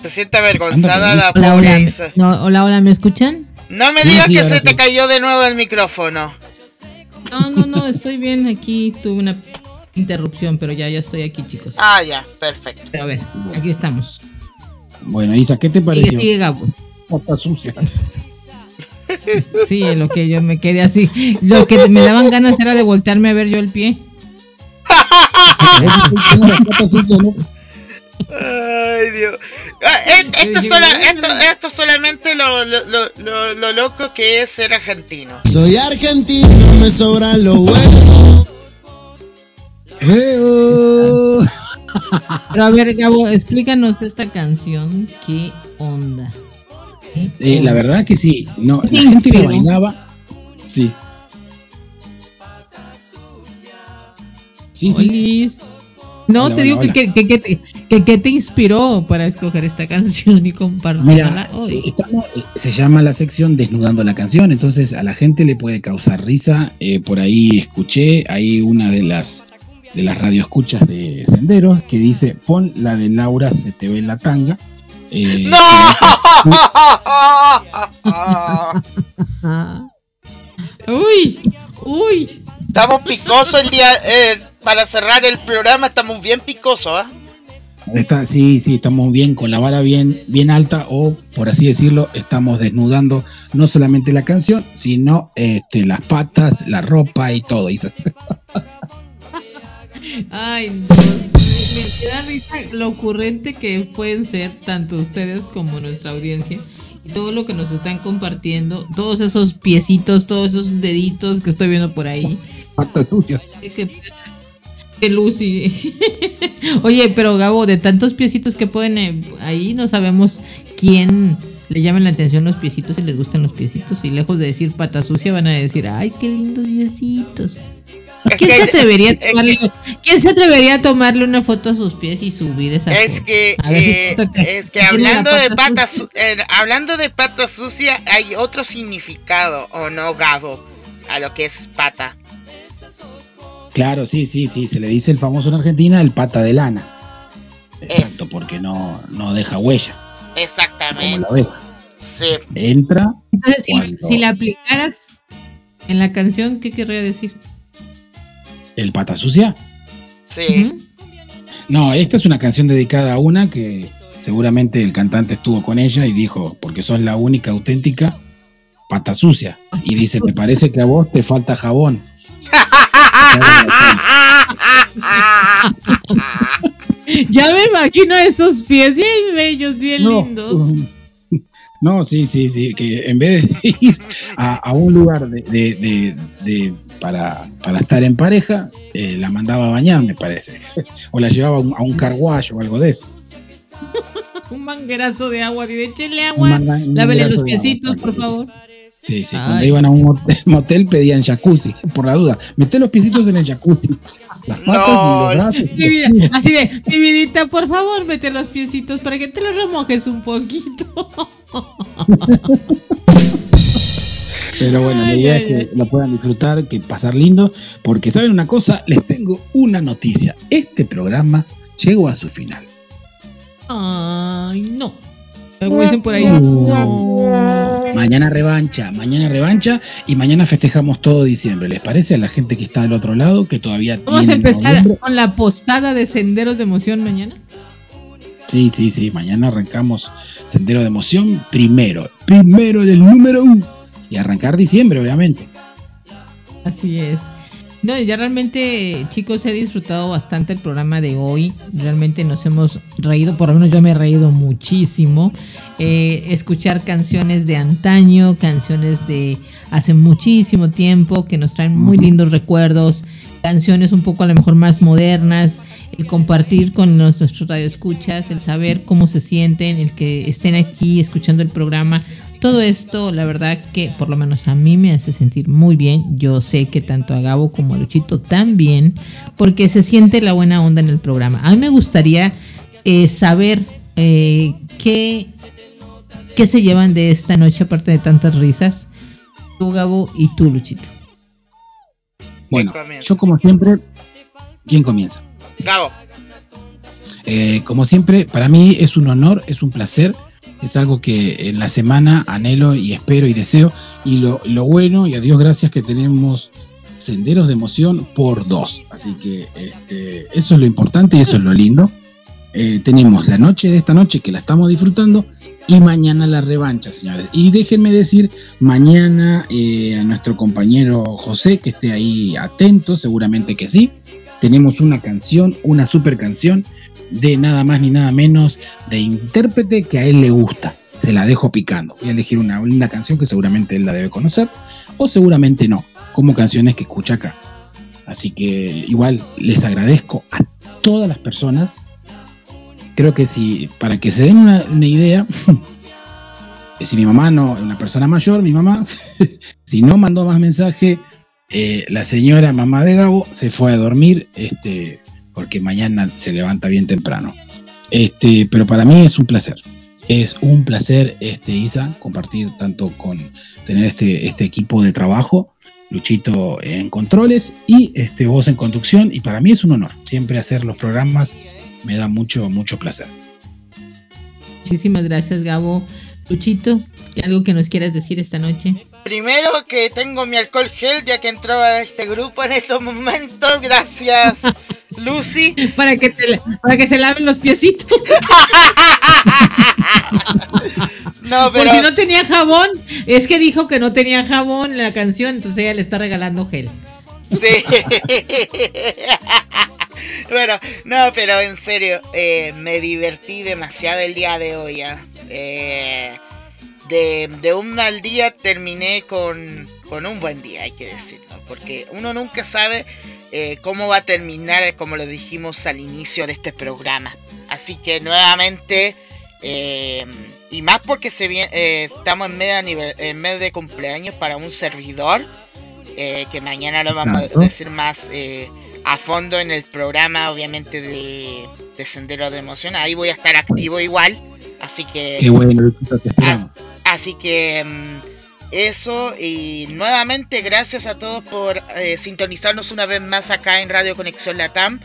Se siente avergonzada la Hola, pobre hola. Isa. No, hola, hola, ¿me escuchan? No me digas sí, que se sí. te cayó de nuevo el micrófono. No, no, no, estoy bien aquí. Tuve una interrupción, pero ya, ya estoy aquí, chicos. Ah, ya, perfecto. Pero a ver, aquí estamos. Bueno, Isa, ¿qué te pareció? sigue, Gabo. Pata sucia. Sí, lo que yo me quedé así. Lo que me daban ganas era de voltearme a ver yo el pie. Ay, Dios. Ah, eh, esto, sola- esto, esto solamente lo, lo, lo, lo- lo loco que es ser argentino. Soy argentino, me sobran los huevos. Pero a ver, Gabo, explícanos esta canción. ¿Qué onda? ¿Qué Eh, la verdad que sí. No, ¿Qué la te gente la bailaba. Sí. Sí, sí. No, Hola, te digo hola. que, que, que, te, que, que te inspiró para escoger esta canción y compartirla Mira, hoy. eh, estamos- eh, se llama la sección Desnudando la canción, entonces a la gente le puede causar risa. Eh, por ahí escuché, hay una de las de las radioescuchas de Senderos que dice, pon la de Laura, se te ve la tanga. Eh, ¡No! Uy, uy. Estamos picosos el día. eh, para cerrar el programa, estamos bien picosos, ¿ah? Está, sí, sí, estamos bien, con la vara bien, bien alta, o por así decirlo, estamos desnudando no solamente la canción, sino este, las patas, la ropa y todo. Ay, Dios. Me, me da risa lo ocurrente que pueden ser tanto ustedes como nuestra audiencia. Y todo lo que nos están compartiendo, todos esos piecitos, todos esos deditos que estoy viendo por ahí. Patas sucias. Que, que Lucy. Oye, pero Gabo, de tantos piecitos que pueden eh, ahí, no sabemos quién le llaman la atención los piecitos y les gustan los piecitos. Y lejos de decir pata sucia, van a decir, ay, qué lindos piecitos. ¿Quién se atrevería a tomarle, ¿quién se atrevería a tomarle una foto a sus pies y subir esa Es foto? que, si eh, siento que es que hablando de pata su- eh, hablando de pata sucia, hay otro significado, ¿o no, Gabo? A lo que es pata. Claro, sí, sí, sí, se le dice el famoso en Argentina el pata de lana. Exacto, porque no, no deja huella, como Exactamente. la abeja. Sí. Entra, Entonces, si, cuando- si la aplicaras en la canción, ¿qué querría decir? el pata sucia. Sí. No, esta es una canción dedicada a una que seguramente el cantante estuvo con ella y dijo, porque sos la única auténtica pata sucia. Y dice, me parece que a vos te falta jabón. Ya me imagino esos pies bien bellos, bien No, lindos. No, sí, sí, sí, que en vez de ir a, a un lugar de, de- de- de- para, para estar en pareja, eh, la mandaba a bañar, me parece. O la llevaba a un, a un carguayo o algo de eso. Un manguerazo de agua, y échele agua, lávele los de agua, piecitos, por favor. Sí, sí, cuando Ay. iban a un motel, pedían jacuzzi, por la duda. Meté los piecitos en el jacuzzi. Las patas No, y los brazos. Mi vida, así de, mi vidita, por favor, mete los piecitos para que te los remojes un poquito. Pero bueno, la Ay, idea ay, es que lo puedan disfrutar, que pasar lindo, porque saben una cosa, les tengo una noticia. Este programa llegó a su final. Ay, no. Como dicen por ahí. No. Mañana revancha, mañana revancha y mañana festejamos todo diciembre. ¿Les parece a la gente que está del otro lado que todavía Vamos a empezar noviembre? con la postada de Senderos de Emoción mañana. Sí, sí, sí, mañana arrancamos Sendero de Emoción primero, primero del número uno y arrancar diciembre, obviamente. Así es. No, ya realmente, chicos, he disfrutado bastante el programa de hoy. Realmente nos hemos reído, por lo menos yo me he reído muchísimo. Eh, escuchar canciones de antaño, canciones de hace muchísimo tiempo que nos traen muy lindos recuerdos, canciones un poco a lo mejor más modernas, el compartir con nuestros radioescuchas, el saber cómo se sienten, el que estén aquí escuchando el programa. Todo esto, la verdad que por lo menos a mí me hace sentir muy bien. Yo sé que tanto a Gabo como a Luchito también, porque se siente la buena onda en el programa. A mí me gustaría eh, saber eh, qué, qué se llevan de esta noche, aparte de tantas risas. Tú, Gabo, y tú, Luchito. Bueno, yo como siempre, ¿quién comienza? Gabo. Eh, como siempre, para mí es un honor, es un placer es algo que en la semana anhelo y espero y deseo. Y lo, bueno, y a Dios gracias que tenemos senderos de emoción por dos. Así que este, eso es lo importante y eso es lo lindo. Eh, tenemos la noche de esta noche que la estamos disfrutando y mañana la revancha, señores. Y déjenme decir mañana eh, a nuestro compañero José que esté ahí atento, seguramente que sí. Tenemos una canción, una super canción de nada más ni nada menos de intérprete que a él le gusta. Se la dejo picando. Voy a elegir una linda canción que seguramente él la debe conocer o seguramente no, como canciones que escucha acá. Así que igual les agradezco a todas las personas. Creo que si, para que se den una, idea, si mi mamá no, una persona mayor, mi mamá, si no mandó más mensaje, eh, la señora mamá de Gabo se fue a dormir, este, porque mañana se levanta bien temprano. Este, pero para mí es un placer. Es un placer, este, Isa, compartir tanto con tener este, este equipo de trabajo, Luchito en controles y este, vos en conducción. Y para mí es un honor. Siempre hacer los programas me da mucho, mucho placer. Muchísimas gracias, Gabo. Luchito, ¿algo que nos quieras decir esta noche? Primero que tengo mi alcohol gel ya que entró a este grupo en estos momentos. Gracias. Lucy. Para que, para que se laven los piecitos. no, pero. Por si no tenía jabón. Es que dijo que no tenía jabón en la canción, entonces ella le está regalando gel. Sí. bueno, no, pero en serio, eh, me divertí demasiado el día de hoy. Eh, de, de, un mal día terminé con, con un buen día, hay que decirlo. Porque uno nunca sabe eh, cómo va a terminar, como lo dijimos al inicio de este programa. Así que nuevamente, eh, y más porque se viene, eh, estamos en medio, en medio de cumpleaños para un servidor, que mañana lo vamos a decir más a fondo en el programa, obviamente, de, de, Sendero de Emoción. Ahí voy a estar activo igual. Así que... Qué bueno, así que... Mm, eso y nuevamente gracias a todos por eh, sintonizarnos una vez más acá en Radio Conexión Latam.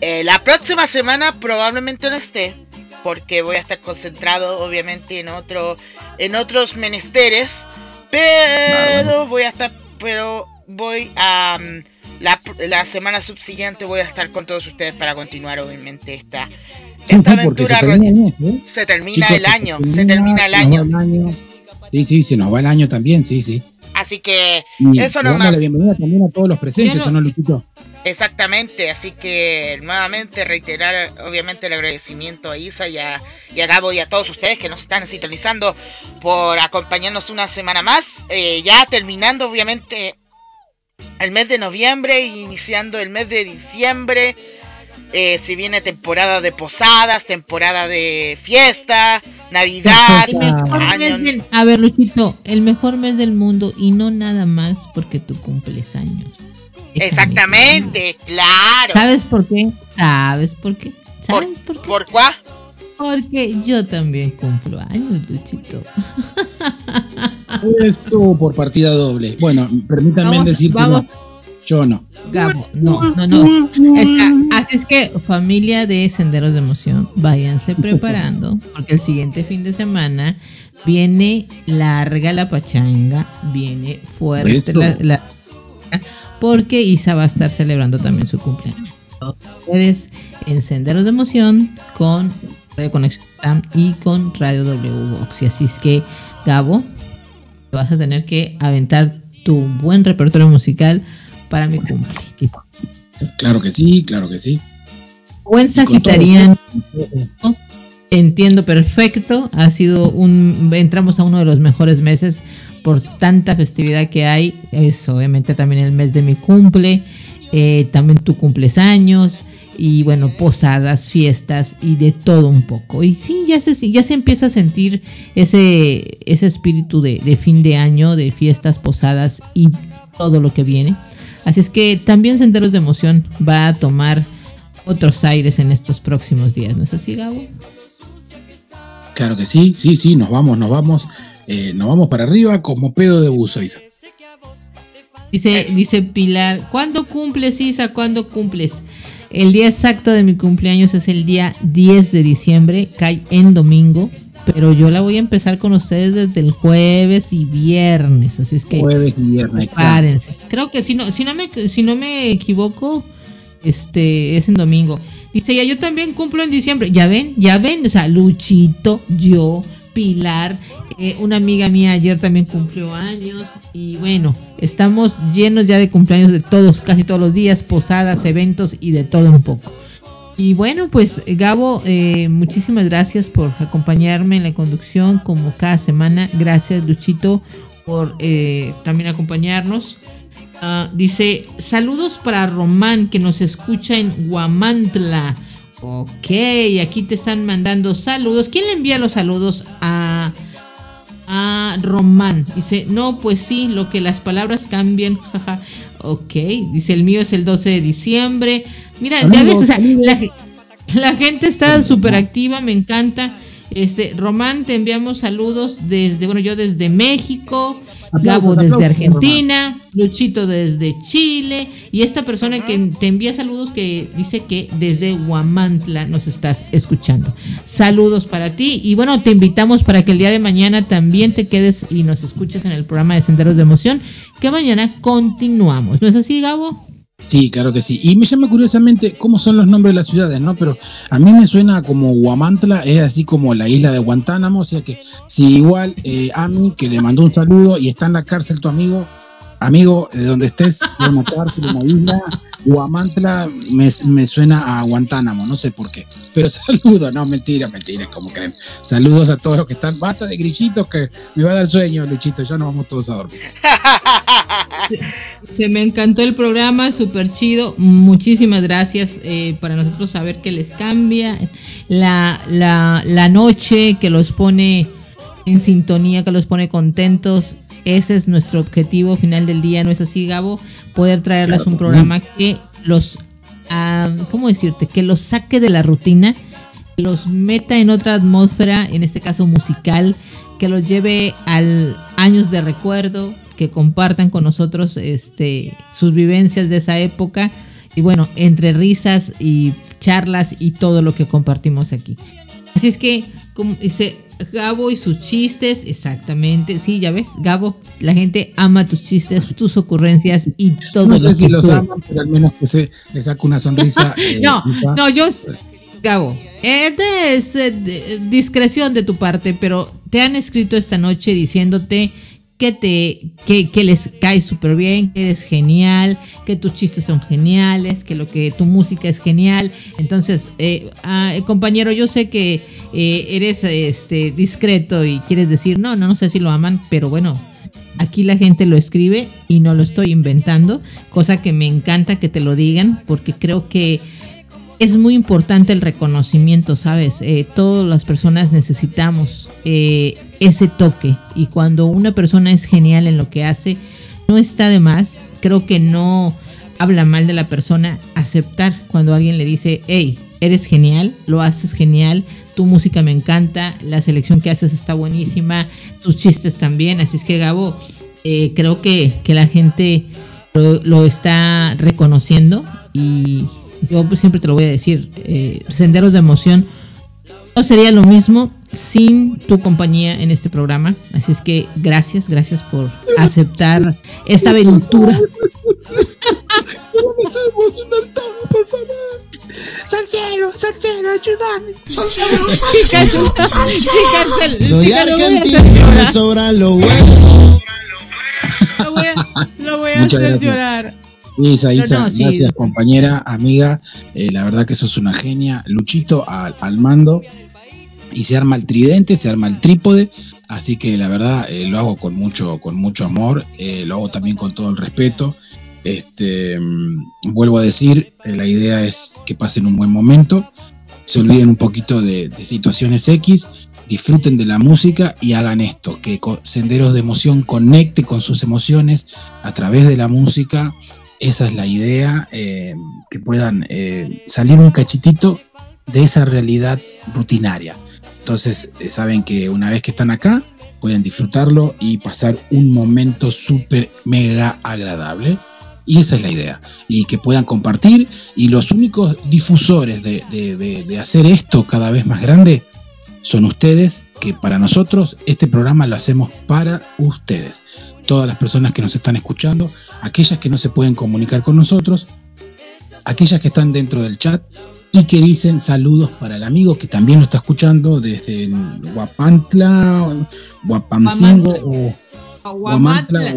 Eh, la próxima semana probablemente no esté porque voy a estar concentrado obviamente en otro en otros menesteres, pero voy a estar pero voy a mm, la, semana subsiguiente voy a estar con todos ustedes para continuar obviamente esta, esta aventura. Se termina, el año, se termina el año. Sí, sí, se nos va el año también, sí, sí. Así que eso nomás. la bienvenida también a todos los presentes, no? Luchito? Exactamente, así que nuevamente reiterar obviamente el agradecimiento a Isa y a, y a Gabo y a todos ustedes que nos están sintonizando por acompañarnos una semana más. Eh, ya terminando obviamente el mes de noviembre e iniciando el mes de diciembre. Eh, si viene temporada de posadas, temporada de fiesta, Navidad. a ver, Luchito, el mejor mes del mundo y no nada más porque tú cumples años. Exactamente, claro. ¿Sabes por qué? ¿Sabes por qué? ¿Sabes por, por qué? ¿Por cuá? Porque yo también cumplo años, Luchito. Esto por partida doble. Bueno, permítanme decir que yo no. Gabo, no, no, no. Es así es que, familia de Senderos de Emoción, váyanse preparando, porque el siguiente fin de semana viene larga la pachanga, viene fuerte la, porque Isa va a estar celebrando también su cumpleaños. Ustedes en Senderos de Emoción con Radio Conexión y con Radio W Box. Y así es que, Gabo, vas a tener que aventar tu buen repertorio musical para mi cumple. Claro que sí, claro que sí. Buen sagitariano. Entiendo perfecto. Ha sido un. Entramos a uno de los mejores meses por tanta festividad que hay. Es obviamente también el mes de mi cumple. Eh, también tu cumples años. Y bueno, posadas, fiestas y de todo un poco. Y sí, ya se, ya se empieza a sentir ese, ese espíritu de, de fin de año, de fiestas, posadas y todo lo que viene. Así es que también Senderos de Emoción va a tomar otros aires en estos próximos días, ¿no es así, Gabo? Claro que sí, sí, sí, nos vamos, nos vamos, eh, nos vamos para arriba como pedo de buzo, Isa. Dice, dice Pilar, ¿cuándo cumples, Isa? ¿Cuándo cumples? El día exacto de mi cumpleaños es el día 10 de diciembre, cae en domingo, pero yo la voy a empezar con ustedes desde el jueves y viernes, así es que jueves y viernes, prepárense. Creo que si no, si no me, si no me equivoco, este es en domingo. Dice, ya yo también cumplo en diciembre. Ya ven, ya ven, o sea, Luchito, yo, Pilar, eh, una amiga mía ayer también cumplió años y bueno, estamos llenos ya de cumpleaños de todos, casi todos los días, posadas, eventos y de todo un poco. Y bueno, pues Gabo, eh, muchísimas gracias por acompañarme en la conducción como cada semana. Gracias Luchito por eh, también acompañarnos. Ah, dice, saludos para Román que nos escucha en Guamantla. Ok, aquí te están mandando saludos. ¿Quién le envía los saludos a, a Román? Dice, no, pues sí, lo que las palabras cambian. Jaja. Ok, dice, el mío es el 12 de diciembre. Mira, ya ves, o sea, la, la gente está súper activa, me encanta. Este, Román, te enviamos saludos desde, bueno, yo desde México, Gabo desde Argentina, Luchito desde Chile y esta persona que te envía saludos que dice que desde Huamantla nos estás escuchando. Saludos para ti y bueno, te invitamos para que el día de mañana también te quedes y nos escuches en el programa de Senderos de Emoción, que mañana continuamos. ¿No es así, Gabo? Sí, claro que sí. Y me llama curiosamente cómo son los nombres de las ciudades, ¿no? Pero a mí me suena como Guamantla, es así como la isla de Guantánamo, o sea que si igual eh, Ami, que le mandó un saludo y está en la cárcel tu amigo, amigo, de donde estés, una isla, Guamantla me, me, suena a Guantánamo, no sé por qué. Pero saludos, no, mentira, mentira, como creen. Saludos a todos los que están. Basta de grillitos que me va a dar sueño, Luchito, ya nos vamos todos a dormir. Se me encantó el programa, súper chido. Muchísimas gracias eh, para nosotros saber que les cambia la, la, la noche, que los pone en sintonía, que los pone contentos. Ese es nuestro objetivo final del día, ¿no es así, Gabo? Poder traerles un programa que los, ah, ¿cómo decirte? Que los saque de la rutina, que los meta en otra atmósfera, en este caso musical, que los lleve al años de recuerdo, que compartan con nosotros este, sus vivencias de esa época y bueno, entre risas y charlas y todo lo que compartimos aquí. Así es que, como dice Gabo y sus chistes, exactamente, sí, ya ves, Gabo, la gente ama tus chistes, tus ocurrencias y todo no sé lo si que los aman, pero al menos que se le saca una sonrisa. eh, no, no, yo, Gabo, es eh, discreción de tu parte, pero te han escrito esta noche diciéndote que te que, que les cae súper bien, que eres genial, que tus chistes son geniales, que lo que tu música es genial. Entonces, eh, ah, eh, compañero, yo sé que eh, eres este discreto y quieres decir, no, no, no sé si lo aman, pero bueno, Aquí la gente lo escribe y no lo estoy inventando, cosa que me encanta que te lo digan porque creo que es muy importante el reconocimiento, ¿sabes? Eh, todas las personas necesitamos eh, ese toque y cuando una persona es genial en lo que hace, no está de más, creo que no habla mal de la persona aceptar cuando alguien le dice, hey, eres genial, lo haces genial, tu música me encanta, la selección que haces está buenísima, tus chistes también, así es que Gabo, eh, creo que, que la gente lo, lo está reconociendo y yo siempre te lo voy a decir, eh, Senderos de Emoción no sería lo mismo sin tu compañía en este programa, así es que gracias, gracias por aceptar esta aventura. Vamos a emocionar todo, por favor. Salcero, salcero, ayúdame. Salcero, Chicas, chicas, Soy argentino, me sobran los huevos. Lo voy a, lo voy a hacer gracias. llorar. Isa, Isa, gracias compañera, amiga. Eh, la verdad que sos una genia. Luchito al, al, mando. Y se arma el tridente, se arma el trípode. Así que la verdad eh, lo hago con mucho, con mucho amor. Eh, lo hago también con todo el respeto. Este, mm, vuelvo a decir, la idea es que pasen un buen momento. Se olviden un poquito de, de situaciones X disfruten de la música y hagan esto, que Senderos de Emoción conecte con sus emociones a través de la música esa es la idea, eh, que puedan eh, salir un cachitito de esa realidad rutinaria. Entonces, eh, saben que una vez que están acá, pueden disfrutarlo y pasar un momento súper mega agradable. Y esa es la idea. Y que puedan compartir. Y los únicos difusores de, de hacer esto cada vez más grande son ustedes, que para nosotros este programa lo hacemos para ustedes todas las personas que nos están escuchando, aquellas que no se pueden comunicar con nosotros, aquellas que están dentro del chat y que dicen saludos para el amigo que también lo está escuchando desde Guapantla, Guapamcingo o Guamantla.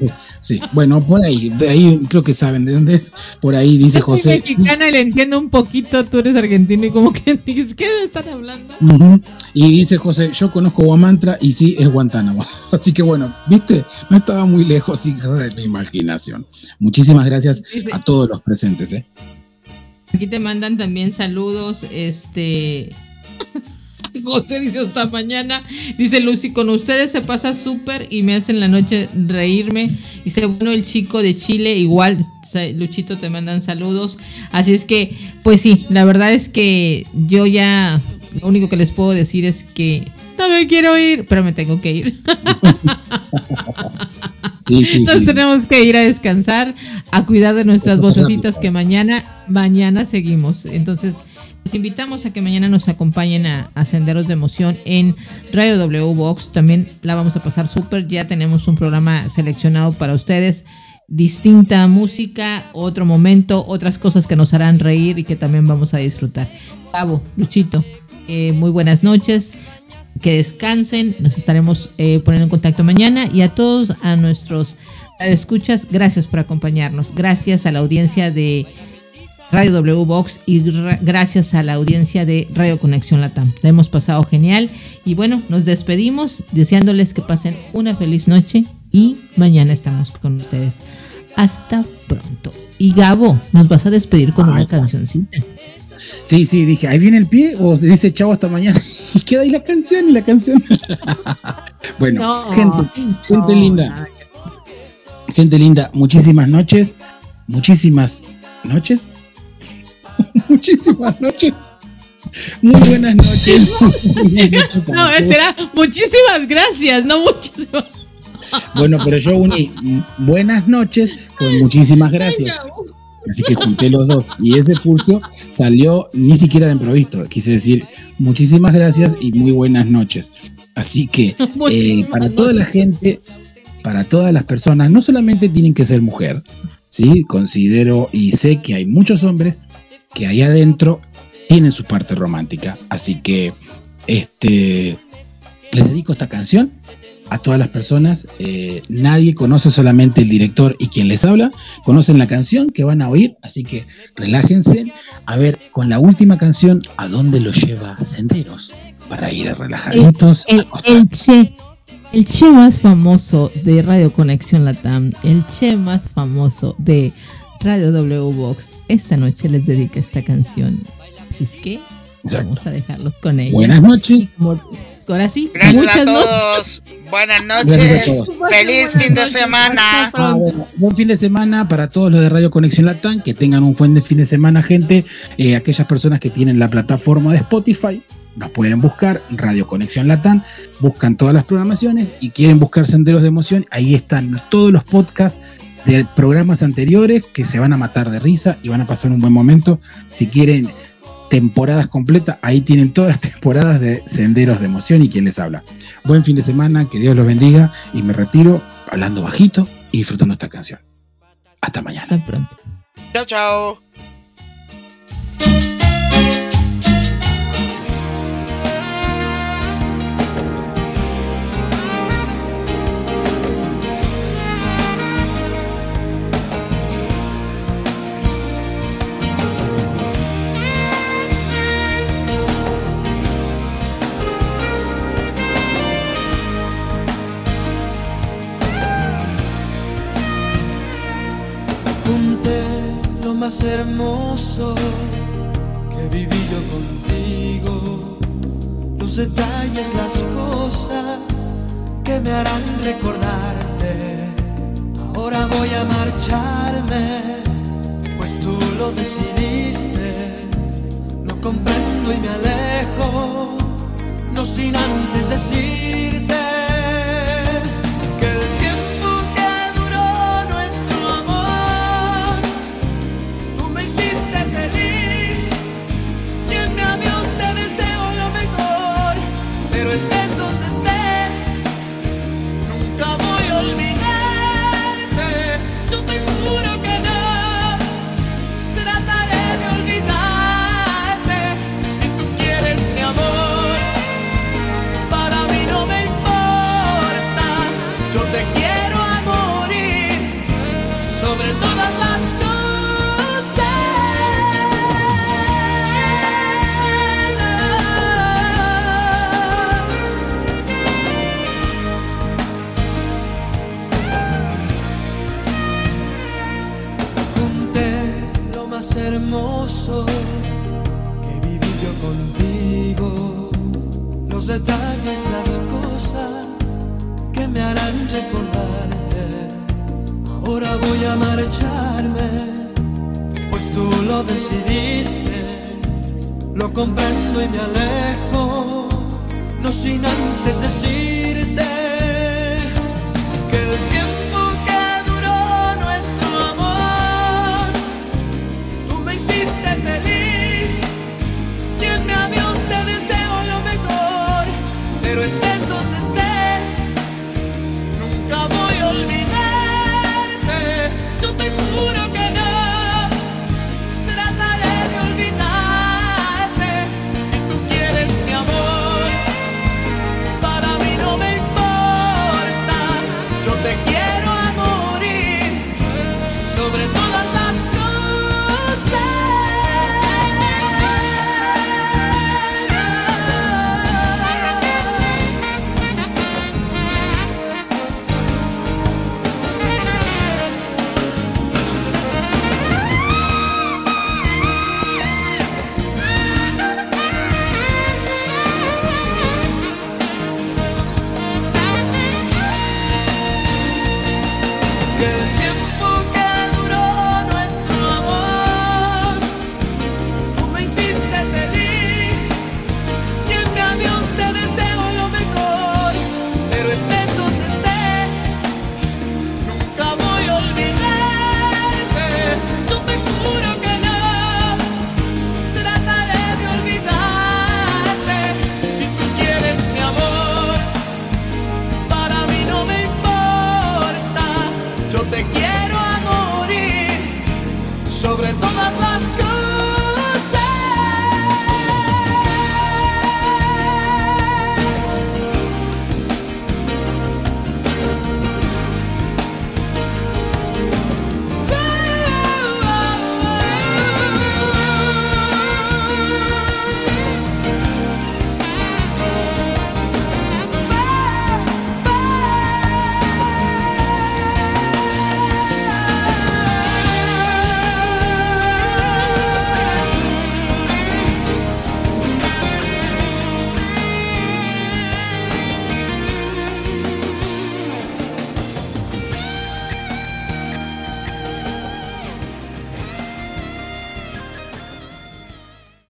Sí, bueno, por ahí, de ahí creo que saben de dónde es. Por ahí dice Yo soy José. mexicana y le entiendo un poquito, tú eres argentino y como que dices, ¿qué están hablando? Y dice José, yo conozco Guamantra y sí, es Guantánamo. Así que bueno, viste, no estaba muy lejos hija de mi imaginación. Muchísimas gracias a todos los presentes. ¿eh? Aquí te mandan también saludos, este... José dice hasta mañana. Dice Lucy, con ustedes se pasa súper y me hacen la noche reírme. Dice, bueno, el chico de Chile, igual, Luchito, te mandan saludos. Así es que, pues sí, la verdad es que yo ya, lo único que les puedo decir es que no me quiero ir, pero me tengo que ir. Sí, sí, Entonces sí. tenemos que ir a descansar, a cuidar de nuestras vocecitas que mañana, mañana seguimos. Entonces, los invitamos a que mañana nos acompañen a, a Senderos de Emoción en Radio W Box. También la vamos a pasar súper. Ya tenemos un programa seleccionado para ustedes. Distinta música, otro momento, otras cosas que nos harán reír y que también vamos a disfrutar. Cabo, Luchito, eh, muy buenas noches que descansen. Nos estaremos eh, poniendo en contacto mañana. Y a todos, a nuestros escuchas, gracias por acompañarnos. Gracias a la audiencia de Radio W Box y ra- gracias a la audiencia de Radio Conexión Latam. La hemos pasado genial. Y bueno, nos despedimos deseándoles que pasen una feliz noche y mañana estamos con ustedes. Hasta pronto. Y Gabo, nos vas a despedir con una cancioncita. Sí, sí, dije, ahí viene el pie, o dice chavo hasta mañana, y queda ahí la canción y la canción. bueno, No, gente, gente no, linda, gente linda, muchísimas noches, muchísimas noches, muchísimas noches, muy buenas noches. No, será muchísimas gracias, no muchísimas. bueno, pero yo uní buenas noches con muchísimas gracias. Así que junté los dos. Y ese furcio salió ni siquiera de improviso. Quise decir muchísimas gracias y muy buenas noches. Así que eh, para toda la gente, para todas las personas, no solamente tienen que ser mujer, ¿sí? Considero y sé que hay muchos hombres que ahí adentro tienen su parte romántica. Así que este, les dedico esta canción a todas las personas. Eh, nadie conoce solamente el director y quien les habla, conocen la canción que van a oír, así que relájense. A ver, con la última canción, ¿a dónde los lleva Senderos? Para ir relajaditos. El, el che, el che más famoso de Radio Conexión Latam, el che más famoso de Radio W Box, esta noche les dedica esta canción. Así es que vamos a dejarlos con ella. Buenas noches. Ahora sí, Gracias muchas a noches. todos. Buenas Gracias a noches. todos. Feliz fin de semana. Ah, bueno, buen fin de semana para todos los de Radio Conexión Latam, que tengan un buen fin de semana, gente. Eh, aquellas personas que tienen la plataforma de Spotify, nos pueden buscar Radio Conexión Latam, buscan todas las programaciones y quieren buscar Senderos de Emoción, ahí están todos los podcasts de programas anteriores que se van a matar de risa y van a pasar un buen momento. Si quieren temporadas completas, ahí tienen todas las temporadas de Senderos de Emoción y quien les habla. Buen fin de semana, que Dios los bendiga y me retiro hablando bajito y disfrutando esta canción. Hasta mañana. Hasta pronto. Chao, chao. más hermoso que viví yo contigo. Los detalles, las cosas que me harán recordarte. Ahora voy a marcharme, pues tú lo decidiste. No comprendo y me alejo, no sin antes decirte.